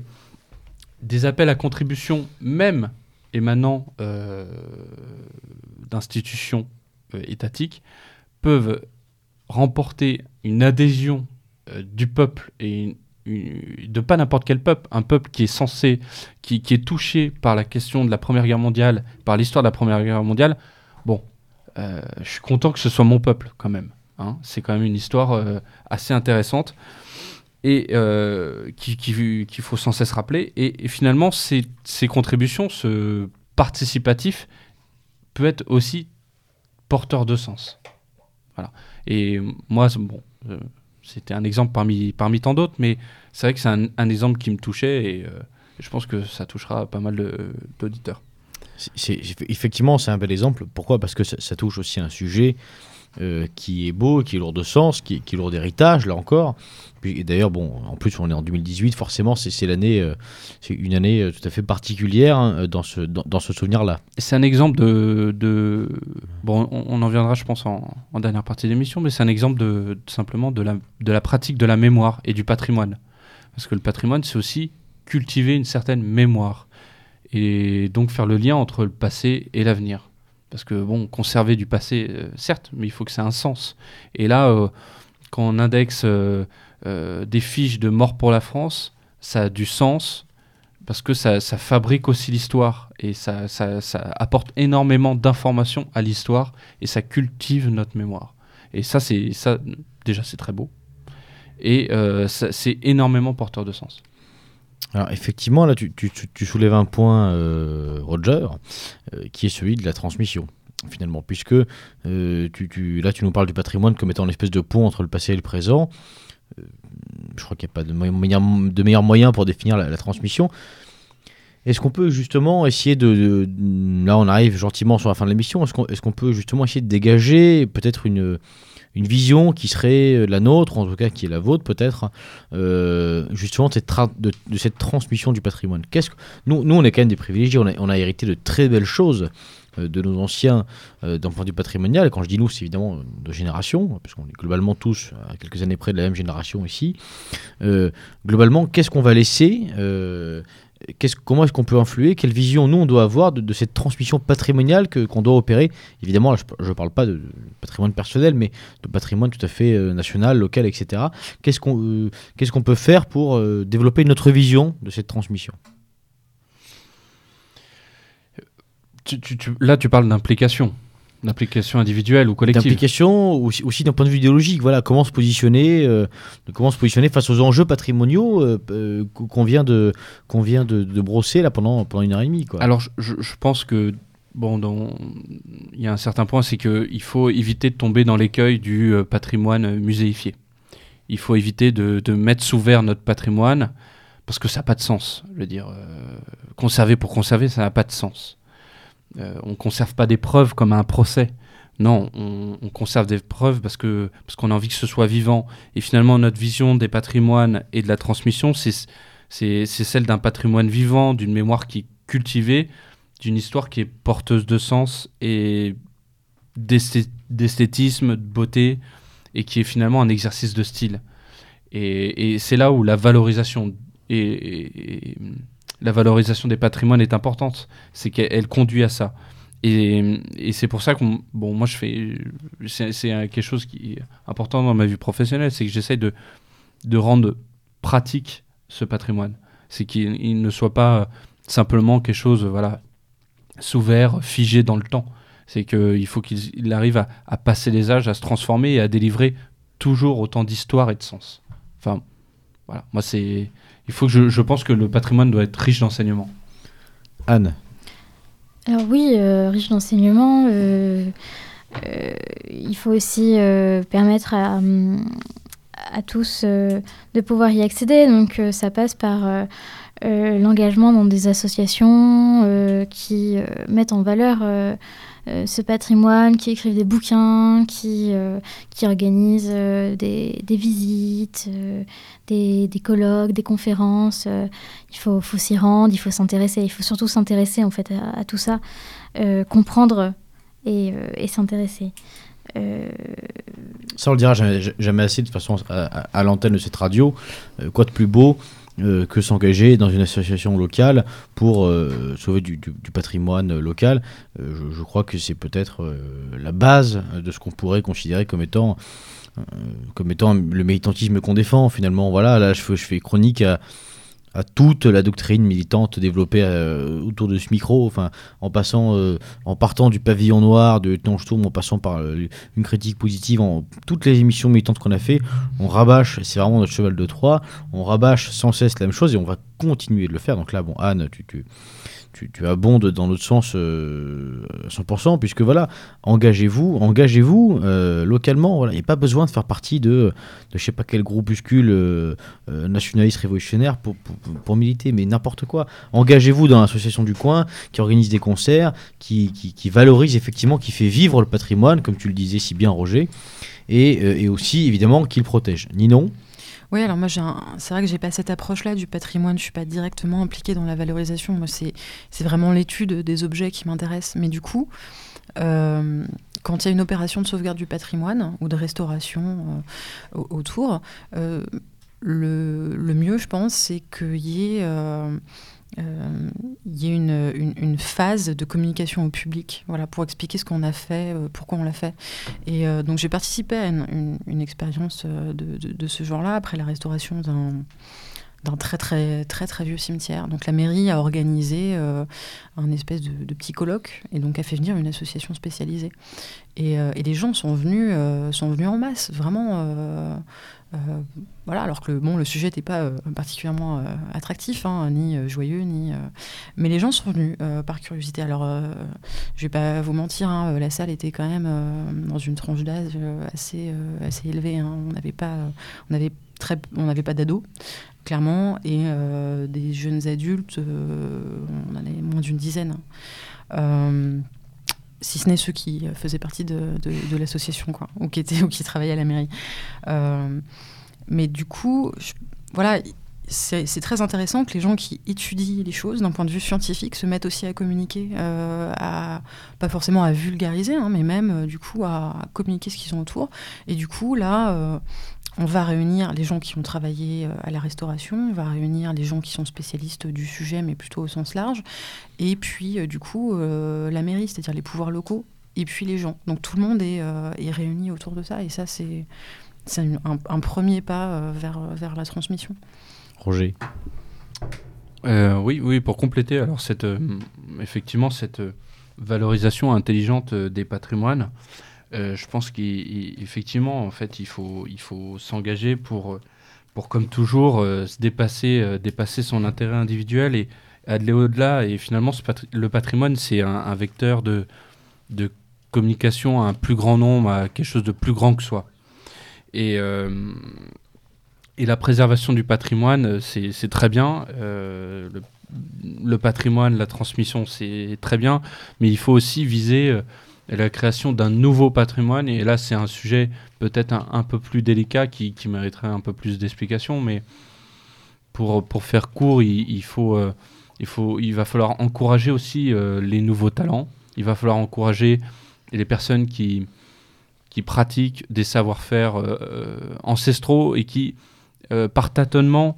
des appels à contribution, même émanant euh, d'institutions euh, étatiques, peuvent remporter une adhésion euh, du peuple et de pas n'importe quel peuple, un peuple qui est censé, qui, est touché par la question de la Première Guerre mondiale, par l'histoire de la Première Guerre mondiale. Bon, je suis content que ce soit mon peuple quand même. hein. C'est quand même une histoire assez intéressante et euh, qui- qui- qu'il faut sans cesse rappeler. Et, finalement, ces, ces contributions, ce participatif, peut être aussi porteur de sens. Voilà. Et moi, bon, euh, c'était un exemple parmi, parmi tant d'autres, mais c'est vrai que c'est un, exemple qui me touchait et euh, je pense que ça touchera pas mal d'auditeurs. Effectivement, c'est un bel exemple. Pourquoi? Parce que ça touche aussi un sujet euh, qui est beau, qui est lourd de sens, qui, est lourd d'héritage, là encore. Et d'ailleurs, bon, en plus, on est en 2018, forcément, c'est l'année, euh, c'est une année euh, tout à fait particulière hein, dans ce, souvenir-là. C'est un exemple de, bon, on, en viendra, je pense, en, dernière partie de l'émission, mais c'est un exemple de, simplement de la pratique de la mémoire et du patrimoine. Parce que le patrimoine, c'est aussi cultiver une certaine mémoire et donc faire le lien entre le passé et l'avenir. Parce que bon, conserver du passé, euh, certes, mais il faut que ça ait un sens. Et là, euh, quand on indexe euh, des fiches de mort pour la France, ça a du sens parce que ça, fabrique aussi l'histoire et ça, apporte énormément d'informations à l'histoire et ça cultive notre mémoire. Et ça, c'est ça déjà, c'est très beau. Et c'est énormément porteur de sens. Alors effectivement, là, tu, tu- soulèves un point, euh, Roger, euh, qui est celui de la transmission, finalement, puisque euh, tu, là, tu nous parles du patrimoine comme étant une espèce de pont entre le passé et le présent. Je crois qu'il n'y a pas de, moyen, de meilleur moyen pour définir la, transmission. Est-ce qu'on peut justement essayer de, Là, on arrive gentiment sur la fin de l'émission. Est-ce qu'on qu'on peut justement essayer de dégager peut-être une, une vision qui serait euh, la nôtre, en tout cas qui est la vôtre peut-être, euh, justement de cette, de, cette transmission du patrimoine Qu'est-ce que, nous, nous, on est quand même des privilégiés, on a, hérité de très belles choses euh, de nos anciens euh, d'un point de patrimonial. Quand je dis nous, c'est évidemment de génération, parce qu'on est globalement tous à quelques années près de la même génération ici. Globalement, qu'est-ce qu'on va laisser Comment est-ce qu'on peut influer? Quelle vision nous on doit avoir de, cette transmission patrimoniale qu'on doit opérer? Évidemment, je ne parle pas de, patrimoine personnel, mais de patrimoine tout à fait euh, national, local, etc. Qu'est-ce qu'on euh, qu'est-ce qu'on peut faire pour euh, développer notre vision de cette transmission? Là, tu parles d'implication, d'implication individuelle ou collective. d'implication aussi, aussi d'un point de vue idéologique voilà comment se positionner euh, comment se positionner face aux enjeux patrimoniaux euh, euh, qu'on vient de qu'on vient de, de brosser là pendant pendant une heure et demie quoi Alors, je, pense que bon, dans- il y a un certain point, c'est qu'il faut éviter de tomber dans l'écueil du patrimoine muséifié. Il faut éviter de, de mettre sous verre notre patrimoine parce que ça n'a pas de sens. Je veux dire, euh, conserver pour conserver, ça n'a pas de sens. Euh, on conserve pas des preuves comme à un procès. Non, on, on conserve des preuves parce que parce qu'on a envie que ce soit vivant. Et finalement, notre vision des patrimoines et de la transmission, c'est c'est celle d'un patrimoine vivant, d'une mémoire qui est cultivée, d'une histoire qui est porteuse de sens et d'esthé- d'esthétisme, de beauté, et qui est finalement un exercice de style. Et, c'est là où la valorisation et la valorisation des patrimoines est importante. C'est qu'elle elle conduit à ça. Et, c'est pour ça que bon, moi je fais, c'est quelque chose qui est important dans ma vie professionnelle, c'est que j'essaie de de rendre pratique ce patrimoine. C'est qu'il il ne soit pas simplement quelque chose, voilà, sous verre, figé dans le temps. C'est qu'il faut qu'il il arrive à, à passer les âges, à se transformer et à délivrer toujours autant d'histoire et de sens. Enfin, voilà. Moi, c'est. Il faut que je, je pense que le patrimoine doit être riche d'enseignements. Anne Alors oui, euh, riche d'enseignements, euh, euh, il faut aussi euh, permettre à, à tous euh, de pouvoir y accéder. Donc euh, ça passe par euh, euh, l'engagement dans des associations euh, qui euh, mettent en valeur ce patrimoine, qui écrivent des bouquins, qui, euh, qui organisent euh, des, des visites, euh, des, des colloques, des conférences. euh, il faut, faut s'y rendre, il faut s'intéresser. Il faut surtout s'intéresser en fait à, tout ça, euh, comprendre et, euh, et s'intéresser. Euh, Ça, on le dira jamais, assez de toute façon à, l'antenne de cette radio. Euh, quoi de plus beau euh, que s'engager dans une association locale pour euh, sauver du, patrimoine local. Euh, je, crois que c'est peut-être la base de ce qu'on pourrait considérer comme étant comme étant le militantisme qu'on défend finalement. Voilà là je je fais chronique à, à toute la doctrine militante développée euh, autour de ce micro en passant euh, en partant du pavillon noir de Lieutenant en passant par euh, une critique positive en toutes les émissions militantes qu'on a fait on rabâche c'est vraiment notre cheval de Troie on rabâche sans cesse la même chose et on va continuer de le faire. Donc là bon Anne tu, tu tu, abondes dans l'autre sens euh, à 100%, puisque voilà, engagez-vous, engagez-vous euh, localement. Voilà, il n'y a pas besoin de faire partie de, de je sais pas quel groupuscule euh, euh, nationaliste révolutionnaire pour, militer, mais n'importe quoi. Engagez-vous dans l'association du coin qui organise des concerts, qui valorise effectivement, qui fait vivre le patrimoine, comme tu le disais si bien, Roger, et, euh, et aussi évidemment qui le protège. Ninon Oui, alors moi, c'est vrai que j'ai pas cette approche-là du patrimoine. Je suis pas directement impliquée dans la valorisation. Moi, c'est vraiment l'étude des objets qui m'intéresse. Mais du coup, euh, quand il y a une opération de sauvegarde du patrimoine ou de restauration euh, au- autour, euh, le, le mieux, je pense, c'est qu'il y ait euh, y ait une, phase de communication au public, voilà, pour expliquer ce qu'on a fait, euh, pourquoi on l'a fait. Et euh, donc j'ai participé à une, expérience euh, de, ce genre-là après la restauration d'un très très très très vieux cimetière. Donc la mairie a organisé un espèce de, petit colloque et donc a fait venir une association spécialisée. Et, les gens sont venus sont venus en masse, vraiment. Euh, voilà, alors que le, bon, le sujet n'était pas euh, particulièrement euh, attractif, hein, ni joyeux, ni. mais les gens sont venus par curiosité. Alors, je vais pas vous mentir, hein, la salle était quand même dans une tranche d'âge assez élevée. hein. On n'avait pas, on avait d'ados, clairement, et des jeunes adultes, on en avait moins d'une dizaine. Si ce n'est ceux qui euh, faisaient partie de, l'association, ou qui étaient [laughs] ou qui travaillaient à la mairie. Euh, mais du coup, voilà, c'est très intéressant que les gens qui étudient les choses d'un point de vue scientifique se mettent aussi à communiquer, euh, à, pas forcément à vulgariser, hein, mais même du coup à, communiquer ce qu'ils ont autour. Et du coup, là, on va réunir les gens qui ont travaillé euh, à la restauration, on va réunir les gens qui sont spécialistes du sujet, mais plutôt au sens large, et puis euh, du coup euh, la mairie, c'est-à-dire les pouvoirs locaux, et puis les gens. Donc tout le monde est, euh, est réuni autour de ça, et ça c'est un, un premier pas euh, vers, vers la transmission. Roger. Euh, oui, oui, pour compléter, alors cette, euh, effectivement, cette valorisation intelligente des patrimoines, euh, je pense qu'effectivement, en fait, il faut, il faut s'engager pour, pour, comme toujours, euh, se dépasser, euh, dépasser son intérêt individuel et aller au-delà. Et finalement, le patrimoine, c'est un, vecteur de, de communication à un plus grand nombre, à quelque chose de plus grand que soi. Et, et la préservation du patrimoine, c'est très bien. Le patrimoine, la transmission, c'est très bien. Mais il faut aussi viser euh, la création d'un nouveau patrimoine. Et là, c'est un sujet peut-être un, un peu plus délicat qui, qui mériterait un peu plus d'explications. Mais pour, pour faire court, il, il faut, euh, il, faut, il va falloir encourager aussi euh, les nouveaux talents. Il va falloir encourager les personnes qui, qui pratiquent des savoir-faire euh, ancestraux et qui, par tâtonnement,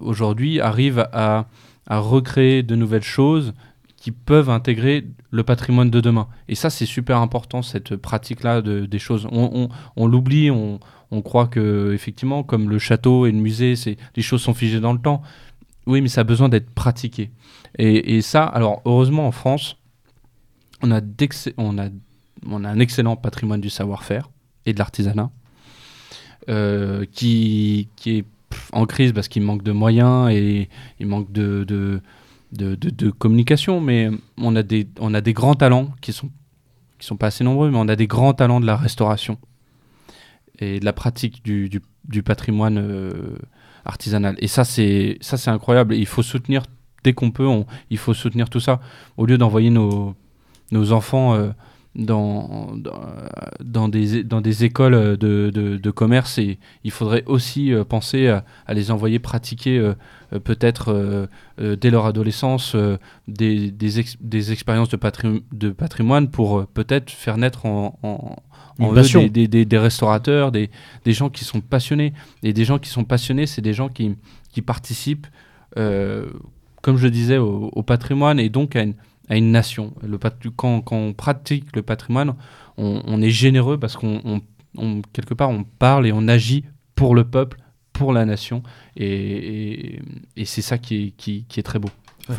aujourd'hui, arrivent à, à recréer de nouvelles choses qui peuvent intégrer le patrimoine de demain. Et ça, c'est super important, cette pratique-là de, des choses. On, l'oublie, on, croit que, effectivement, comme le château et le musée, les choses sont figées dans le temps. Oui, mais ça a besoin d'être pratiqué. Et, ça, alors, heureusement, en France, on a, on a, on a un excellent patrimoine du savoir-faire et de l'artisanat euh, qui, qui est en crise parce qu'il manque de moyens et il manque de, de, communication. Mais on a, des, on a des grands talents qui sont, qui sont pas assez nombreux, mais on a des grands talents de la restauration et de la pratique du, du, patrimoine euh, artisanal. Et ça, c'est incroyable. Il faut soutenir dès qu'on peut. il faut soutenir tout ça au lieu d'envoyer nos nos enfants euh, dans, dans, des, dans des écoles de, de, de commerce et il faudrait aussi euh, penser à, à les envoyer pratiquer euh, euh, peut-être euh, dès leur adolescence des, des, ex- des expériences de, patri- de patrimoine pour peut-être faire naître en, en, eux des, des, restaurateurs, des, des gens qui sont passionnés. Et des gens qui sont passionnés, c'est des gens qui, qui participent, comme je disais, au, au patrimoine et donc à une, à une nation. Le quand, quand on pratique le patrimoine, on, on est généreux parce qu'on, on- on- quelque part, on parle et on agit pour le peuple, pour la nation. Et, et, et c'est ça qui est, qui, qui est très beau. Ouais,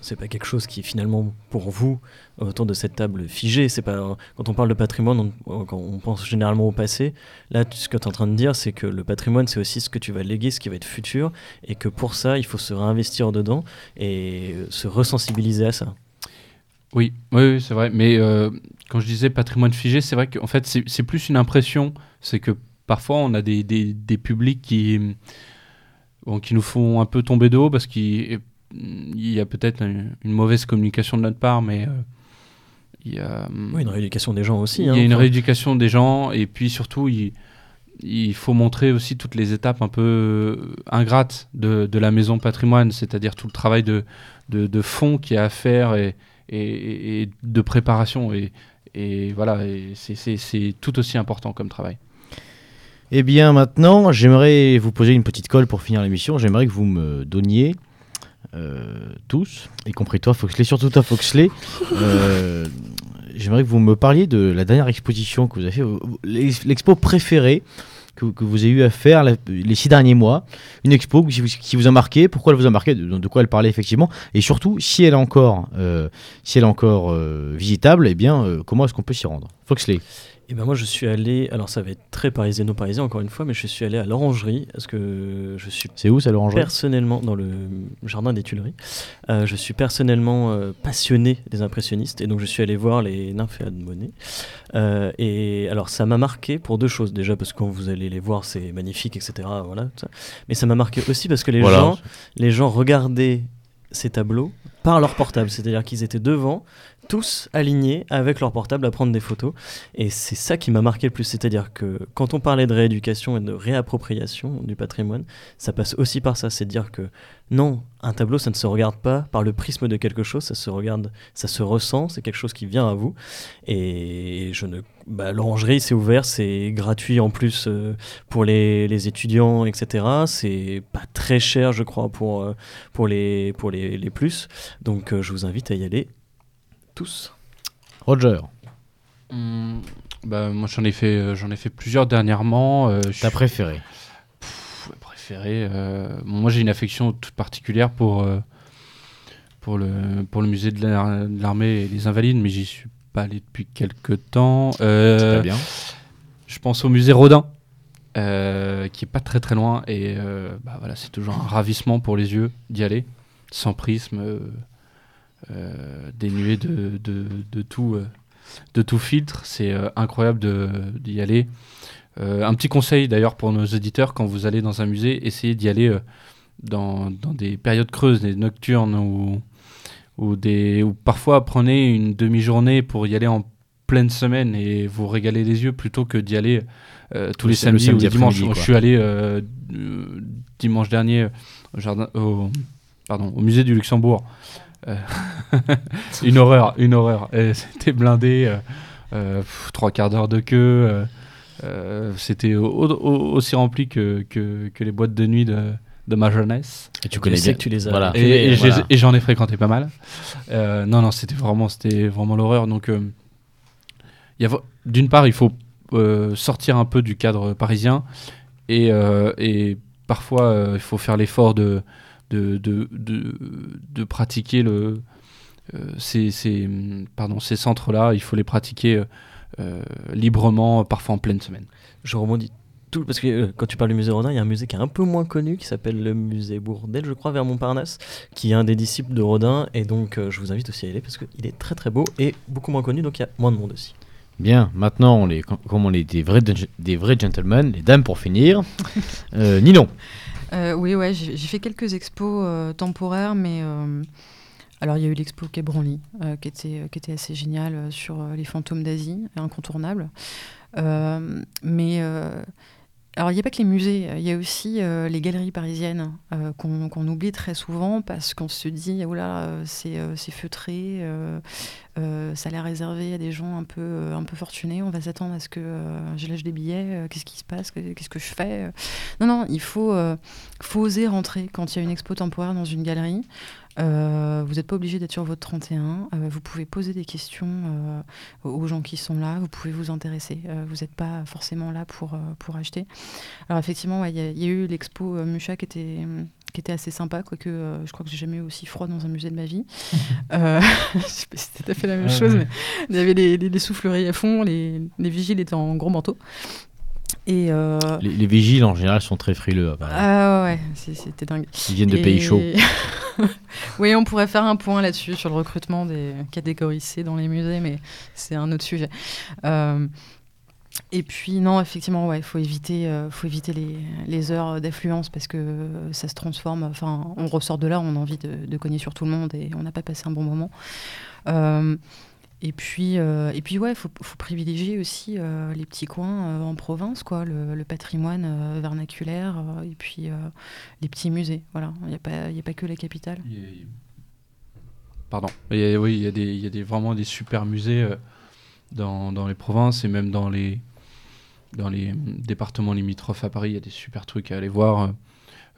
c'est pas quelque chose qui est finalement pour vous autour de cette table figée. C'est pas quand on parle de patrimoine, on, on pense généralement au passé. Là, ce que tu es en train de dire, c'est que le patrimoine, c'est aussi ce que tu vas léguer, ce qui va être futur, et que pour ça, il faut se réinvestir dedans et se resensibiliser à ça. Oui, oui, oui, c'est vrai. Mais euh, quand je disais patrimoine figé, c'est vrai qu'en fait, c'est plus une impression. C'est que parfois, on a des, des, des publics qui, bon, qui nous font un peu tomber de haut parce qu'il il y a peut-être une, une mauvaise communication de notre part, mais euh, il y a, Oui, une rééducation des gens aussi. il y hein. a une Enfin, rééducation des gens et puis surtout, il, il faut montrer aussi toutes les étapes un peu ingrates de, de la maison patrimoine, c'est-à-dire tout le travail de, de, de fond qu'il y a à faire et, et, de préparation. Et, voilà, c'est- tout aussi important comme travail. Eh bien, maintenant, j'aimerais vous poser une petite colle pour finir l'émission. J'aimerais que vous me donniez, euh, tous, y compris toi, Foxley, surtout toi, Foxley, euh, j'aimerais que vous me parliez de la dernière exposition que vous avez fait, euh, l'ex- l'expo préférée que, vous avez eu à faire les six derniers mois. Une expo qui vous, a marqué, pourquoi elle vous a marqué, de, de quoi elle parlait effectivement, et surtout, si elle est encore, euh, si elle est encore euh, visitable, eh bien, euh, comment est-ce qu'on peut s'y rendre? Foxley. Et ben moi je suis allé, alors ça va être très parisiano-parisien encore une fois, mais je suis allé à l'Orangerie parce que je suis C'est où ça, l'orangerie? personnellement dans le jardin des Tuileries. Euh, je suis personnellement euh, passionné des impressionnistes et donc je suis allé voir les nymphéas de Monet. Euh, et alors ça m'a marqué pour deux choses déjà parce que quand vous allez les voir c'est magnifique etc. Voilà, ça. Mais ça m'a marqué aussi parce que les Voilà. gens les gens regardaient ces tableaux par leur portable, c'est-à-dire qu'ils étaient devant, tous alignés avec leur portable à prendre des photos. Et c'est ça qui m'a marqué le plus, c'est-à-dire que quand on parlait de rééducation et de réappropriation du patrimoine, ça passe aussi par ça, c'est de dire que non, un tableau, ça ne se regarde pas par le prisme de quelque chose, ça se regarde, ça se ressent, c'est quelque chose qui vient à vous. Et je ne, bah, l'orangerie, c'est ouvert, c'est gratuit en plus euh, pour les, les étudiants, etc. C'est pas très cher, je crois, pour, euh, pour les, pour les, les plus. Donc euh, je vous invite à y aller tous. Roger, Hum, bah, moi, j'en ai, fait, euh, j'en ai fait plusieurs dernièrement. euh, je ta suis- préférée Pff, préféré. euh, moi, j'ai une affection toute particulière pour, euh, pour, le, pour le musée de l'ar- de l'armée et des Invalides, mais j'y suis pas allé depuis quelques temps. Euh, C'est pas bien. je pense au musée Rodin, euh, qui est pas très très loin, et euh, bah, voilà, c'est toujours un ravissement pour les yeux d'y aller, sans prisme, dénué de, de, de tout, euh, de tout filtre. C'est euh, incroyable d'y aller. Euh, un petit conseil d'ailleurs pour nos auditeurs, quand vous allez dans un musée, essayez d'y aller euh, dans, dans des périodes creuses, des nocturnes, ou, ou, des, ou parfois prenez une demi-journée pour y aller en pleine semaine et vous régaler les yeux plutôt que d'y aller euh, tous Le les sam- le samedis samedi ou dimanches. Je suis allé euh, euh, dimanche dernier au, jardin, au, pardon, au musée du Luxembourg. Euh, [laughs] une horreur, une horreur. C'était blindé, euh, euh, pff, trois quarts d'heure de queue. euh, euh, C'était au- au- aussi rempli que, que, que les boîtes de nuit de, de ma jeunesse. Et tu connais sais bien. que tu les as Voilà. Et, et j'ai- voilà. et j'en ai fréquenté pas mal. Euh, non, non, c'était vraiment, c'était vraiment l'horreur. Donc, euh, il y a vo- d'une part, il faut euh, sortir un peu du cadre parisien et, euh, et parfois, euh, il faut faire l'effort de, de, de, de, de pratiquer le, euh, ces, ces, pardon, ces centres-là. Il faut les pratiquer euh, euh, librement, parfois en pleine semaine. Je rebondis tout parce que euh, quand tu parles du musée Rodin, il y a un musée qui est un peu moins connu qui s'appelle le musée Bourdelle, je crois, vers Montparnasse, qui est un des disciples de Rodin et donc euh, je vous invite aussi à y aller parce qu'il est très très beau et beaucoup moins connu donc il y a moins de monde aussi. Bien, maintenant, on est, com- comme on est des vrais, des vrais gentlemen, les dames pour finir. [laughs] Euh, Ninon, Euh, oui, ouais, j'ai fait quelques expos euh, temporaires, mais euh, alors il y a eu l'expo Quai qui, était, qui était assez géniale sur les fantômes d'Asie, incontournable. Mais alors il n'y a pas que les musées, il y a aussi les galeries parisiennes qu'on oublie très souvent parce qu'on se dit, oh là, c'est feutré, euh, ça a l'air réservé à des gens un peu, euh, un peu fortunés, on va s'attendre à ce que euh, je lâche des billets, euh, qu'est-ce qui se passe, qu'est-ce que je fais Non, non, il faut, faut oser rentrer quand il y a une expo temporaire dans une galerie. Vous n'êtes pas obligé d'être sur votre 31. euh, vous pouvez poser des questions aux gens qui sont là. Vous pouvez vous intéresser. Vous n'êtes pas forcément là pour, pour acheter. Alors effectivement, il y, y a eu l'expo Mucha qui était, qui était assez sympa, quoique euh, je crois que j'ai jamais eu aussi froid dans un musée de ma vie. [laughs] Euh, [laughs] je sais pas si c'est tout à fait la même Ah chose, ouais. mais il y avait les, les- les souffleries à fond, les, les vigiles étaient en gros manteau. Et euh, les, les vigiles en général sont très frileux. apparemment. ah ouais, c'était dingue. Ils viennent de Et- pays chauds. [laughs] oui, on pourrait faire un point là-dessus sur le recrutement des catégories C dans les musées, mais c'est un autre sujet. Euh, et puis non, effectivement, ouais, faut éviter, euh, faut éviter les, les heures d'affluence parce que ça se transforme. Enfin, on ressort de là, on a envie de, de cogner sur tout le monde et on n'a pas passé un bon moment. Euh, et puis, euh, et puis ouais, faut, faut privilégier aussi les petits coins en province, quoi, le, le patrimoine vernaculaire et puis les petits musées. Voilà, il n'y a pas, a pas que la capitale. Pardon. Il y a- oui, il y a, des, y a des, vraiment des super musées dans, dans les provinces et même dans les, dans les départements limitrophes à Paris. Il y a des super trucs à aller voir.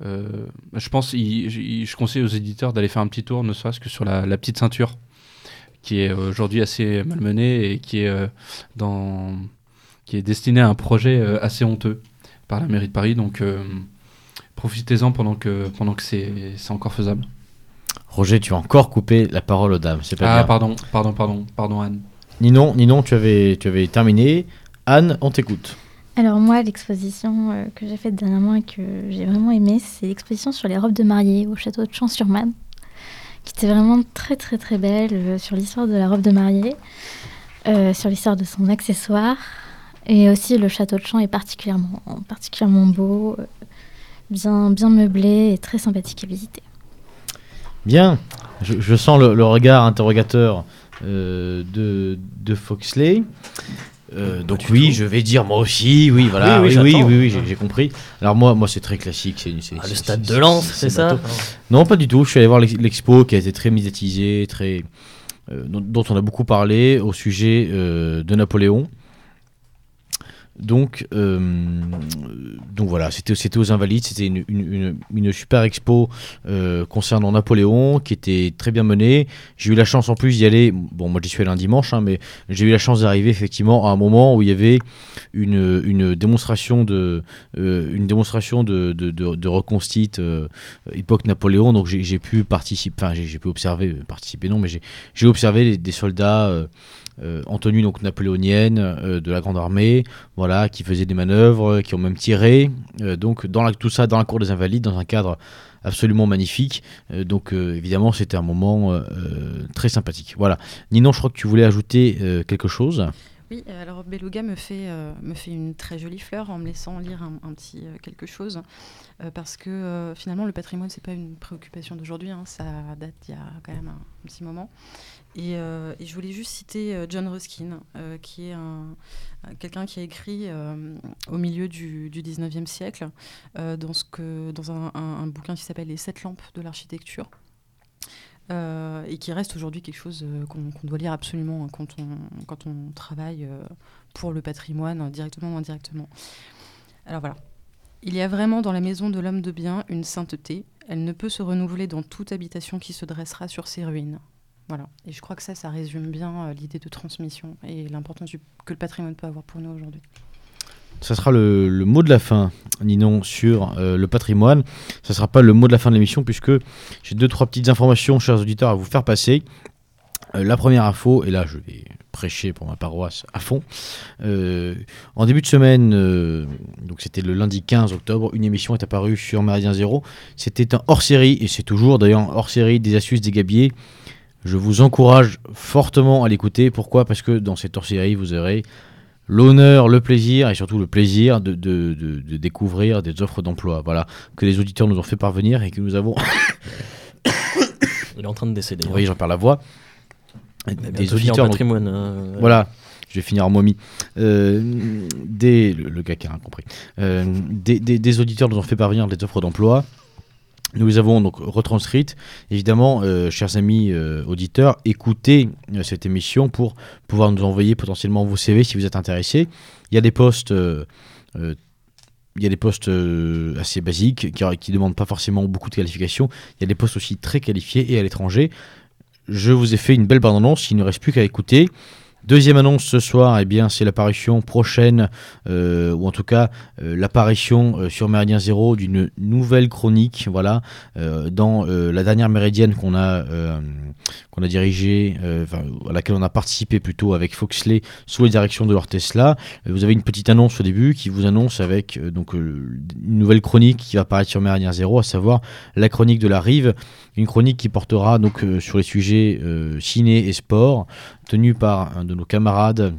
Euh, je pense, il- il- je conseille aux éditeurs d'aller faire un petit tour, ne serait-ce que sur la, la petite ceinture, qui est aujourd'hui assez malmenée et qui est, euh, dans, qui est destinée à un projet euh, assez honteux par la mairie de Paris. Donc, euh, profitez-en pendant que, pendant que c'est c'est encore faisable. Roger, tu as encore coupé la parole aux dames. C'est pas Ah, bien. pardon, pardon, pardon, pardon, Anne. Ninon, Ninon tu, avais, tu avais terminé. Anne, on t'écoute. Alors moi, l'exposition euh, que j'ai faite dernièrement et que j'ai vraiment aimée, c'est l'exposition sur les robes de mariée au château de Champs-sur-Marne, qui était vraiment très très très belle euh, sur l'histoire de la robe de mariée, euh, sur l'histoire de son accessoire, et aussi le château de Champs est particulièrement particulièrement beau, bien bien meublé et très sympathique à visiter. Bien. Je, je sens le, le regard interrogateur euh, de, de Foxley. Euh, donc du oui, je vais dire moi aussi, oui, voilà, Oui, oui, oui, j'ai compris. Alors moi, moi c'est très classique, c'est Ah, le stade de Lens, c'est ça bateau. Non, pas du tout. Je suis allé voir l'ex- l'expo qui a été très médiatisée, très euh, dont, dont on a beaucoup parlé au sujet de Napoléon. Donc, euh, donc voilà, c'était aux Invalides, c'était une, super expo euh, concernant Napoléon qui était très bien menée. J'ai eu la chance en plus d'y aller. Bon, moi j'y suis allé un dimanche, hein, mais j'ai eu la chance d'arriver effectivement à un moment où il y avait une, démonstration de euh, une démonstration de, de, de, de euh, époque Napoléon. Donc j'ai pu participer, enfin j'ai pu observer, participer non, mais j'ai observé des soldats. Euh, euh, en tenue donc napoléonienne euh, de la grande armée, voilà, qui faisaient des manœuvres, qui ont même tiré, euh, donc dans la, tout ça dans la cour des Invalides, dans un cadre absolument magnifique. Euh, donc euh, évidemment c'était un moment euh, euh, très sympathique. Voilà. Ninon, je crois que tu voulais ajouter euh, quelque chose. Oui, euh, alors Beluga me fait, euh, me fait une très jolie fleur en me laissant lire un, petit euh, quelque chose. euh, parce que euh, finalement, le patrimoine, c'est pas une préoccupation d'aujourd'hui. hein, ça date il y a quand même un, un petit moment. Et, euh, et je voulais juste citer euh, John Ruskin, euh, qui est un, un- quelqu'un qui a écrit au milieu du, du 19e siècle dans, un, bouquin qui s'appelle Les sept lampes de l'architecture. Et qui reste aujourd'hui quelque chose qu'on doit lire absolument hein, quand, on, travaille pour le patrimoine, euh, directement ou indirectement. Alors voilà. Il y a vraiment dans la maison de l'homme de bien une sainteté. Elle ne peut se renouveler dans toute habitation qui se dressera sur ses ruines. Voilà. Et je crois que ça, ça résume bien euh, l'idée de transmission et l'importance que le patrimoine peut avoir pour nous aujourd'hui. Ça sera le, le mot de la fin, Ninon, sur euh, le patrimoine. Ça sera pas le mot de la fin de l'émission puisque j'ai deux trois petites informations, chers auditeurs, à vous faire passer. Euh, la première info, et là je vais prêcher pour ma paroisse à fond. Euh, en début de semaine, euh, donc c'était le lundi 15 octobre, une émission est apparue sur Méridien Zéro. C'était un hors-série, et c'est toujours d'ailleurs un hors-série des astuces des gabiers. Je vous encourage fortement à l'écouter. Pourquoi? Parce que dans cette hors-série, vous aurez l'honneur, le plaisir et surtout le plaisir de, de- de- de découvrir des offres d'emploi. Voilà, que les auditeurs nous ont fait parvenir et que nous avons. [coughs] Il est en train de décéder. Voyez, j'en perds la voix. Des auditeurs. patrimoine. hein. Voilà, je vais finir en momie. Euh, des, le, le gars qui a rien compris. Euh, des, des- des auditeurs nous ont fait parvenir des offres d'emploi. Nous les avons donc retranscrites. Évidemment, euh, chers amis euh, auditeurs, écoutez euh, cette émission pour pouvoir nous envoyer potentiellement vos CV si vous êtes intéressés. Il y a des postes. il y a des postes assez basiques qui ne demandent pas forcément beaucoup de qualifications. Il y a des postes aussi très qualifiés et à l'étranger. Je vous ai fait une belle bande-annonce, il ne reste plus qu'à écouter. Deuxième annonce ce soir, eh bien, c'est l'apparition prochaine, euh, ou en tout cas euh, l'apparition euh, sur Méridien Zéro d'une nouvelle chronique, voilà, dans la dernière Méridienne qu'on a, qu'on a dirigée, à laquelle on a participé plutôt avec Foxley sous la direction de leur Tesla. Vous avez une petite annonce au début qui vous annonce avec donc une nouvelle chronique qui va apparaître sur Méridien Zéro, à savoir la chronique de la rive, une chronique qui portera donc euh, sur les sujets euh, ciné et sport, tenue par un de nos camarades.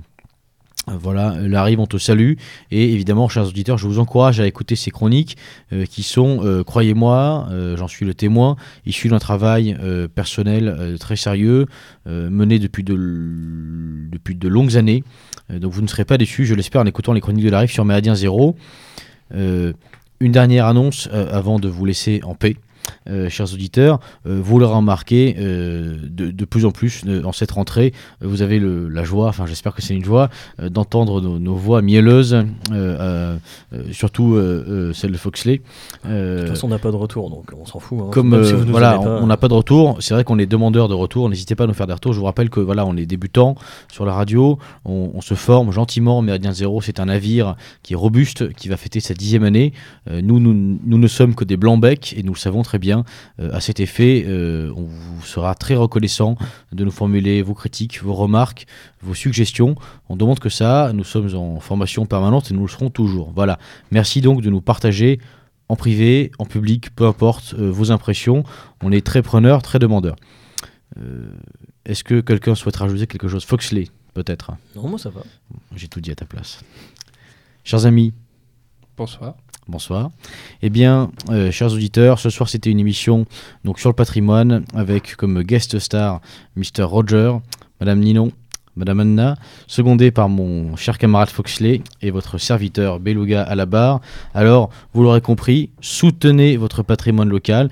Voilà, euh, la rive, on te salue. Et évidemment, chers auditeurs, je vous encourage à écouter ces chroniques euh, qui sont, croyez-moi, j'en suis le témoin, issues d'un travail personnel très sérieux, mené depuis de, longues années. Donc vous ne serez pas déçus, je l'espère, en écoutant les chroniques de la rive sur Méridien Zéro. Une dernière annonce avant de vous laisser en paix. Euh, chers auditeurs, euh, vous l'aurez remarqué, euh, de, de plus en plus en cette rentrée, vous avez le- la joie, enfin j'espère que c'est une joie, d'entendre nos, nos voix mielleuses, surtout celle de Foxley. De toute façon, on n'a pas de retour, donc on s'en fout. hein. comme si voilà, pas. on n'a pas de retour. C'est vrai qu'on est demandeur de retour. N'hésitez pas à nous faire des retours. Je vous rappelle que voilà, on est débutant sur la radio. On, on se forme gentiment. Méridien Zéro, c'est un navire qui est robuste, qui va fêter sa dixième année. Nous, nous, nous ne sommes que des blancs becs et nous le savons très bien. Euh, à cet effet, euh, on vous sera très reconnaissant de nous formuler vos critiques, vos remarques, vos suggestions. On demande que ça. Nous sommes en formation permanente et nous le serons toujours. Voilà. Merci donc de nous partager en privé, en public, peu importe euh, vos impressions. On est très preneur, très demandeur. Euh, Est-ce que quelqu'un souhaite rajouter quelque chose? Foxley, peut-être. Non, moi ça va. J'ai tout dit à ta place. Chers amis, Bonsoir. Bonsoir. Eh bien, euh, chers auditeurs, ce soir c'était une émission donc sur le patrimoine avec comme guest star Mr. Roger, Madame Ninon, Madame Anna, secondé par mon cher camarade Foxley et votre serviteur Beluga à la barre. Alors, vous l'aurez compris, soutenez votre patrimoine local,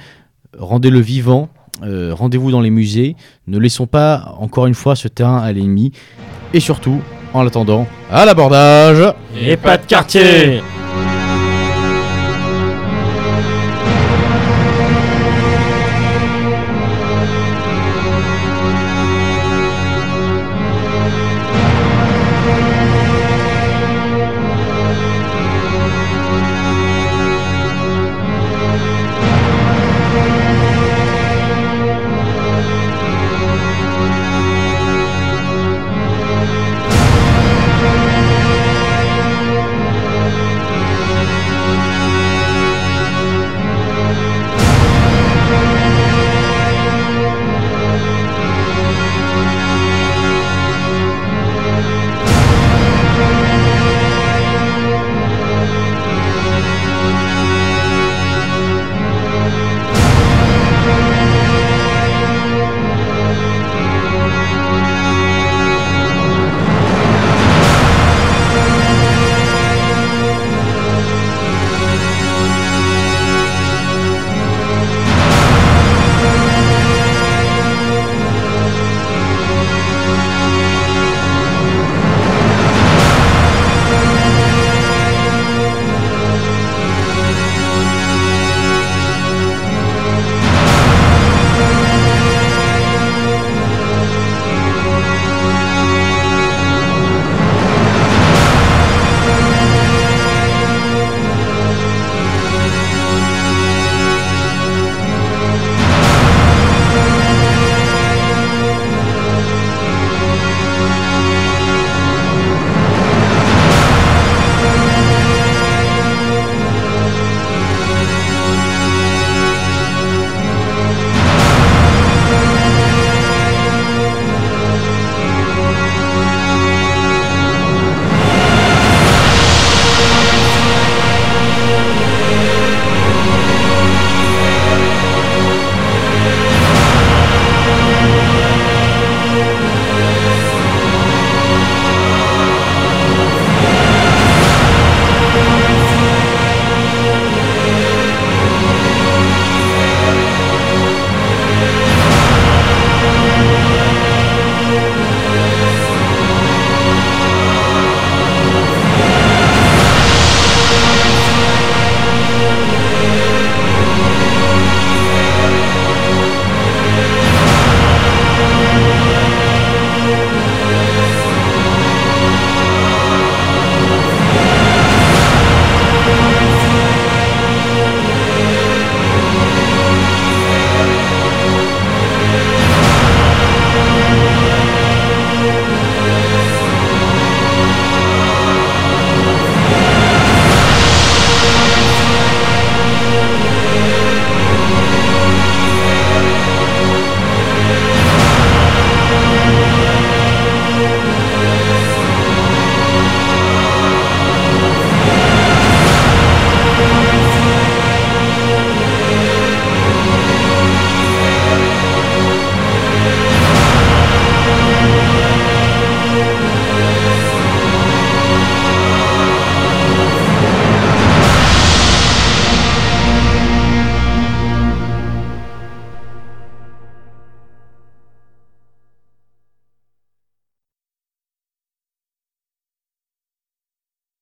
rendez-le vivant, euh, rendez-vous dans les musées, ne laissons pas encore une fois ce terrain à l'ennemi, et surtout, en attendant, à l'abordage Et pas de quartier